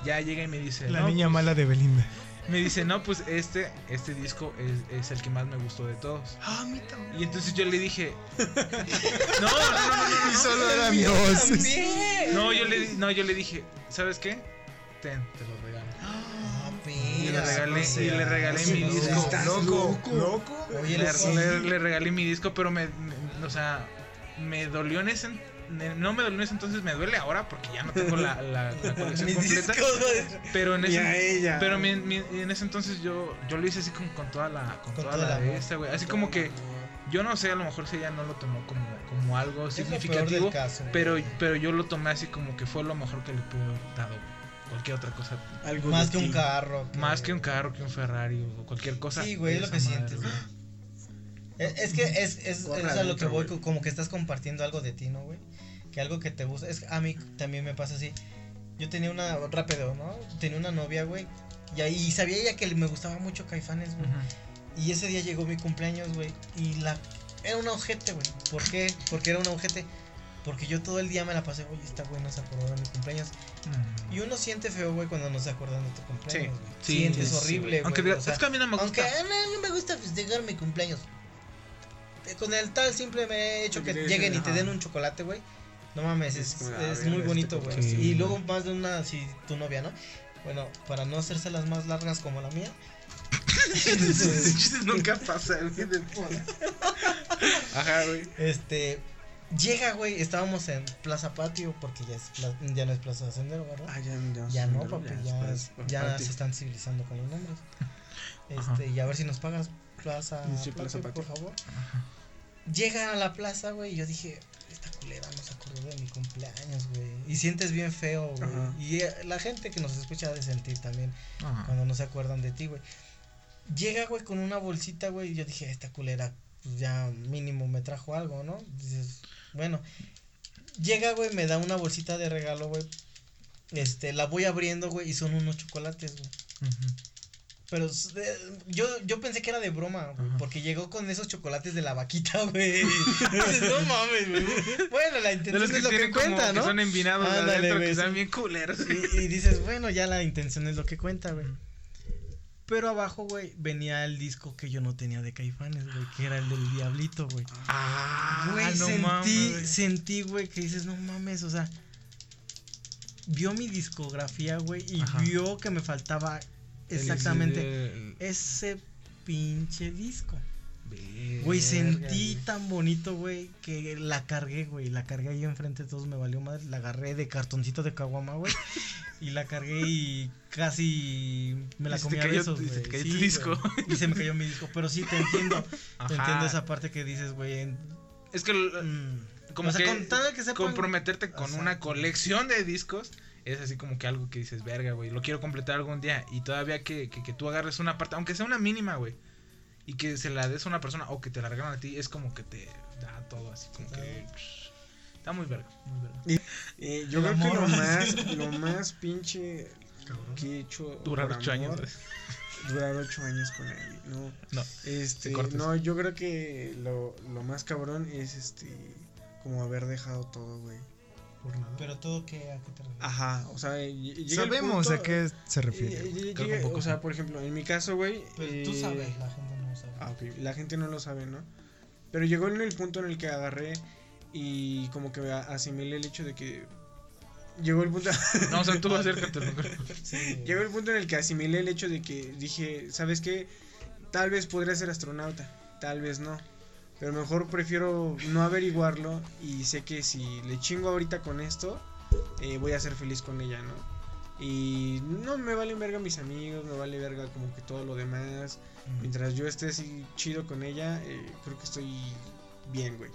Ya llega y me dice, La no, niña pues- mala de Belinda. Me dice, no, pues este, este disco es, es el que más me gustó de todos. Ah, a mí también. Y entonces yo le dije, no, no, no, no, no, Y solo eran dos. También. no, yo le, no, yo le dije, ¿sabes qué? Ten, te lo regalo. Ah, Y le regalé, o sea, y le regalé sí, mi disco. ¿Estás Loco, loco? loco. Oye, le, le- le regalé mi disco, pero me, me- o sea, me dolió en ese, no me dolió en ese entonces, me duele ahora porque ya no tengo la, la, la colección Mis completa. Pero en ese, ella. pero mi- mi- en ese entonces yo, yo lo hice así con, con toda la, con Con toda la de esta, güey. Así como que, yo no sé, a lo mejor si ella no lo tomó como, como algo significativo, caso, pero, pero yo lo tomé así como que fue lo mejor que le pude haber dado, güey. Cualquier otra cosa. Algo Más que un carro. Más que un carro, que un Ferrari o cualquier cosa. Sí, güey, es lo que madre, sientes, güey. Es, es que es, es, es a lo que voy, güey. como que estás compartiendo algo de ti, ¿no, güey? Que algo que te gusta. Es, a mí también me pasa así. Yo tenía una, rápido, ¿no? Tenía una novia, güey. Y ahí sabía ella que me gustaba mucho Caifanes, güey. Ujú. Y ese día llegó mi cumpleaños, güey. Y la. Era una ojete, güey. ¿Por qué? Porque era una ojete. Porque yo todo el día me la pasé, oye, esta güey no se acordó de mi cumpleaños. Y uno siente feo, güey, cuando no se acuerdan de tu cumpleaños. Sí, güey. sí, Sientes sí, horrible, güey. güey. Aunque o sea, es que a mí no me aunque gusta. ah, no, no me gusta festejar mi cumpleaños. Con el tal simple me he hecho que te lleguen y te den un chocolate, güey. No mames, es, muy este bonito, güey. Sí. Y luego más de una, si tu novia, ¿no? Bueno, para no hacerse las más largas como la mía. nunca pasa, güey, de. Ajá, güey. Este, llega, güey, estábamos en Plaza Patio, porque ya, es pla- ya no es Plaza Sendero, ¿verdad? Ah, ya, ya, ya no, papi, ya, es se están civilizando con los nombres. Ajá. Este, y a ver si nos pagas Plaza, Sí, Plaza Patio, por favor. Llega a la plaza, güey, y yo dije, esta culera no se acordó de mi cumpleaños, güey. Y sientes bien feo, güey. Ajá. Y eh, la gente que nos escucha ha de sentir también Ajá. cuando no se acuerdan de ti, güey. Llega, güey, con una bolsita, güey, y yo dije, esta culera, pues ya mínimo me trajo algo, ¿no? Dices, bueno. Llega, güey, me da una bolsita de regalo, güey. Este, la voy abriendo, güey, y son unos chocolates, güey. Ujú. Pero eh, yo, yo pensé que era de broma, güey, porque llegó con esos chocolates de la vaquita, güey. No mames, güey. Bueno, la intención que es lo que cuenta, que ¿no? son envinados adentro, güey, que están bien culeros. Y, y dices, bueno, ya la intención es lo que cuenta, güey. Pero abajo, güey, venía el disco que yo no tenía de Caifanes, güey, que era el del Diablito, güey. Ah, Güey, no sentí, mames, sentí, güey, que dices, no mames, o sea, vio mi discografía, güey, y Ajá. vio que me faltaba exactamente el- ese pinche disco. Güey, sentí tan bonito, güey, que la cargué, güey. La cargué ahí enfrente de todos, me valió madre. La agarré de cartoncito de caguama, güey. y la cargué y casi me la comí a besos, se te cayó Sí, tu disco. Y se me cayó mi disco. Pero sí, te entiendo. Ajá. Te entiendo esa parte que dices, güey. Es que mm, como o sea, que, con tal de que sepan- comprometerte con una colección de discos es así como que algo que dices, verga, güey, lo quiero completar algún día. Y todavía que, que, que tú agarres una parte, aunque sea una mínima, güey, y que se la des a una persona o que te la regalan a ti, es como que te da todo así, como que... Está muy verga, muy verga. Eh, yo El creo que lo más, lo más pinche que he hecho. Durar ocho años. Durar ocho años con él. No, No, este, no, yo creo que lo, lo más cabrón es este, como haber dejado todo, güey. Pero todo, ¿qué, ¿a qué te refieres? Ajá, o sea, Sabemos punto- a qué se refiere. eh, que poco o sea, por ejemplo, en mi caso, güey. Pero tú eh, sabes, la gente no sabe. Ah, ok. La gente no lo sabe, ¿no? Pero llegó en el punto en el que agarré y como que asimilé el hecho de que. Llegó el punto. No, o sea, tú acércate. Sí. llegó el punto en el que asimilé el hecho de que dije, ¿sabes qué? Tal vez podría ser astronauta, tal vez no. Pero mejor prefiero no averiguarlo y sé que si le chingo ahorita con esto, eh, voy a ser feliz con ella, ¿no? Y no me valen verga mis amigos, me vale verga como que todo lo demás. Mientras yo esté así chido con ella, eh, creo que estoy bien, güey.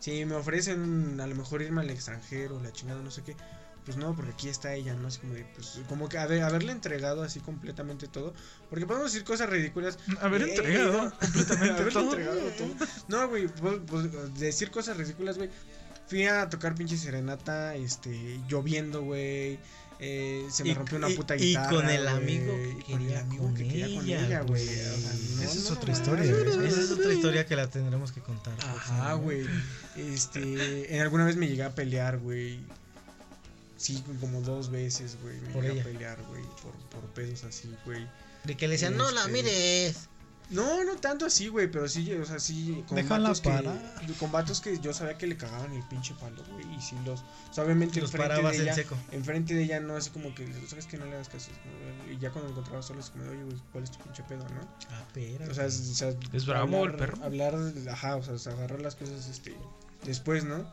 Si me ofrecen a lo mejor irme al extranjero, la chingada, no sé qué, pues no, porque aquí está ella, ¿no? Así como de, pues, como que haber, haberle entregado así completamente todo. Porque podemos decir cosas ridículas. Haber Eh, entregado completamente haberle todo. entregado todo. No, güey, pues, pues, decir cosas ridículas, güey. Fui a tocar pinche serenata, este, lloviendo, güey. Eh, se me Y- rompió una y- puta y guitarra. con el amigo que y con el amigo con que quería con ella, güey. güey. O sea, no, Esa es no, otra no, historia, Esa es otra historia que la tendremos que contar. Ajá, güey. Este, en alguna vez me llegué a pelear, güey. Sí, como dos veces, güey. Me Por ella. a pelear, güey. Por, por pedos así, güey. De que le decían, no la Este, mires. No, no tanto así, güey, pero sí, o sea, sí, vatos que, vatos que yo sabía que le cagaban el pinche palo, güey, y sí los, o sea, obviamente Los enfrente parabas de en ella, seco. enfrente de ella no así como que, sabes que no le hagas caso, y ya cuando lo encontraba solo es como, oye, güey, ¿cuál es tu pinche pedo, no? Ah, pero. O sea, es, o sea, Es bravo el hablar- perro. Hablar, ajá, o sea, agarrar las cosas, este, después, ¿no?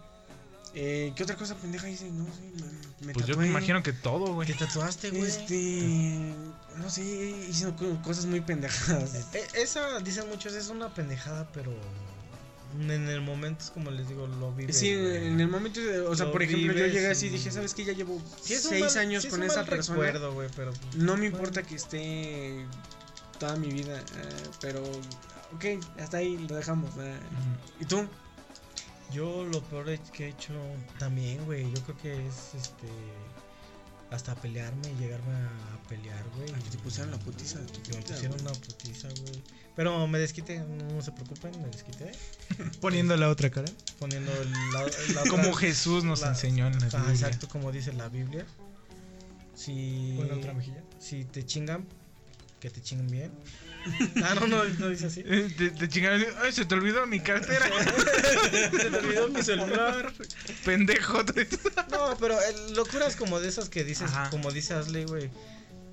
Eh, ¿qué otra cosa pendeja hice? No sé, me, me Pues yo me imagino que todo, güey. ¿Qué tatuaste, güey? Este, no sé, hice co- cosas muy pendejadas. Eh, Esa, dicen muchos, es una pendejada, pero en el momento es como les digo, lo vives. Sí, en el momento, o sea, por ejemplo, yo llegué así y dije, ¿sabes qué? Ya llevo Sí seis mal- años sí con un esa mal persona. recuerdo, güey, pero No me bueno. importa que esté toda mi vida, eh, pero, ok, hasta ahí lo dejamos. eh. ¿Y tú? Yo lo peor que he hecho también, güey. Yo creo que es este. Hasta pelearme, llegarme a pelear, güey. Que te pusieron la putiza de tu Que me pusieron güey. una putiza, güey. Pero me desquité, no se preocupen, me desquité. Poniendo la otra cara. Poniendo la, la Como otra- Jesús nos la- enseñó en la Ah, Biblia. exacto, como dice la Biblia. Si, Pon la otra mejilla. si te chingan, que te chinguen bien. ah, no, no, no dice así. Eh, Te, te chingaron, ay, se te olvidó mi cartera. Se me olvidó mi celular. Pendejo. No, pero eh, locuras como de esas que dices, Ajá. como dice Ashley, güey.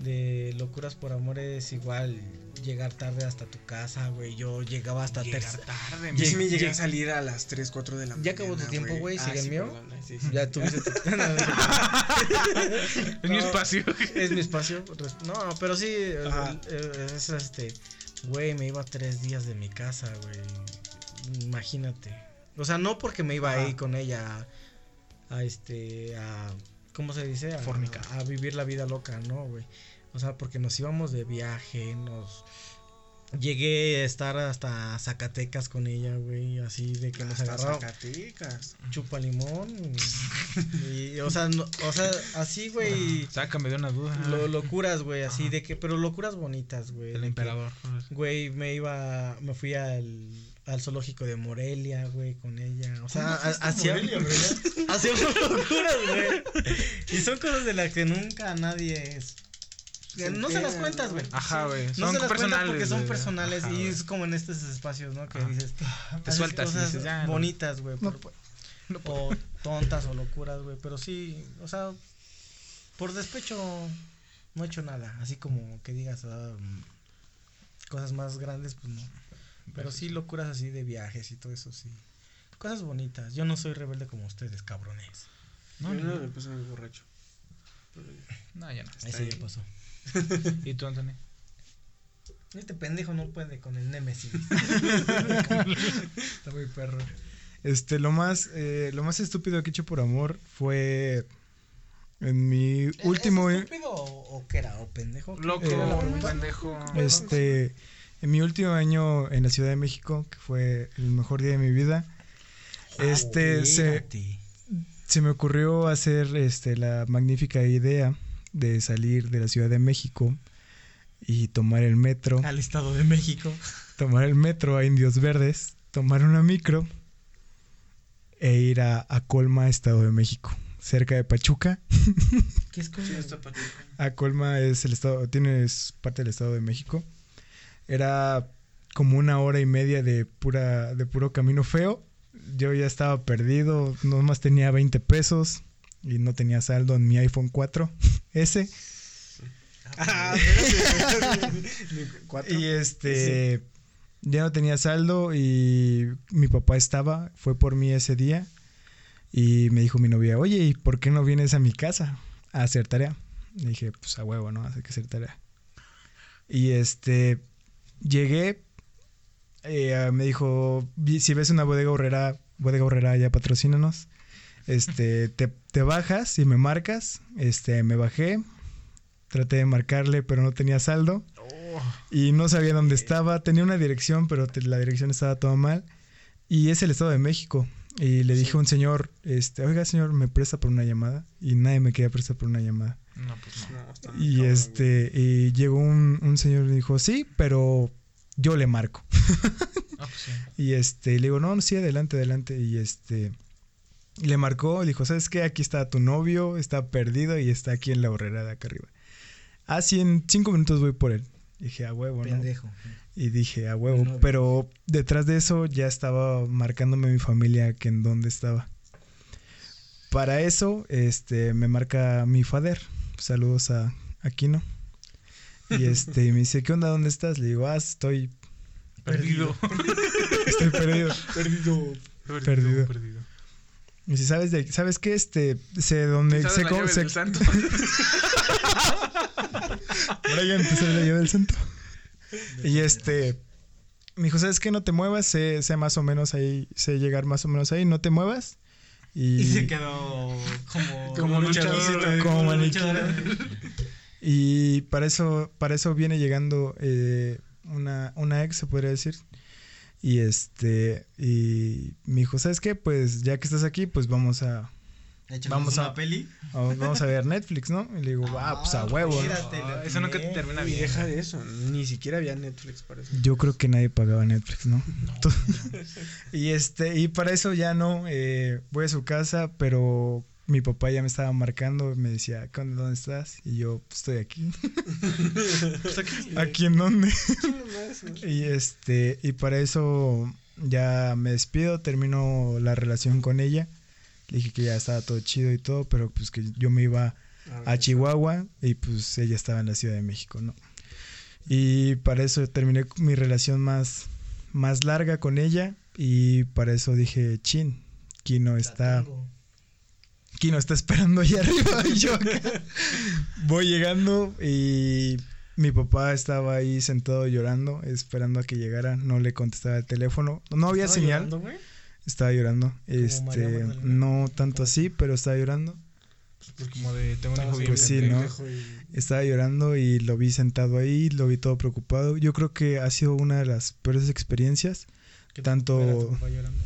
De locuras por amor es igual llegar tarde hasta tu casa, güey. Yo llegaba hasta Llegar tercera. tarde, Yo sí me llegué lleg- a salir a las 3, 4 de la mañana. Ya acabó tu tiempo, güey, Ah, ¿sigue el mío? Ya tuviste tu... Es mi espacio. Es mi espacio. No, pero sí, es este. Güey, me iba tres días de mi casa, güey. Imagínate. O sea, no porque me iba ahí con ella a, a este. a. ¿Cómo se dice? A. A vivir la vida loca, ¿no, güey? O sea, porque nos íbamos de viaje, nos. Llegué a estar hasta Zacatecas con ella, güey, así de que nos Hasta agarraba Zacatecas. chupa limón. Y, o sea, no- o sea, así, güey. Sácame de una duda. Lo, locuras, güey, así Ajá. de que, pero locuras bonitas, güey. El que, emperador. Güey, me iba, me fui al, al zoológico de Morelia, güey, con ella. O sea, ha- hacía, hacíamos locuras, güey. Y son cosas de las que nunca nadie es. No se las cuentas, ¿no? güey. Ajá, güey. No Son se las cuentas personales. porque son personales Ajá, y es como en estos espacios, ¿no? Que Ajá. dices, Te sueltas y cosas dices, ya, no. bonitas, güey. No o tontas o locuras, güey. Pero sí, o sea, por despecho no he hecho nada. Así como que digas ah, mm, cosas más grandes, pues no. Pero sí locuras así de viajes y todo eso, sí. Cosas bonitas. Yo no soy rebelde como ustedes, cabrones. No, Yo no, no me puse muy borracho. no, ya no. Ese ya pasó. ¿Y tú, Anthony? Este pendejo no puede con el Nemesis. Está muy perro. Este, lo más, eh, lo más estúpido que he hecho por amor fue en mi último, ¿Es estúpido o, o qué era? ¿O pendejo? ¿Qué- Loco, pregunta? pendejo. este, en mi último año en la Ciudad de México, que fue el mejor día de mi vida. Este, se, se me ocurrió hacer, este, la magnífica idea de salir de la Ciudad de México y tomar el metro. Al Estado de México. tomar el metro a Indios Verdes, tomar una micro e ir a, a Colma, Estado de México, cerca de Pachuca. ¿Qué es Pachuca. A Colma es el estado, tiene es parte del Estado de México. Era como una hora y media de pura, de puro camino feo. Yo ya estaba perdido, nomás tenía 20 pesos y no tenía saldo en mi iPhone 4 S. Ah. Y este ya no tenía saldo y mi papá estaba, fue por mí ese día y me dijo mi novia, oye, ¿y por qué no vienes a mi casa a hacer tarea? Le dije, pues a huevo, ¿no? Hay que hacer tarea. Y este, llegué, eh, me dijo, "Vi- si ves una bodega horrera, bodega horrera ya patrocínanos. Este, te, te bajas y me marcas. Este, me bajé. Traté de marcarle, pero no tenía saldo. Y no sabía dónde estaba. Tenía una dirección, pero te- la dirección estaba toda mal. Y es el Estado de México. Y le dije a un señor, este, oiga señor, ¿me presta por una llamada? Y nadie me quería prestar por una llamada. No, pues no. Está Y cabrón, este, y llegó un, un señor y me dijo, sí, pero yo le marco. Ah, pues sí. Y este, le digo, no, no, sí, adelante, adelante. Y este, le marcó, le dijo, ¿sabes qué? Aquí está tu novio, está perdido y está aquí en la horrera de acá arriba. Ah, sí, en cinco minutos voy por él. Dije, a huevo, ¿no? Pendejo. Y dije, a huevo. No, pero detrás de eso ya estaba marcándome mi familia que en dónde estaba. Para eso, este, me marca mi fader. Saludos a Aquino. Y este, y me dice, ¿qué onda? ¿Dónde estás? Le digo, ah, estoy, Perdido. estoy perdido. Perdido. Perdido. Perdido. Y dice, ¿sabes de ¿Sabes qué? Este, sé dónde, ¿Sabes la llave sé- del santo? Brian, te sabes la llave del santo. Y este, me dijo, ¿sabes qué? No te muevas, sé, sé más o menos ahí, sé llegar más o menos ahí, no te muevas. Y, Y se quedó como, Como luchador, como maniquí. luchador. Y para eso, para eso viene llegando eh, una, una ex, se podría decir. Y este, y me dijo, ¿sabes qué? Pues ya que estás aquí, pues vamos a, Vamos una a- peli. a- vamos a ver Netflix, ¿no? Y le digo, ah, pues a huevo, ¿no? Ah, eso nunca tiré. termina bien. deja de eso. Ni siquiera había Netflix para eso. Yo creo que nadie pagaba Netflix, ¿no? Y este, y para eso ya no, eh, voy a su casa, pero mi papá ya me estaba marcando, me decía, "¿Qué onda? ¿dónde estás? Y yo, "Pues, estoy aquí. Pues aquí. ¿Aquí en dónde? y este, y para eso ya me despido, termino la relación con ella. Le dije que ya estaba todo chido y todo, pero pues que yo me iba a Chihuahua y pues ella estaba en la Ciudad de México, ¿no? Y para eso terminé mi relación más, más larga con ella y para eso dije, chin, Kino está, Kino está esperando allá arriba y yo acá. Voy llegando y mi papá estaba ahí sentado llorando, esperando a que llegara, no le contestaba el teléfono, no había ¿Estaba señal, llorando, güey? estaba llorando, este, no tanto así, pero estaba llorando. Pues como de tengo un Estaba hijo bien Pues sí, ¿no? Estaba llorando y lo vi sentado ahí, lo vi todo preocupado. Yo creo que ha sido una de las peores experiencias. ¿Qué Tanto- era tu papá llorando?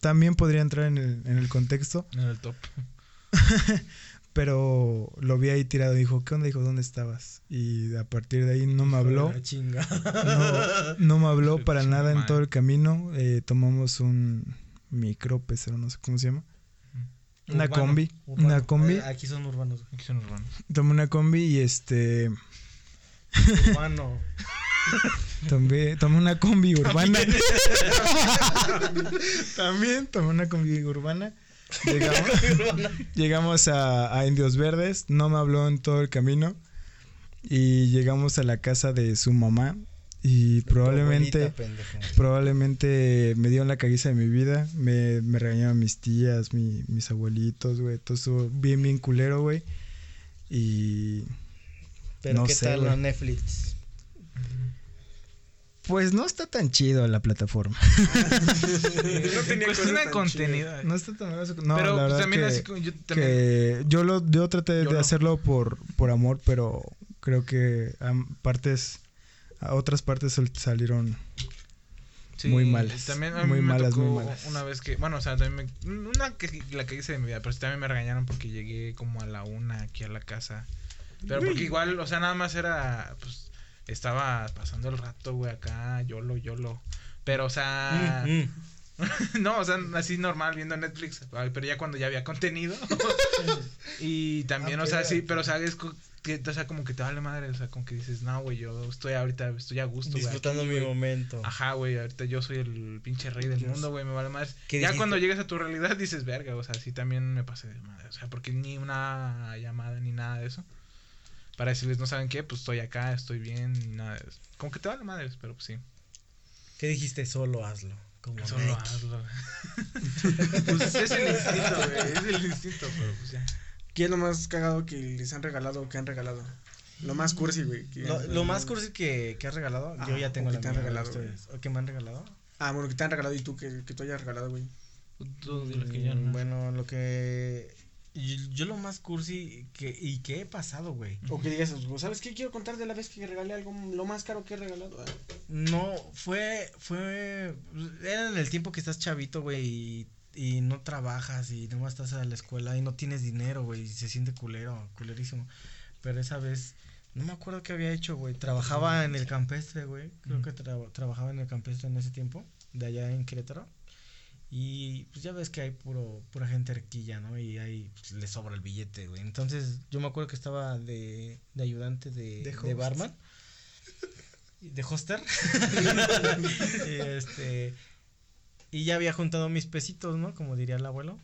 También podría entrar en el, en el contexto, En el top. pero lo vi ahí tirado y dijo, ¿qué onda? Dijo, ¿dónde estabas? Y a partir de ahí no me habló, no, no me habló para nada en todo el camino. Eh, tomamos un micro pecero, no sé cómo se llama. Una Urbano, combi, urbano. una combi. Eh, Aquí son urbanos. Aquí son urbanos. Tomé una combi y este... Urbano. Tomé, tomé una combi urbana. También tomé una combi urbana. Llegamos, llegamos a, a Indios Verdes. No me habló en todo el camino. Y llegamos a la casa de su mamá. Y probablemente, probablemente me dio la caguiza de mi vida. Me, me regañaron mis tías, mi- mis abuelitos, güey. Todo estuvo bien, bien culero, güey. Y Pero No ¿qué sé, tal la Netflix? pues no está tan chido la plataforma. No tenía En cuestión de tan contenido. No está tan no, pero la pues, verdad también que, así como yo también. que yo lo yo traté Yo de no. hacerlo por por amor, pero creo que am- partes a otras partes salieron Sí, muy malas, También a mí muy me malas, tocó muy malas. una vez que, bueno, o sea, también me, una que la que hice de mi vida, pero también me regañaron porque llegué como a la una aquí a la casa. Pero porque igual, o sea, nada más era, pues, estaba pasando el rato, güey, acá, yolo, yolo. Pero, o sea, Mm, mm. no, o sea, así normal viendo Netflix, pero ya cuando ya había contenido. y también, Ah, o sea, sí, pero, o sea, es que, o sea, como que te vale madre, o sea, como que dices, no, güey, yo estoy ahorita, estoy a gusto, güey. Disfrutando aquí, mi güey". momento. Ajá, güey, ahorita yo soy el pinche rey del mundo, güey, me vale más. ¿Qué Ya dijiste? cuando llegas a tu realidad dices, verga, o sea, sí también me pasé de madre, o sea, porque ni una llamada ni nada de eso. Para decirles, no saben qué, pues estoy acá, estoy bien, nada. Como que te vale madre, pero pues sí. ¿Qué dijiste? Solo hazlo. Como Solo Nike. hazlo. pues es el instinto, güey, es el instinto, pero pues ya. ¿Qué es lo más cagado que les han regalado o que han regalado? Lo más cursi, güey. Lo, lo más cursi que, que has regalado, Ah, yo ya tengo o que la te han regalado, ¿ustedes? ¿O que me han regalado? Ah, bueno, que te han regalado y tú que, que tú hayas regalado, güey. Tú dile que ya no. Bueno, lo que. Yo, yo lo más cursi que, y que he pasado, güey. O que digas, ¿sabes qué? Quiero contar de la vez que regalé algo, lo más caro que he regalado. No, fue. Fue. Era en el tiempo que estás chavito, güey, y, y no trabajas y nomás estás a la escuela y no tienes dinero, güey, y se siente culero, culerísimo. Pero esa vez. No me acuerdo qué había hecho, güey. Trabajaba en el campestre, güey. Creo que tra- trabajaba en el campestre en ese tiempo, de allá en Querétaro. Y pues ya ves que hay puro, pura gente arquilla, ¿no? Y ahí pues, le sobra el billete, güey. Entonces yo me acuerdo que estaba de, de ayudante de, De de, barman. De hoster. y este. Y ya había juntado mis pesitos, ¿no? Como diría el abuelo.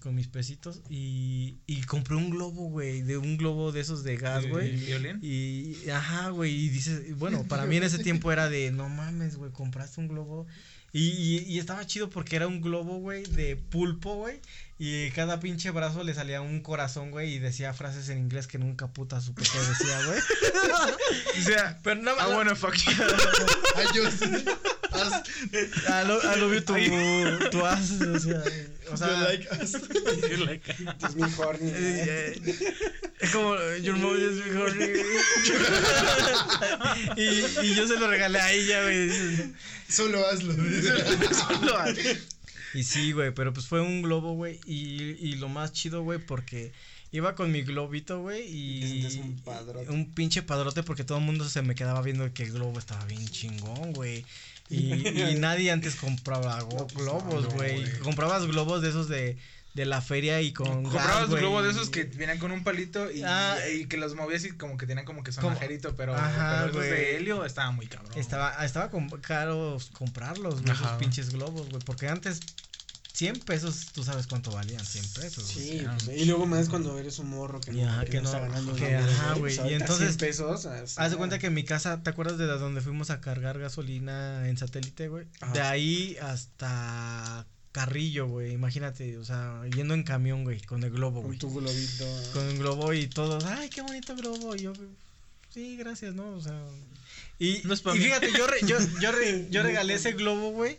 Con mis pesitos. Y, y compré un globo, güey. De un globo de esos de gas, ¿El güey. violín? Y, ajá, güey, y dices, bueno, para mí en ese tiempo era de, no mames, güey, compraste un globo. Y, y, y estaba chido porque era un globo, güey, de pulpo, güey. Y cada pinche brazo le salía un corazón, güey, y decía frases en inglés que nunca puta supe qué decía, güey. O sea, Pero no, I wanna fuck you. Ay, yo sí. As- I love, I love you tu, tu ass, o sea, o sea, you like us. Es mi horny. Eh, eh, Es como Your mom is my horny. y, y yo se lo regalé a ella, güey. Solo hazlo. Y sí, güey, pero pues fue un globo, güey. Y, y lo más chido, güey, porque iba con mi globito, güey. Y un padrote. Un pinche padrote porque todo el mundo se me quedaba viendo que el globo estaba bien chingón, güey. Y, y nadie antes compraba go- globos, no, güey. Comprabas globos de esos de, de la feria y con. Comprabas globos de esos que venían con un palito y, Ah. y que los movías y como que tenían como que sonajerito, pero, Ajá, pero esos de helio estaba muy cabrón. Estaba, estaba caro comprarlos, güey, esos pinches globos, güey. Porque antes, 100 pesos, tú sabes cuánto valían, 100 pesos. Sí, pues, y luego más cuando eres un morro que Y ajá, que no- está ganando que ajá, güey, Pues y entonces- 100 pesos. o sea, Haz de cuenta que en mi casa, ¿te acuerdas de donde fuimos a cargar gasolina en satélite, güey? Ajá. De ahí hasta Carrillo, güey, imagínate, o sea, yendo en camión, güey, con el globo, Con güey. tu globito. Con el globo y todos, ay, qué bonito globo. Y yo, sí, gracias, ¿no? O sea. Y, No es y mí. fíjate, yo, re- yo, yo, re- yo regalé ese globo, güey.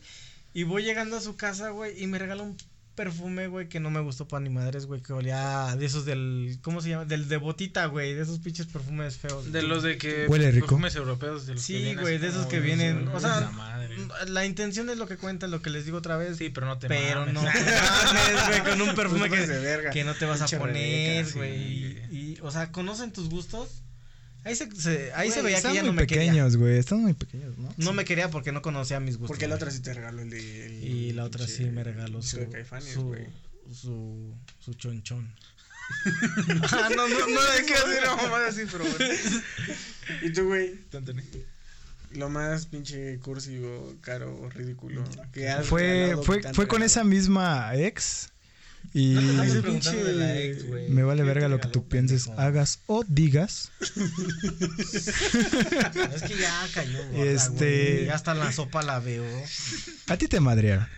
Y voy llegando a su casa, güey, y me regaló un perfume, güey, que no me gustó para ni madres, güey, que olía de esos del, ¿cómo se llama? Del de botita, güey, de esos pinches perfumes feos. De los de que Huele rico. perfumes europeos de los que Sí, güey, de esos que vienen, o sea, la madre. La intención es lo que cuenta, lo que les digo otra vez. Sí, pero no te pero mames. no te mames, güey, con un perfume No te que, que no te vas a poner, güey. sí. y, y, o sea, ¿conocen tus gustos? Ahí se, se- ahí se veía que muy no me quería. pequeños, güey. Están muy pequeños, ¿no? No me quería porque no conocía mis gustos. Porque la otra sí te regaló el de. el- Y la otra sí me regaló su, de Caifanes, su, güey. su, su chonchón. Ah, no, no, no hay que decir una mamada así, pero bueno. Y tú, güey, lo más pinche cursi o caro ridículo que has Fue, fue, fue con esa misma ex. Y No te pinche- de la ex, güey. me vale ¿Qué te verga lo que tú pienses, pendejo? hagas o digas. Es que ya cayó, gorda, Este- güey. Ya hasta en la sopa la veo. A ti te madrearon.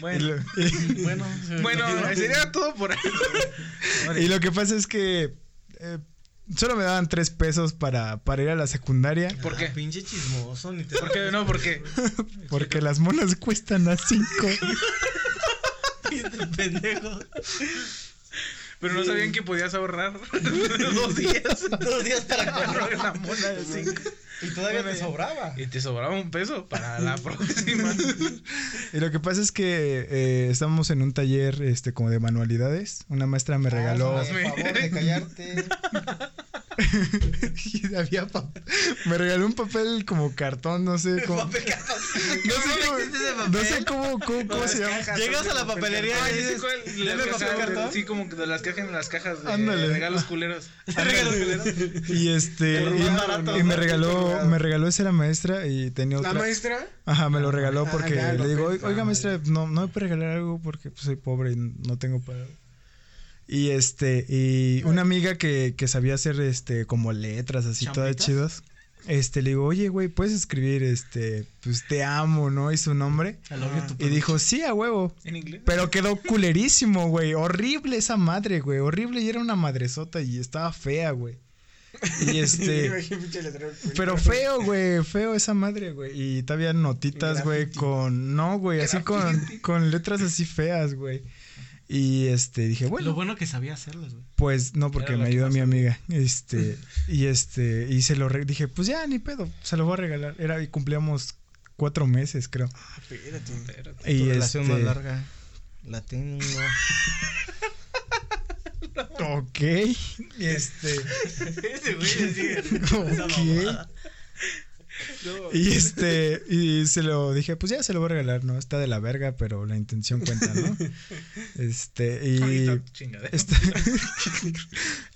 Bueno, bueno. Bueno, sería todo por ahí. y lo que pasa es que eh, solo me daban tres pesos para, para ir a la secundaria. ¿Por qué? Ah, pinche chismoso, ni te ¿Por qué? No, porque Porque las monas cuestan a cinco. Pendejo. pero no sabían que podías ahorrar dos días. Dos días para Para una mona de cinco. Y todavía me sobraba. Y te sobraba un peso para la próxima. Y lo que pasa es que eh, estábamos en un taller este como de manualidades. Una maestra me regaló. Por favor de callarte. y había pa- me regaló un papel como cartón, no sé cómo. no sé cómo, no sé cómo, cómo, cómo se llama. Llegas a la papelería y sí, dices, ¿cuál? "Deme Las papel cartón". Sí, como que de las cajas en las cajas de Ándale. regalos culeros. Regalos culeros. Y este y, más barato, y me regaló me regaló esa la maestra y tenía ¿La otra. maestra? Ajá, me lo regaló Ah, porque ya, le digo, papel. oiga maestra, no, no me puede regalar algo porque pues, soy pobre y no tengo para. Y este, y una amiga que, que sabía hacer este como letras así todas chidas. Este, le digo, oye, güey, puedes escribir este, pues te amo, ¿no? Y su nombre. Y dijo, sí, a huevo. ¿En inglés? Pero quedó culerísimo, güey. Horrible esa madre, güey. Horrible y era una madresota y estaba fea, güey. Y este. Pero feo, güey, feo esa madre, güey. Y todavía notitas, güey, con. No, güey, así con, con letras así feas, güey. Y este, dije, bueno. Lo bueno que sabía hacerlas, güey. Pues no, porque me ayudó mi amiga. Este, y este, y se lo re- dije, pues ya, ni pedo, se lo voy a regalar. Era, y cumplíamos cuatro meses, creo. Espérate. Y tu relación este, más larga. La tengo. Ok. Y este. Ese güey ok. Y este, y se lo dije, pues ya se lo voy a regalar, ¿no? Está de la verga, pero la intención cuenta, ¿no? Este, y. Está-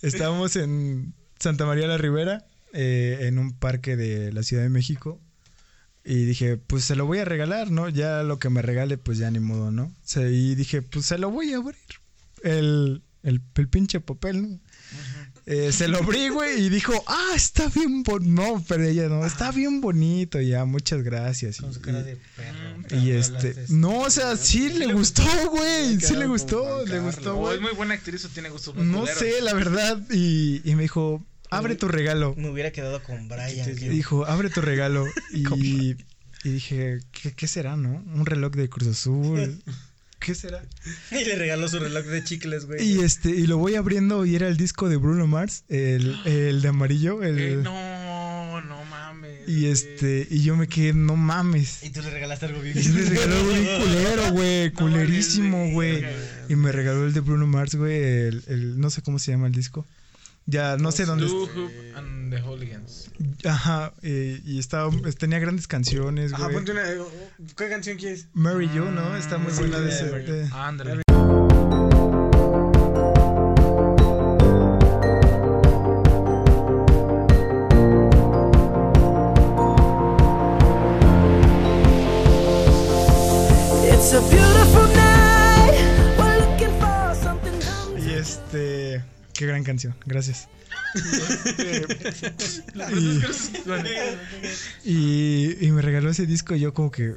Estábamos en Santa María la Ribera, eh, en un parque de la Ciudad de México. Y dije, pues se lo voy a regalar, ¿no? Ya lo que me regale, pues ya ni modo, ¿no? Se- y dije, pues se lo voy a abrir. El, el, el pinche papel, ¿no? Eh, se lo abrí, güey, y dijo, ah, está bien bonito. No, pero ella no, está bien bonito, ya, muchas gracias. Con Y- su cara y- de perro. y este, no, o sea, sí le gustó, güey, sí le gustó, le gustó, güey. es muy buena actriz o tiene gustos muy No culeros. sé, la verdad. Y, y me dijo, abre tu regalo. Me hubiera quedado con Brian. Y que- dijo, abre tu regalo. Y, y dije, ¿qué, ¿qué será, no? Un reloj de Cruz Azul. ¿Qué será? Y le regaló su reloj de chicles, güey. Y este, y lo voy abriendo y era el disco de Bruno Mars, el, el de amarillo, el. Eh, no, no mames. Y este, y yo me quedé, no mames. Y tú le regalaste algo bien. Y me regaló algo bien culero, güey, culerísimo, güey. Y me regaló el de Bruno Mars, güey, el, el, no sé cómo se llama el disco. Ya, no sé dónde. And the Hooligans. Ajá, eh, y estaba, tenía grandes canciones, Ajá, güey. ponte una. ¿Qué canción quieres? Mary You, ¿no? Está muy Sí, buena de ese. Ándale. Canción, gracias. y, y me regaló ese disco y yo como que.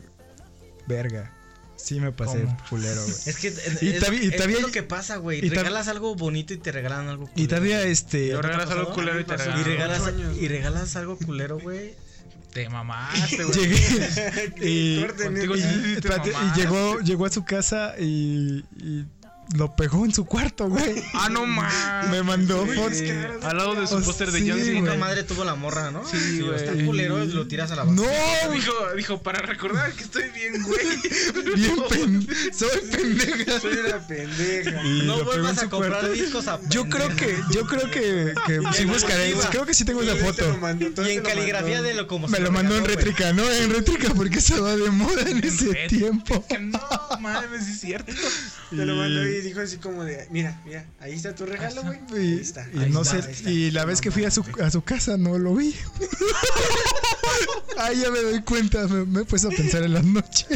Verga. Sí me pasé ¿Cómo? culero, güey. Es que es, Y es- y es lo que pasa, güey. y Regalas algo bonito y te regalan algo culero. Y todavía este. Lo regalas algo culero y te me Y regalan. regalas, años, y regalas algo culero, güey. Te mamaste, güey. Llegué. y, y- te espérate, y mamaste. llegó, llegó a su casa y, y lo pegó en su cuarto, güey. Ah, no mames. Me mandó fotos. Al lado de su Oh, póster de sí, John Poca Cena. güey. madre tuvo la morra, ¿no? Sí, Si güey. Está culero, lo tiras a la No, basura. Dijo, dijo, para recordar que estoy bien, güey. bien pen- soy pendeja. Soy una pendeja. Y No lo pegó en vuelvas su a comprar cuarto. discos a Yo creo que, yo creo que, que sí buscaré, creo que sí tengo esa foto. Y en caligrafía de lo como Me se lo mandó en rétrica, ¿no? En rétrica porque estaba de moda en ese tiempo. Que no mames, sí es cierto. Te lo mandó dijo así como de, mira, mira, ahí está tu regalo, güey. Ahí Y, está. y ahí no está, sé, ahí está. y la vez que fui a su, a su casa no lo vi. Ahí ya me doy cuenta, me, me he puesto a pensar en la noche.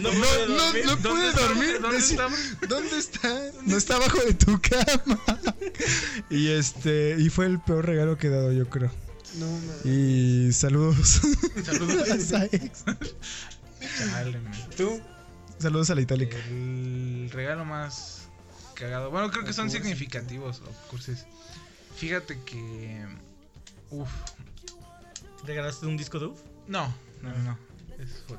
No, No, puede no, dormir. no ¿Dónde pude está? dormir. ¿Dónde está? ¿Dónde está? No está abajo de tu cama. Y este, y fue el peor regalo que he dado, yo creo. No, no. Y saludos. Saludos. a esa ex. Chale, man. ¿Tú? Saludos a la itálica. El regalo más cagado. Bueno, creo que son significativos o cursis. Fíjate que. Uf. ¿Regalaste un disco de UF? No, no, no. no. Es fue-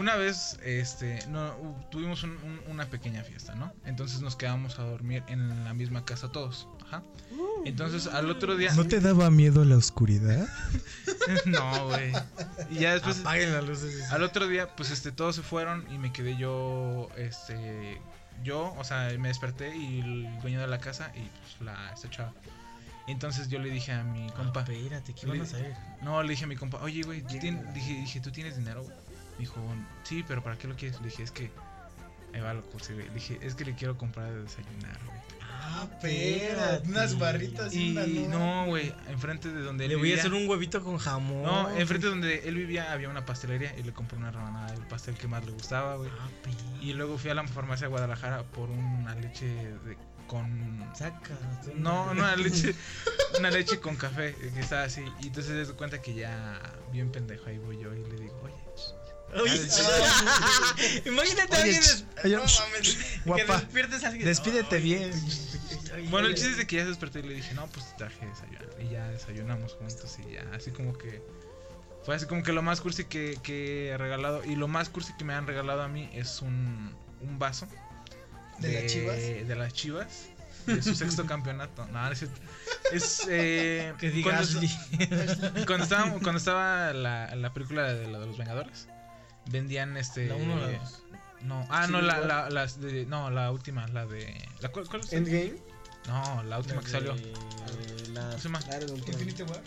Una vez, este, no, tuvimos un- un- una pequeña fiesta, ¿no? Entonces nos quedamos a dormir en la misma casa todos. Ajá. Entonces al otro día. ¿No te daba miedo la oscuridad? no, güey. Y ya después. Apaguen las luces. Al otro día, pues este, todos se fueron y me quedé yo, este, yo, o sea, me desperté y el dueño de la casa y pues la, esta chava. Entonces yo le dije a mi compa, Espérate, ¿qué van a saber? no, le dije a mi compa, oye, güey, ¿tú tien- dije, dije, ¿tú tienes dinero? güey?" Dijo, sí, pero ¿para qué lo quieres? Le dije, es que, ahí va lo cursi. Le dije, es que le quiero comprar de desayunar, güey. Ah, espérate. Unas barritas Y una no, güey, enfrente de donde él Le voy a hacer un huevito con jamón. No, enfrente de donde él vivía había una pastelería y le compré una rebanada del pastel que más le gustaba, güey. Ah, Y luego fui a la farmacia de Guadalajara por una leche de, con... Saca. No, no, una leche, una leche con café, que estaba así. Y entonces se da cuenta que ya, bien pendejo, ahí voy yo y le digo, oye, Oye, Imagínate a alguien. des- no mames. guapa, Que despiertes a alguien. Despídete Ay, bien. Bueno, el chiste es de que ya se despertó y le dije, no, pues te traje desayunar. Y ya desayunamos juntos y ya, así como que. Fue así como que lo más cursi que, que he regalado. Y lo más cursi que me han regalado a mí es un, un vaso. ¿De las Chivas? De las chivas. De su sexto campeonato. No, es. Eh, Que diga cuando, estaba, cuando estaba la, la película de, la de los Vengadores, vendían este. ¿La uno o la dos? No, ah, no, la, la, las de- no, la última, la de. ¿la, cuál, cuál es? Endgame. No, la última que salió. La- ¿Cómo se llama? La era de Ultron. Infinity War.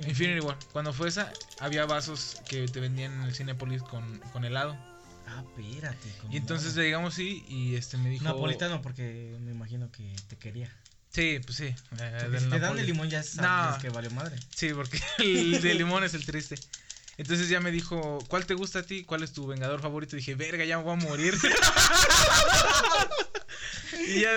No, Infinity War. Cuando fue esa, había vasos que te vendían en el Cinepolis con, con helado. Ah, espérate. Y entonces helado. llegamos sí y este me dijo. Napolitano, porque me imagino que te quería. Sí, pues sí. eh, Porque del si te dan de limón ya sabes No. que valió madre. Sí, porque el de limón es el triste. Entonces ya me dijo, ¿cuál te gusta a ti? ¿Cuál es tu vengador favorito? dije, verga, ya me voy a morir. y ya,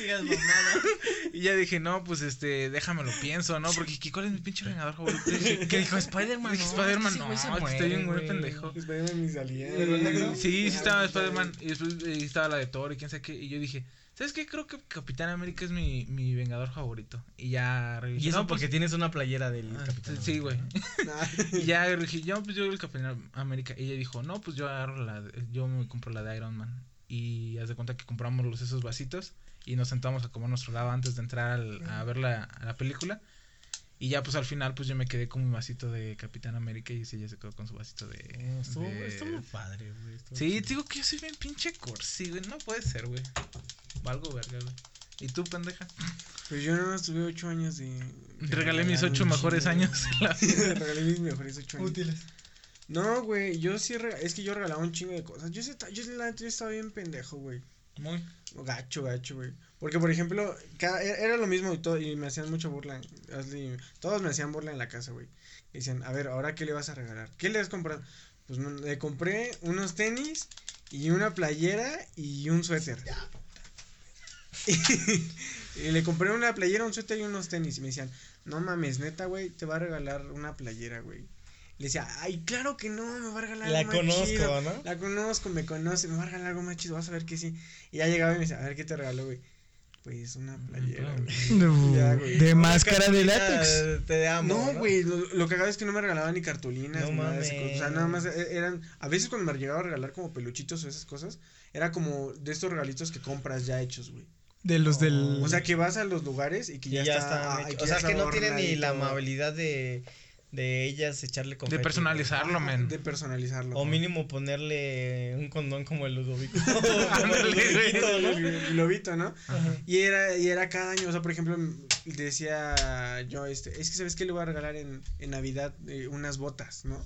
y ya dije, no, pues este, déjame lo pienso, ¿no? Porque ¿qué- ¿cuál es mi pinche vengador favorito? ¿Qué dijo Spider-Man? Dije, Spider-Man, no, estoy bien güey. pendejo. Spider-Man ni salía. Sí, sí estaba Spider-Man y después eh, estaba la de Thor y quién sabe qué. Y yo dije, ¿sabes qué? Creo que Capitán América es mi, mi vengador favorito. Y ya Y eso no, pues, porque tienes una playera del ah, Capitán. Sí, güey. Y ya dije, yo, pues yo el Capitán América. Y ella dijo, no, pues yo agarro la, de- yo me compro la de Iron Man. Y haz de cuenta que compramos los, esos vasitos y nos sentamos a comer nuestro lado antes de entrar al- a ver la, a la película. Y ya pues al final pues yo me quedé con mi vasito de Capitán América y ella se quedó con su vasito de... Eh, Estuvo, de- estuvo padre, güey. estuvo Sí, chido. te digo que yo soy bien pinche cursi, güey. No puede ser, güey. Valgo verga, güey. ¿Y tú, pendeja? Pues yo nada más tuve ocho años de. de Regalé mis ocho mejores años en la vida. Regalé mis mejores ocho años. Útiles. No, güey, yo sí. rega- Es que yo regalaba un chingo de cosas. Yo, sí yo, neta, yo estaba bien pendejo, güey. Muy. Gacho, gacho, güey. Porque, por ejemplo, cada- era era lo mismo y, todo, y me hacían mucha burla. Ashley, todos me hacían burla en la casa, güey. Y Decían, a ver, ¿ahora qué le vas a regalar? ¿Qué le has comprado? Pues no, le compré unos tenis y una playera y un suéter. y le compré una playera, un suéter y unos tenis. Y me decían, no mames, neta, güey, te va a regalar una playera, güey. Le decía, ay, claro que no, me va a regalar La algo más conozco, chido". ¿no? La conozco, me conoce, me va a regalar algo más chido, vas a ver que sí. Y ya llegaba y me decía, a ver qué te regaló, güey. Pues una playera, güey. No, Ya, güey. de máscara de látex. Ah, Te amo. No, güey, lo, lo cagado es que no me regalaban ni cartulinas, No ni nada de esas cosas. O sea, nada más e- eran. A veces cuando me llegaba a regalar como peluchitos o esas cosas, era como de estos regalitos que compras ya hechos, güey. De los del. O sea, que vas a los lugares y que Y ya, está. está. ah, hecho. que o ya sea, que está no tiene ni la amabilidad de, de ellas echarle confeti. De personalizarlo, Ajá, men. De personalizarlo. O mínimo ponerle un condón como el Ludovico. Güey. El el globito, ¿no? Y era, y era cada año, o sea, por ejemplo, decía yo, este, es que sabes que le voy a regalar en, en Navidad Eh, unas botas, ¿no?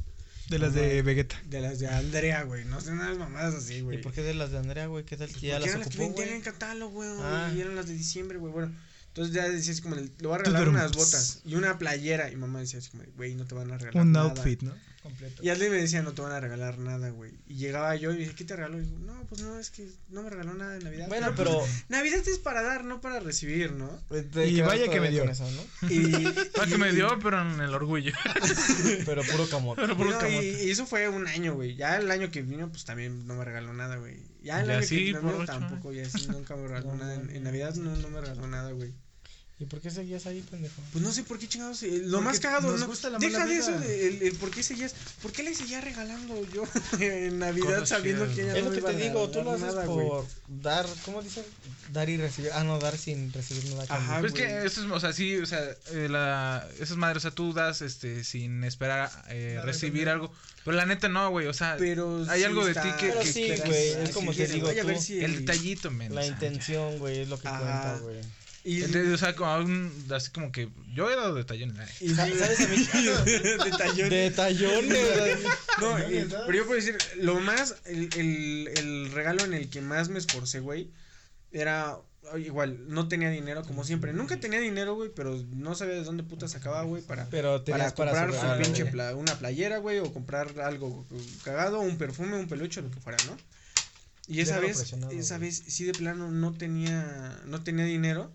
De las de Vegeta. De las de Andrea, güey, no sé, unas mamadas así, ¿Y güey. por qué de las de Andrea, güey? ¿Qué tal que ya Porque las eran las que vendían en catálogo, güey, Ah. y eran las de diciembre, güey, bueno. Entonces ya decía así como, le voy a regalar unas botas y una playera. Y mamá decía así como, güey, no te van a regalar Un nada. outfit, ¿no? Completo. Y alguien me decía, no te van a regalar nada, güey. Y llegaba yo y dije, ¿qué te regaló? Y digo, no, pues no, es que no me regaló nada de Navidad. Bueno, pues, pero. Navidad es para dar, no para recibir, ¿no? Y vaya que me dio. eso, ¿no? Y, Ah, que me dio, pero en el orgullo. Pero puro camote. Pero y puro no, y, camote. y eso fue un año, güey. Ya el año que vino, pues también no me regaló nada, güey. Ya el Ya año sí, que vino tampoco, ya sí, nunca me regaló nada. En, en. Navidad no, no me regaló nada, güey. ¿Y por qué seguías ahí, pendejo? Pues no sé por qué chingados. eh, lo Porque más cagado, nos ¿no? gusta la Deja mala de eso, vida. de- el, el por qué seguías. ¿Por qué le seguía regalando yo en Navidad sabiendo que ella Es no lo me que iba te digo, tú lo haces nada, por dar, ¿cómo dicen? Dar y recibir. Ah, no, dar sin recibir nada. Ajá, Pues güey. que eso es, o sea, sí, o sea, eh, la, esas madres, o sea, tú das, este, sin esperar eh, recibir algo. Pero la neta no, güey, o sea, Pero hay sí algo de está- ti que, Pero que- sí, güey, es como te digo "Oye, a ver tú, el detallito, men. La intención, güey, es lo que cuenta, güey. Y, Entonces, o sea, como un, así como que yo he dado detallones. ay. y- ¿Sabes a mí? Detallones. Detallones. No, Detallones, eh, ¿sabes? pero yo puedo decir, lo más, el, el, el regalo en el que más me esforcé, güey, era igual, no tenía dinero como siempre. Nunca tenía dinero, güey, pero no sabía de dónde puta sacaba, güey, para, Pero para para, comprar su sobresalir, pinche pla- una playera, güey, o comprar algo cagado, un perfume, un peluche, lo que fuera, ¿no? Y esa Déjalo vez, esa güey. vez sí de plano no tenía, no tenía dinero.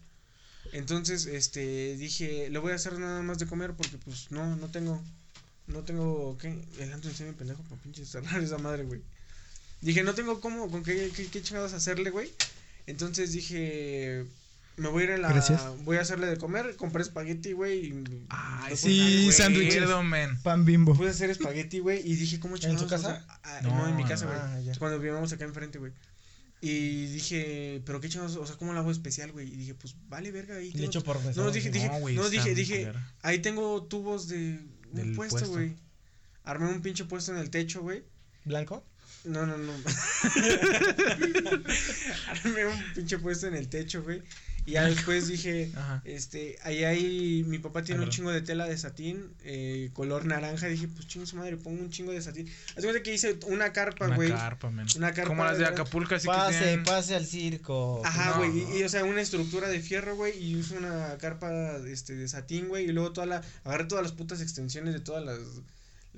Entonces, este, dije, le voy a hacer nada más de comer porque pues no, no tengo, no tengo, ¿qué? El Antonio se me pendejo para pinche cerrar esa madre, güey. Dije, no tengo cómo, con qué, qué, qué chingados hacerle, güey. Entonces dije, me voy a ir a la... Gracias. Voy a hacerle de comer, compré espagueti, güey. Ay, sí, güey, men. Pan bimbo. Puse a hacer espagueti, güey, y dije, ¿cómo ¿En chingados? su casa? o sea, No, no, en mi casa, güey. ah, ya. Cuando vivíamos acá enfrente, güey. Y dije, pero qué chingados, o sea, ¿cómo lo hago especial, güey? Y dije, pues vale, verga, ahí. Le tengo echo tu- por No, dije, dije, No, güey, no, dije, dije, ahí tengo tubos de un Del puesto, puesto. güey. Armé un pinche puesto en el techo, güey. ¿Blanco? No, no, no. Armé un pinche puesto en el techo, güey. Y ya después dije, Ajá. este, ahí hay, mi papá tiene un chingo de tela de satín, eh, color naranja. Dije, pues chingo su madre, pongo un chingo de satín. Haz cuenta que hice una carpa, Una güey. carpa, men. Una carpa Como las de Acapulco, así que Pase, tienen... pase al circo. Ajá, No. güey, y, y, o sea, una estructura de fierro, güey, y uso una carpa este, de satín, güey, y luego toda la, agarré todas las putas extensiones de todas las,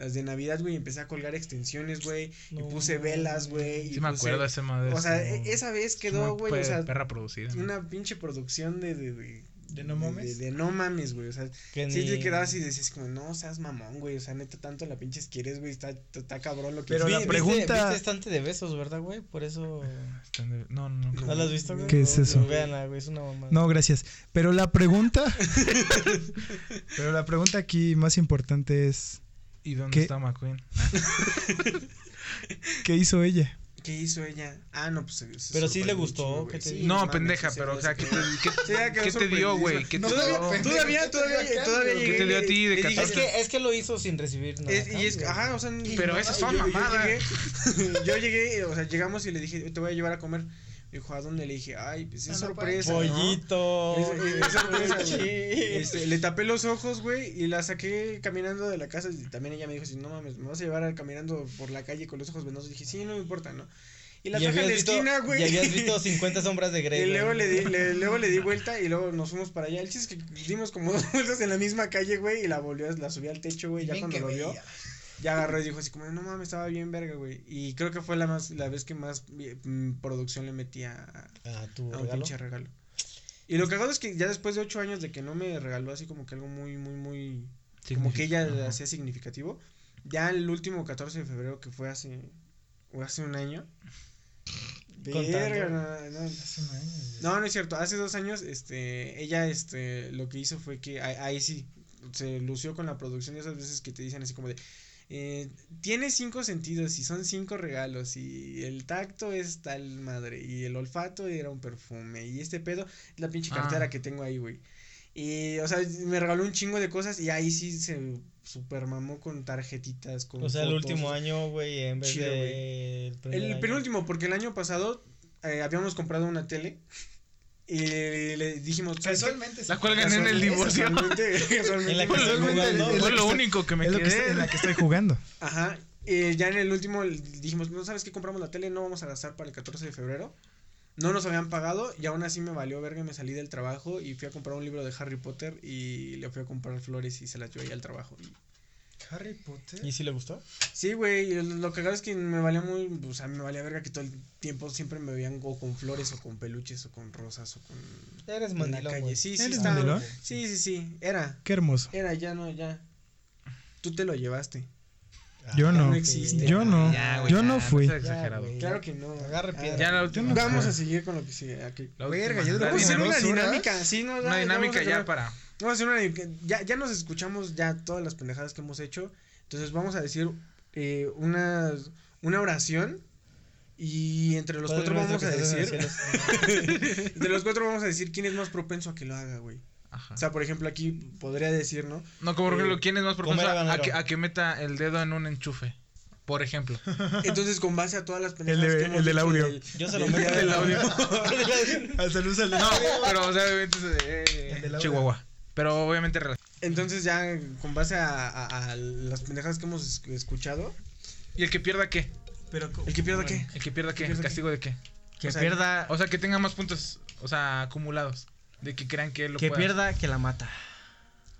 las de Navidad, güey, y empecé a colgar extensiones, güey, y No puse velas, güey, y Sí me puse- acuerdo de ese madre. o sea, e- esa vez Es quedó, güey, o sea, perra producida. una pinche producción de, de, de, ¿De no mames? De, de no mames, güey, o sea, Que sí te ni- quedabas y decías como, no seas mamón, güey, o sea, neta, tanto la pinches quieres, güey, está, está cabrón lo que Pero Vi- la viste- pregunta- Viste estante de besos, ¿verdad, güey? Por eso. De- No, no, no. ¿No lo has visto, güey? ¿Qué es No, eso? Véanla, güey, es una mamada. No, gracias. Pero la pregunta. pero la pregunta aquí más importante es: ¿Y dónde ¿Qué? está McQueen? ¿qué hizo ella? ¿Qué hizo ella? Ah, no, pues se- se Pero sí le gustó, ¿qué te Sí? No, mames, pendeja, sí, pero, o sea. ¿qué te, qué, Sí, qué te dio, güey? ¿Qué te Todavía, dio? todavía, todavía, todavía ¿Qué te dio a ti de dije? Es que, es que lo hizo sin recibir nada. Es- y es, ajá, o sea, Pero esas son yo- yo mamadas. llegué- Yo llegué, o sea, llegamos y le dije, te voy a llevar a comer. Dijo, ¿a dónde? Le dije, ay, pues es sorpresa. ¿no? Pollito. Es, es- es sorpresa. Este, le tapé los ojos, güey, y la saqué caminando de la casa. Y también ella me dijo, si no mames, me vas a llevar a- caminando por la calle con los ojos vendados. dije, sí, no me importa, ¿no? Y la Y traje a la esquina, güey. Y habías visto 50 sombras de Grey. Y luego le, di, le- luego le di vuelta y luego nos fuimos para allá. El chiste es que dimos como dos vueltas en la misma calle, güey, y la volvió, la subí al techo, güey, ya cuando lo vio. Ya agarró y dijo así como, no mames, estaba bien verga, güey. Y creo que fue la más, la vez que más mm, producción le metí a, Ah, tu a un regalo. pinche regalo. Y lo cagado es que ya después de ocho años de que no me regaló así como que algo muy, muy, muy, como que ella Ajá. hacía significativo, ya el último 14 de febrero que fue hace, o hace un año. Verga, no, no, no, no es cierto. Hace dos años, este, ella, este, lo que hizo fue que ahí, ahí sí se lució con la producción de esas veces que te dicen así como de, eh, tiene cinco sentidos y son cinco regalos y el tacto es tal madre y el olfato era un perfume y este pedo es la pinche cartera Ah. que tengo ahí, güey. Y, o sea, me regaló un chingo de cosas y ahí sí se super mamó con tarjetitas, con O sea, el último año, güey, en vez Chido, de. El, penúltimo, porque el año pasado eh, habíamos comprado una tele y le, le dijimos. Casualmente. La cuelgan en el divorcio. Casualmente, casualmente. En la que Fue estoy lo, jugando. fue lo que único que me es lo que quedé. está- en la que estoy jugando. Ajá. Y ya en el último dijimos, no sabes qué compramos la tele, no vamos a gastar para el 14 de febrero. No nos habían pagado y aún así me valió verga, me salí del trabajo y fui a comprar un libro de Harry Potter y le fui a comprar flores y se las llevé al trabajo. Y- Harry Potter. ¿Y si le gustó? Sí, güey, lo, cagado es que me valía muy, o sea, me valía verga que todo el tiempo siempre me veían o con flores o con peluches o con rosas o con... Eres mandilón, calle. güey. Sí, sí, ¿Eres está. mandilón? Sí, sí, sí, era, Qué hermoso. era, ya no, ya. Tú te lo llevaste. Yo no. no existe. Yo no. Ya, Yo ya, no fui. seas exagerado. Claro que no. Agarre piedra. Ya la Ah, última. Vamos a seguir con lo que sigue aquí. La Verga, a hacer dinámica. una dinámica, sí, no, Una ya- dinámica ya para. Vamos a hacer una dinámica. Ya, ya nos escuchamos ya todas las pendejadas que hemos hecho. Entonces vamos a decir eh, una, una oración. Y entre los cuatro vamos a decir. el entre los cuatro vamos a decir quién es más propenso a que lo haga, güey. Ajá. O sea, por ejemplo, aquí podría decir, ¿no? No, como por ejemplo, eh, ¿quién es más propenso a, que, a que meta el dedo en un enchufe? Por ejemplo. Entonces, con base a todas las pendejadas de- que hemos el del audio. del- Yo se lo meto día del audio. Al saludo al No, pero o sea, eh, El. Chihuahua. Pero obviamente Entonces, ya con base a, a- a las pendejadas que hemos es- escuchado, ¿Y el que pierda qué? Pero, ¿el que pierda qué? ¿El que pierda qué? ¿El ¿Castigo de qué? Que O sea, pierda. O sea, que tenga más puntos, o sea, acumulados. De que crean que él lo que pueda. pierda, que la mata.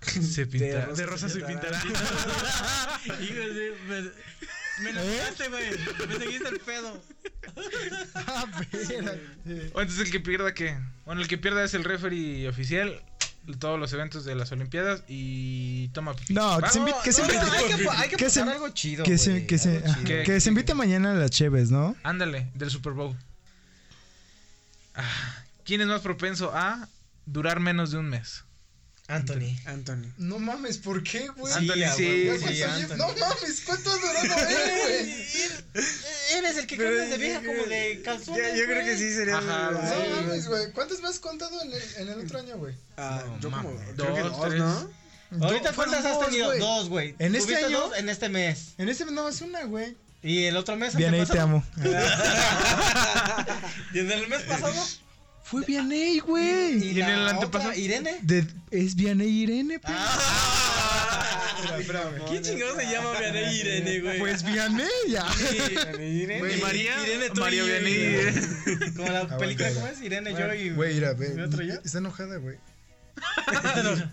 Se pinta. De rosas se se pintará. pintará. Hijo de- me, me la pegaste, güey. Me seguiste el pedo. Ah, espérate. O entonces el que pierda qué? Bueno, el que pierda es el referee oficial todos los eventos de las Olimpiadas y toma. No, que se invite, que se invite, que, algo chido, que se, güey, que se, algo ajá, chido. Que- que se invite mañana a las Cheves, ¿no? Ándale, del Super Bowl. Ah, ¿Quién es más propenso a durar menos de un mes? Anthony. Anthony. No mames, ¿por qué, güey? Anthony, sí, sí, Anthony. no mames, ¿cuánto has durado él, güey? Eres el que cambias de yo vieja como de calzones. Ya, yo creo que sí sería. Ajá, güey. No sí, mames, güey. ¿Cuántas me has contado en el, en el otro año, güey? Ah, No, yo como. mames. Creo que Dos, dos, tres. ¿no? Ahorita cuántas has dos, tenido? Dos, güey. ¿En este ¿Tuviste año? dos en este mes. En este no es una, güey. ¿Y el otro mes? Vianey, te antepasado? amo. ¿Y en el mes pasado? Fue Vianey, güey. ¿Y en el la antepasado? ¿Irene? De- es Vianey Irene, pues. ¿Quién chingado se llama Vianey Irene, güey? Pues Vianey, ya. ¿Y María? Irene, tú María y yo, Vianney. Irene. Como la Aguanta, película. ¿cómo es? Irene, yo y... Güey, mira, ve. Está enojada, güey.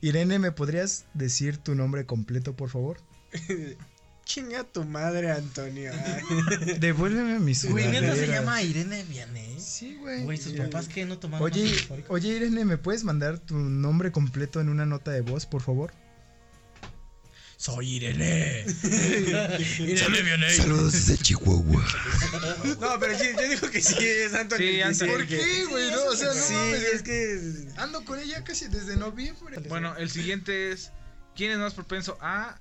Irene, ¿me podrías decir tu nombre completo, por favor? Chinga tu madre, Antonio. Ay. Devuélveme mi Güey, ¿neta se llama Irene Vianey? Sí, güey. Güey, sus papás que no tomaron Oye, oye, Irene, ¿me puedes mandar tu nombre completo en una nota de voz, por favor? Soy Irene. Irene Vianey. Saludos desde Chihuahua. No, pero sí, yo digo que sí, es Anthony. Sí, que- ¿Por qué, güey? No, o sea, no Sí, mames. es que. Ando con ella casi desde noviembre. Bueno, el siguiente es ¿Quién es más propenso a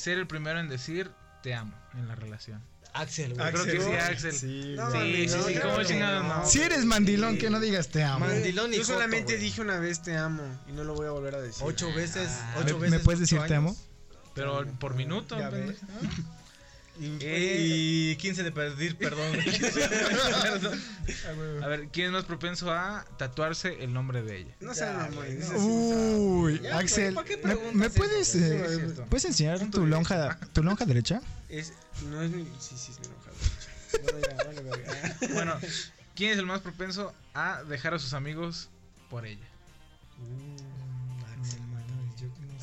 ser el primero en decir te amo en la relación? Axel, güey. Creo que sí, Axel. Sí, No. Sí, sí, no, sí, ¿cómo chingados no? Si eres mandilón, que no digas te amo. Mandilón y Yo solamente dije una vez te amo y no lo voy a volver a decir. Ocho veces, ¿Me, ocho me veces. puedes ocho decir te amo? Pero por minuto. Ya. Y, Eh. y 15 de pedir perdón. A ver, ¿quién es más propenso a tatuarse el nombre de ella? No sé, güey, no. Uy, Ya, Axel, güey, ¿para qué ¿me, preguntas me puedes, eh, puedes enseñar tu lonja, tu lonja derecha? Es, no es mi. Sí, sí, es mi enojado. Bueno, ya, vale. Bueno, ¿quién es el más propenso a dejar a sus amigos por ella?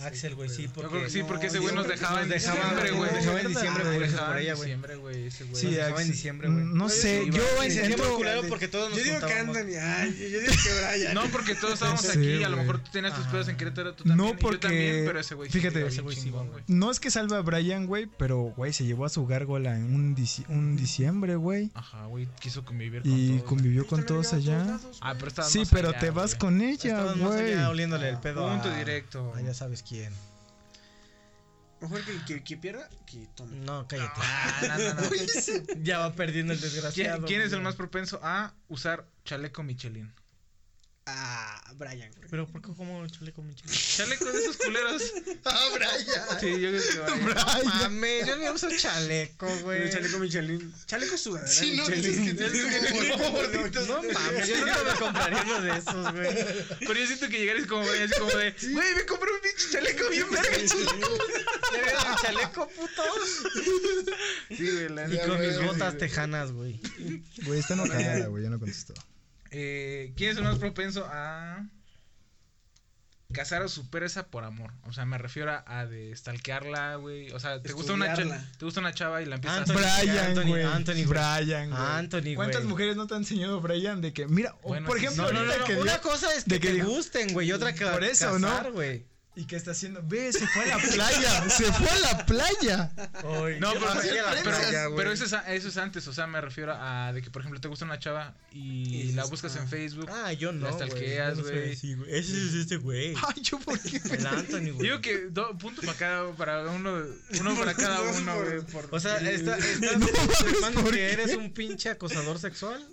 Axel, güey, sí, Yo porque. creo que sí, porque ese no, güey yo nos dejaba en diciembre, güey. nos dejaba en diciembre por eso, dejaba por en ella, güey. diciembre, güey, güey. Sí, dejaba en diciembre, güey. No sé, yo yo entro... porque todos nos Yo digo que. Ay, yo, yo digo que Brian. No, porque todos estábamos Sí, aquí, a lo güey. mejor tú tenías tus pedos en Querétaro, tú No, también, y yo porque- también, pero ese güey sí fíjate, ese güey sí, güey. No es que salve a Brian, güey, pero, güey, se llevó a su gárgola en un, dici- un diciembre, güey. Ajá, güey, quiso convivir con Y todos, güey. convivió con todos allá. Ah, pero Sí, pero te vas güey. con ella, güey. oliéndole el pedo. Punto directo. ya sabes quién. Mejor que, que, que pierda, que tome. No, cállate. Ah, no, no, no. ya va perdiendo el ¿Quién, desgraciado. quién es el güey. más propenso a usar chaleco Michelin? Ah, Brian, güey. Pero ¿por qué como chaleco mi chico? Chaleco de esos culeros. ¡Ah, Brian! Sí, yo creo que Brian. Brian. Mames, yo me uso chaleco, güey. Chaleco Michelin. Chaleco sudadera. Sí, no, Michelin. que gorditos. No mames, yo nunca me compraría uno de esos, güey. Pero yo siento que llegares como así como de, güey, me compré chaleco bien verga. ¿Ya ves mi chaleco, puto? Sí, güey, la Y con mis botas güey. tejanas, güey. Güey, está enojada, güey, ya no contestó. Eh, ¿Quién es el más propenso a casar a su pereza por amor? O sea, me refiero a, a de stalkearla, güey. O sea, te gusta, una cha- Estudiarla. te gusta una chava y la empiezas Anthony. a... Brian, Anthony, güey. Anthony, güey. Brian, güey. Anthony, ¿Cuántas mujeres no te han enseñado Brian de que, mira, o Bueno, por ejemplo, No, no, no, no. que Una cosa es que, de que te gusten, güey. Y otra que Por eso, ¿no? casar, güey. ¿Y qué está haciendo? Ve, se fue a la playa, se fue a la playa. No, pero, pero, aprendes, pero, eso, es, a- eso es antes, o sea, me refiero a de que, por ejemplo, te gusta una chava y, Y la buscas ah. en Facebook. Ah, yo no, La güey. stalkeas, güey. güey. Ese es este güey. Ay, yo por qué. El Anthony, güey. Digo que dos puntos para cada, para uno, uno para cada uno, güey. por- O sea, está, estás No mames, afirmando ¿por que eres un pinche acosador sexual.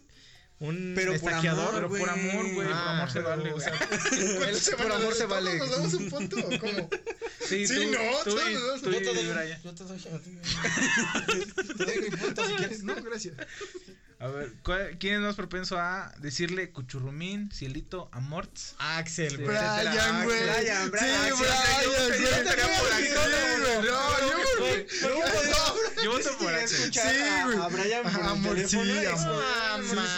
Un Pero por amor, pero por amor, güey, por Ah, amor se pero, vale, o sea, ¿Cuántos se por amor se vale. ¿Todos nos damos un punto cómo? Sí, Sí, tú, no, tú, y- tú un y punto de- Brian. Yo te doy. Te doy mi punto si quieres. No, gracias. A ver, ¿cuál- ¿quién es más propenso a decirle cuchurrumín, cielito, amorts? Axel, güey. Brian, güey. Brian, Brian. Sí, Brian, yo estaría por Sí, ¿no? yo Güey, Yo voto por Axel. Sí, güey. a Brian por sí, amor. Sí,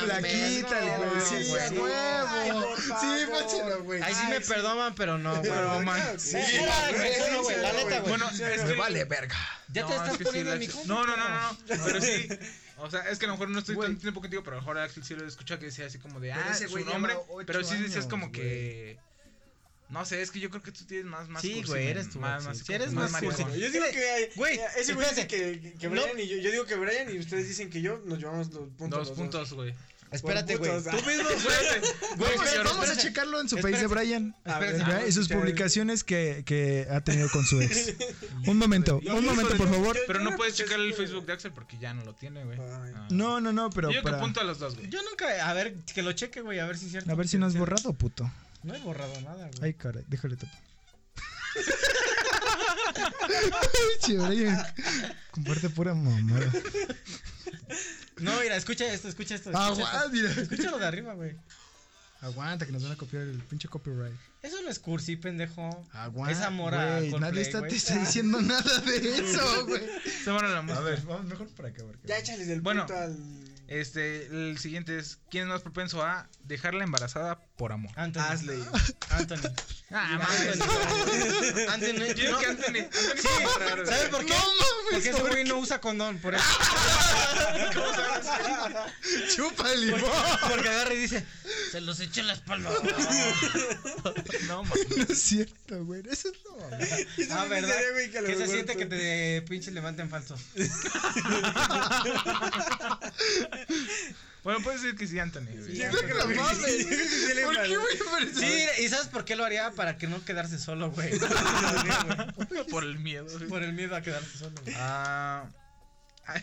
flaquita, güey. Sí, huevo. Sí, pónselo, güey. Ahí sí me perdonan, pero no, güey. Pero, man. claro, sí. Güey, Axel, la sí, neta, güey. Bueno, es que... vale verga. Ya te es estás poniendo en mi Axel- no, no, no, no. Pero sí. O sea, es que a lo mejor no estoy Güey. tanto tiempo contigo, pero a lo mejor Axel sí lo escucha que decía así como de, Pero ah, ese su güey nombre. Pero sí decías años, como güey. que. No sé, es que yo creo que tú tienes más, más Sí, güey, eres tú, Más, más, Sí, eres más más cursi. Yo digo que. Güey, ese güey dice que, que Brian y yo. Yo digo que Brian y ustedes dicen que yo nos llevamos los puntos. Dos los puntos, güey. Espérate, güey. Tú mismo, Espérate, güey. Vamos, espérate, vamos a espérate. checarlo en su Espérate. face de Brian. A ver, y sus publicaciones que, que ha tenido con su ex. Un momento, un momento, por favor. Pero no puedes checar el Facebook de Axel porque ya no lo tiene, güey. Ah. No, no, no, pero Yo que para. apunto a los dos, güey. Yo nunca, a ver, que lo cheque, güey, a ver si es cierto. A ver si no has borrado, puto. No he borrado nada, güey. Ay, caray, déjale tapar. Che, Brian, comparte pura mamada. No, mira, escucha esto, escucha esto. Ah, escucha esto. mira. Escucha lo de arriba, güey. Aguanta, que nos van a copiar el pinche copyright. Eso no es cursi, pendejo. Aguanta. Es amor a güey, Coldplay, Nadie está, güey. te está diciendo nada de eso, güey. Se van a la. A ver, vamos mejor para acá. porque- Ya échales el Bueno. punto al. Este, el siguiente es: ¿Quién es más propenso a dejarla embarazada por amor? Anthony. Asley. Anthony. Ah, Anthony. Anthony. Yo no. que Anthony. Anthony Sí, ¿sabes por qué? No mames, Porque ese ¿por güey no usa condón, por eso. Chupa el limón. Porque agarra y dice, se los eché en la espalda. No, mames. No es cierto, güey. Eso es lo. Ah, ¿verdad? güey, que a lo ¿Qué se siente que te pinches levanten falsos? Bueno, puedes decir que sí, Anthony. güey. Que mames. Sí ¿Por qué, vale. güey? Sí, ¿y sabes por qué lo haría? Para que no quedarse solo, güey. Por el miedo. güey. Por el miedo a quedarse solo. güey. Ah,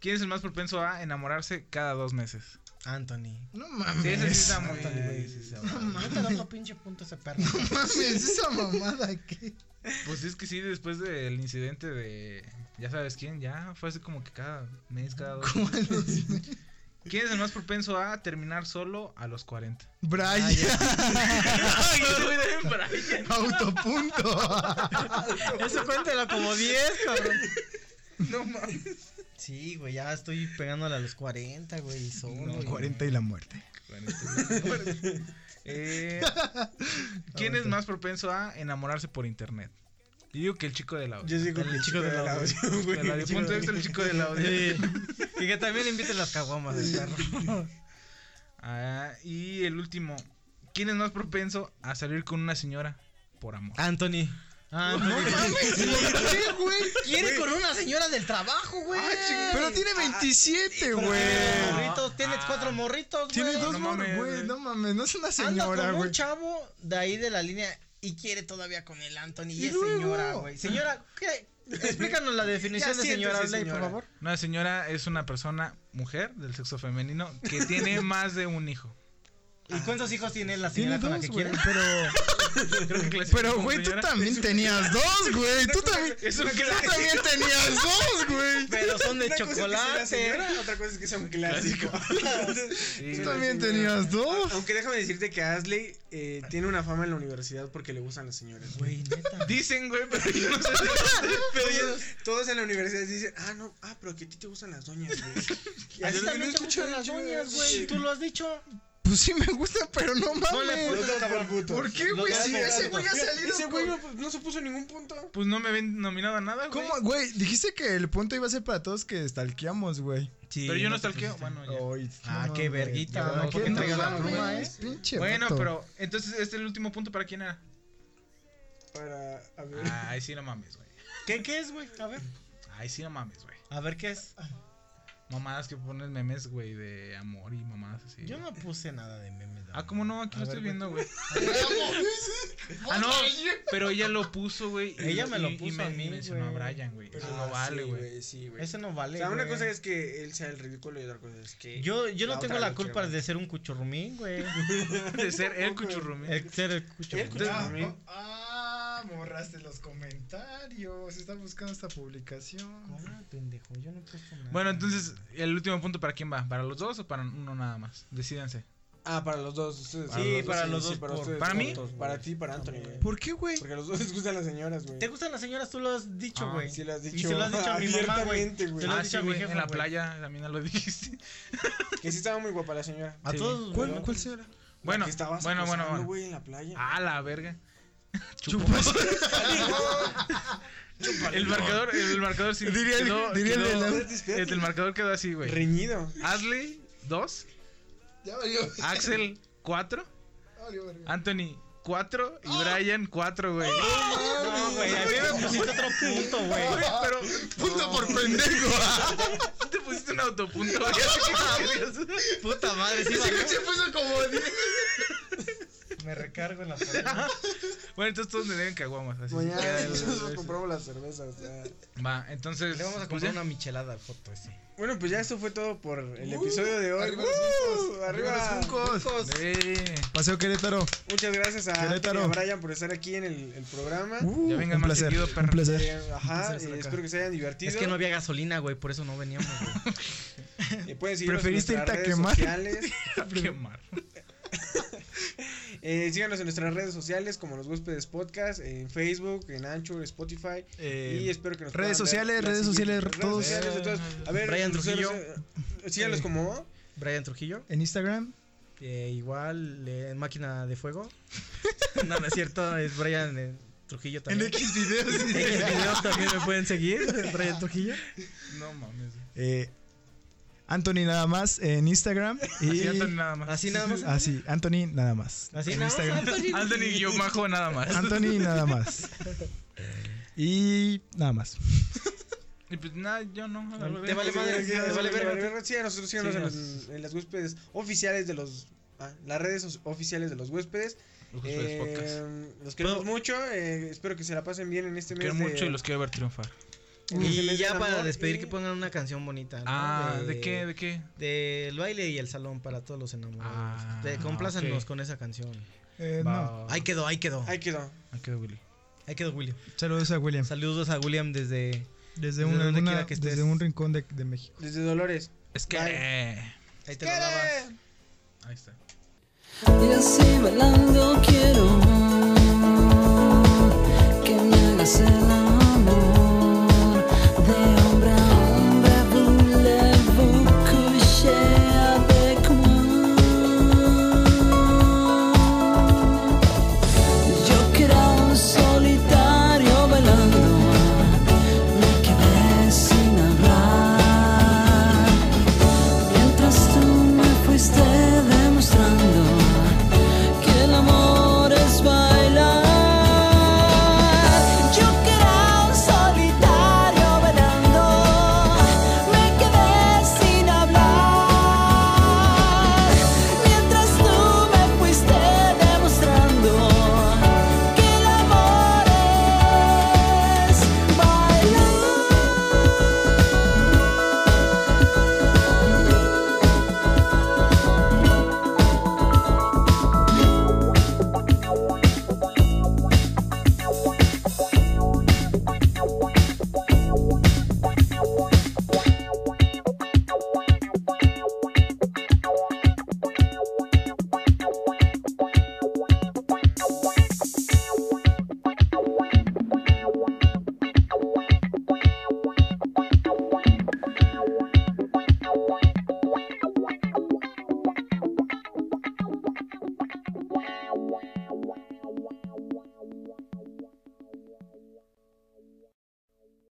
¿Quién es el más propenso a enamorarse cada dos meses? Anthony. No mames. Sí, ese sí está muy. Anthony, güey. sí está No muy- No te da otro pinche punto ese perro. No mames, esa mamada que. Pues es que sí, después del incidente de. Ya sabes quién, ya fue así como que cada mes, cada dos. ¿Quién es el más propenso a terminar solo a los 40? Brian. Autopunto. Eso cuéntalo como 10, cabrón. No mames. Sí, güey, ya estoy pegándole a los 40, güey, solo. güey. 40 y la muerte. Eh, ¿Quién es más propenso a enamorarse por internet? Yo digo que el chico del audio. Yo digo que el chico del audio, güey. El audio. Punto extra, el chico del audio. Sí. Y que también inviten las caguamas del perro. Ah, y el último. ¿Quién es más propenso a salir con una señora por amor? Anthony. Anthony. ¿Por qué, güey? Quiere con una señora del trabajo, güey. Pero tiene 27, güey. Morritos, tienes cuatro morritos, güey. Tiene dos no mor- mames, güey. No mames, no es una Anda señora, con güey. un chavo de ahí de la línea y quiere todavía con el Anthony. Y, ¿Y es señora, güey. Señora, ¿qué? Explícanos la definición Ya de señora, por favor. Una señora es una persona, mujer, del sexo femenino, que tiene más de un hijo. ¿Y cuántos hijos tiene la señora con la que quiere? Pero, pero, güey, tú también tenías dos, güey. Tú también. Tú también tenías dos, güey. Pero son de chocolate. otra cosa es que sea un clásico. Tú también tenías dos. Aunque déjame decirte que Asley eh, tiene una fama en la universidad porque le gustan las señoras. Güey, neta. Dicen, güey, pero yo no sé. Pero todos en la universidad dicen, ah, no, ah, pero que a ti te gustan las doñas, güey. A ti también te gustan las chido, uñas, güey. Tú lo has dicho. Pues sí me gustan, pero no No le mames. por puto. ¿Por qué, güey? Si ese güey ha salido. Ese güey con- no, no se puso ningún punto. Pues no me ven nominado a nada, güey. ¿Cómo, güey? Dijiste que el punto iba a ser para todos que stalkeamos, güey. Sí, Pero yo no stalkeo. Bueno, ya. Ay, Ah, no, qué güey. verguita, Ya, ¿no? ¿por ¿Por qué entregas la mames, pluma, eh? Pinche Bueno, vato. pero entonces este el último punto para quién era. Para, a ver. Ay, sí no mames, güey. ¿Qué, ¿Qué es, güey? A ver. Ay, sí no mames, güey. A ver qué es. Mamadas que ponen memes, güey, de amor y mamadas así. Yo no puse nada de memes. de Ah, ¿cómo no? Aquí A lo ver, estoy viendo, güey. Ah, no, pero ella lo puso, güey. y- Ella me lo y- y puso me- a mí, y mencionó a güey. Brian, güey. Eso Ah, no vale, sí, güey. Sí, güey. Ese no vale. O sea, una güey. cosa es que él sea el ridículo y otra cosa es que. Yo, yo no tengo la culpa de ser un cuchurrumín, güey. De ser el cuchurrumín. El ser el cuchurrumín. Ah, Ah, ah, borraste los comentarios. Está buscando esta publicación. Ah, pendejo, yo no puse nada. Bueno, entonces, ¿el último punto para quién va? ¿Para los dos o para uno nada más? Decídanse. Ah, para los dos. ustedes. Sí, para los dos, para ustedes. ¿Para mí? Para ti y para Anthony, güey. ¿Por qué, güey? Porque a los dos les gustan las señoras, güey. ¿Te gustan las señoras? Tú lo has dicho, Ah, güey. Sí, lo has Y dicho. se lo has dicho a mi mamá, güey. abiertamente, güey. Se lo has Ah, dicho sí, a mi güey. jefa, En la güey. playa también lo dijiste. Que sí estaba muy guapa la señora. A Sí. todos. ¿Cuál. ¿Cuál será? Bueno, bueno, bueno, bueno. güey, en la playa. Ah, la verga. Chupas. El marcador, el marcador sí Diría el- quedó, diría el quedó- de la- el, el marcador quedó así, güey. Reñido. Ashley, 2. Ya valió. Axel, 4. Ya valió, verga. Anthony, 4 y Brian 4, güey. No, güey, a mí me pusiste otro punto, güey. Pero Punto por pendejo. te pusiste un autopunto, güey. Puta madre, sí, Ese coche puso como 10. Me recargo en la pared. Bueno, entonces todos me deben caguamas. Así Mañana nosotros compramos las cervezas. ya. Va, entonces. Le vamos a comprar una michelada al foto ese. Bueno, pues ya esto fue todo por el episodio de hoy. arriba los ¡Uh! Juncos, Arriba. arriba los Juncos. Eh, Paseo Querétaro. Muchas gracias a Querétaro. a Brian por estar aquí en el, el programa. Ya vengan un más placer. seguido, un perro. placer. Eh, ajá, placer estar eh, acá. espero que se hayan divertido. Es que no había gasolina, güey, por eso no veníamos, güey. Pueden seguirnos Preferiste en irte a redes quemar. sociales. Quemar. Eh, síganos en nuestras redes sociales como los huéspedes podcast, en Facebook, en Anchor, Spotify. Eh, y espero que nos redes ver sociales, la redes sociales, redes sociales de todos. A ver, Brian Trujillo. eh, Síganos Eh. como Brian Trujillo, En Instagram. eh, igual eh, en máquina de fuego. no, no es cierto, es Brian eh, Trujillo En también. X videos. En X videos también me pueden seguir, Brian Trujillo. No mames. Eh, Anthony nada más en Instagram. Y Así Anthony nada más. Así nada más. Así, Anthony nada más. Así en nada más, Instagram. Anthony. Anthony guion bajo nada más. Anthony nada más. Y nada más. Y pues nada, yo no. a Te vale madre, te vale. Sí, a nosotros síganos en, las huéspedes oficiales de los. ah, las redes oficiales de los huéspedes. Los huéspedes Eh, podcast. los queremos ¿Puedo? mucho. eh, espero que se la pasen bien en este mes. Quiero de- mucho y los quiero ver triunfar. Y ya para despedir que pongan una canción bonita. Ah, de, qué? ¿De qué? Del baile y el salón para todos los enamorados. Ah, con esa canción. Eh, no. Ahí quedó, ahí quedó. Ahí quedó. Ahí quedó Willy. Ahí quedó William. Saludos a William. Saludos a William desde, desde, desde, una, una, que desde un rincón de, México. Desde Dolores. Es que. Ahí te lo dabas. Ahí está. Y así bailando quiero que me hagas el amor.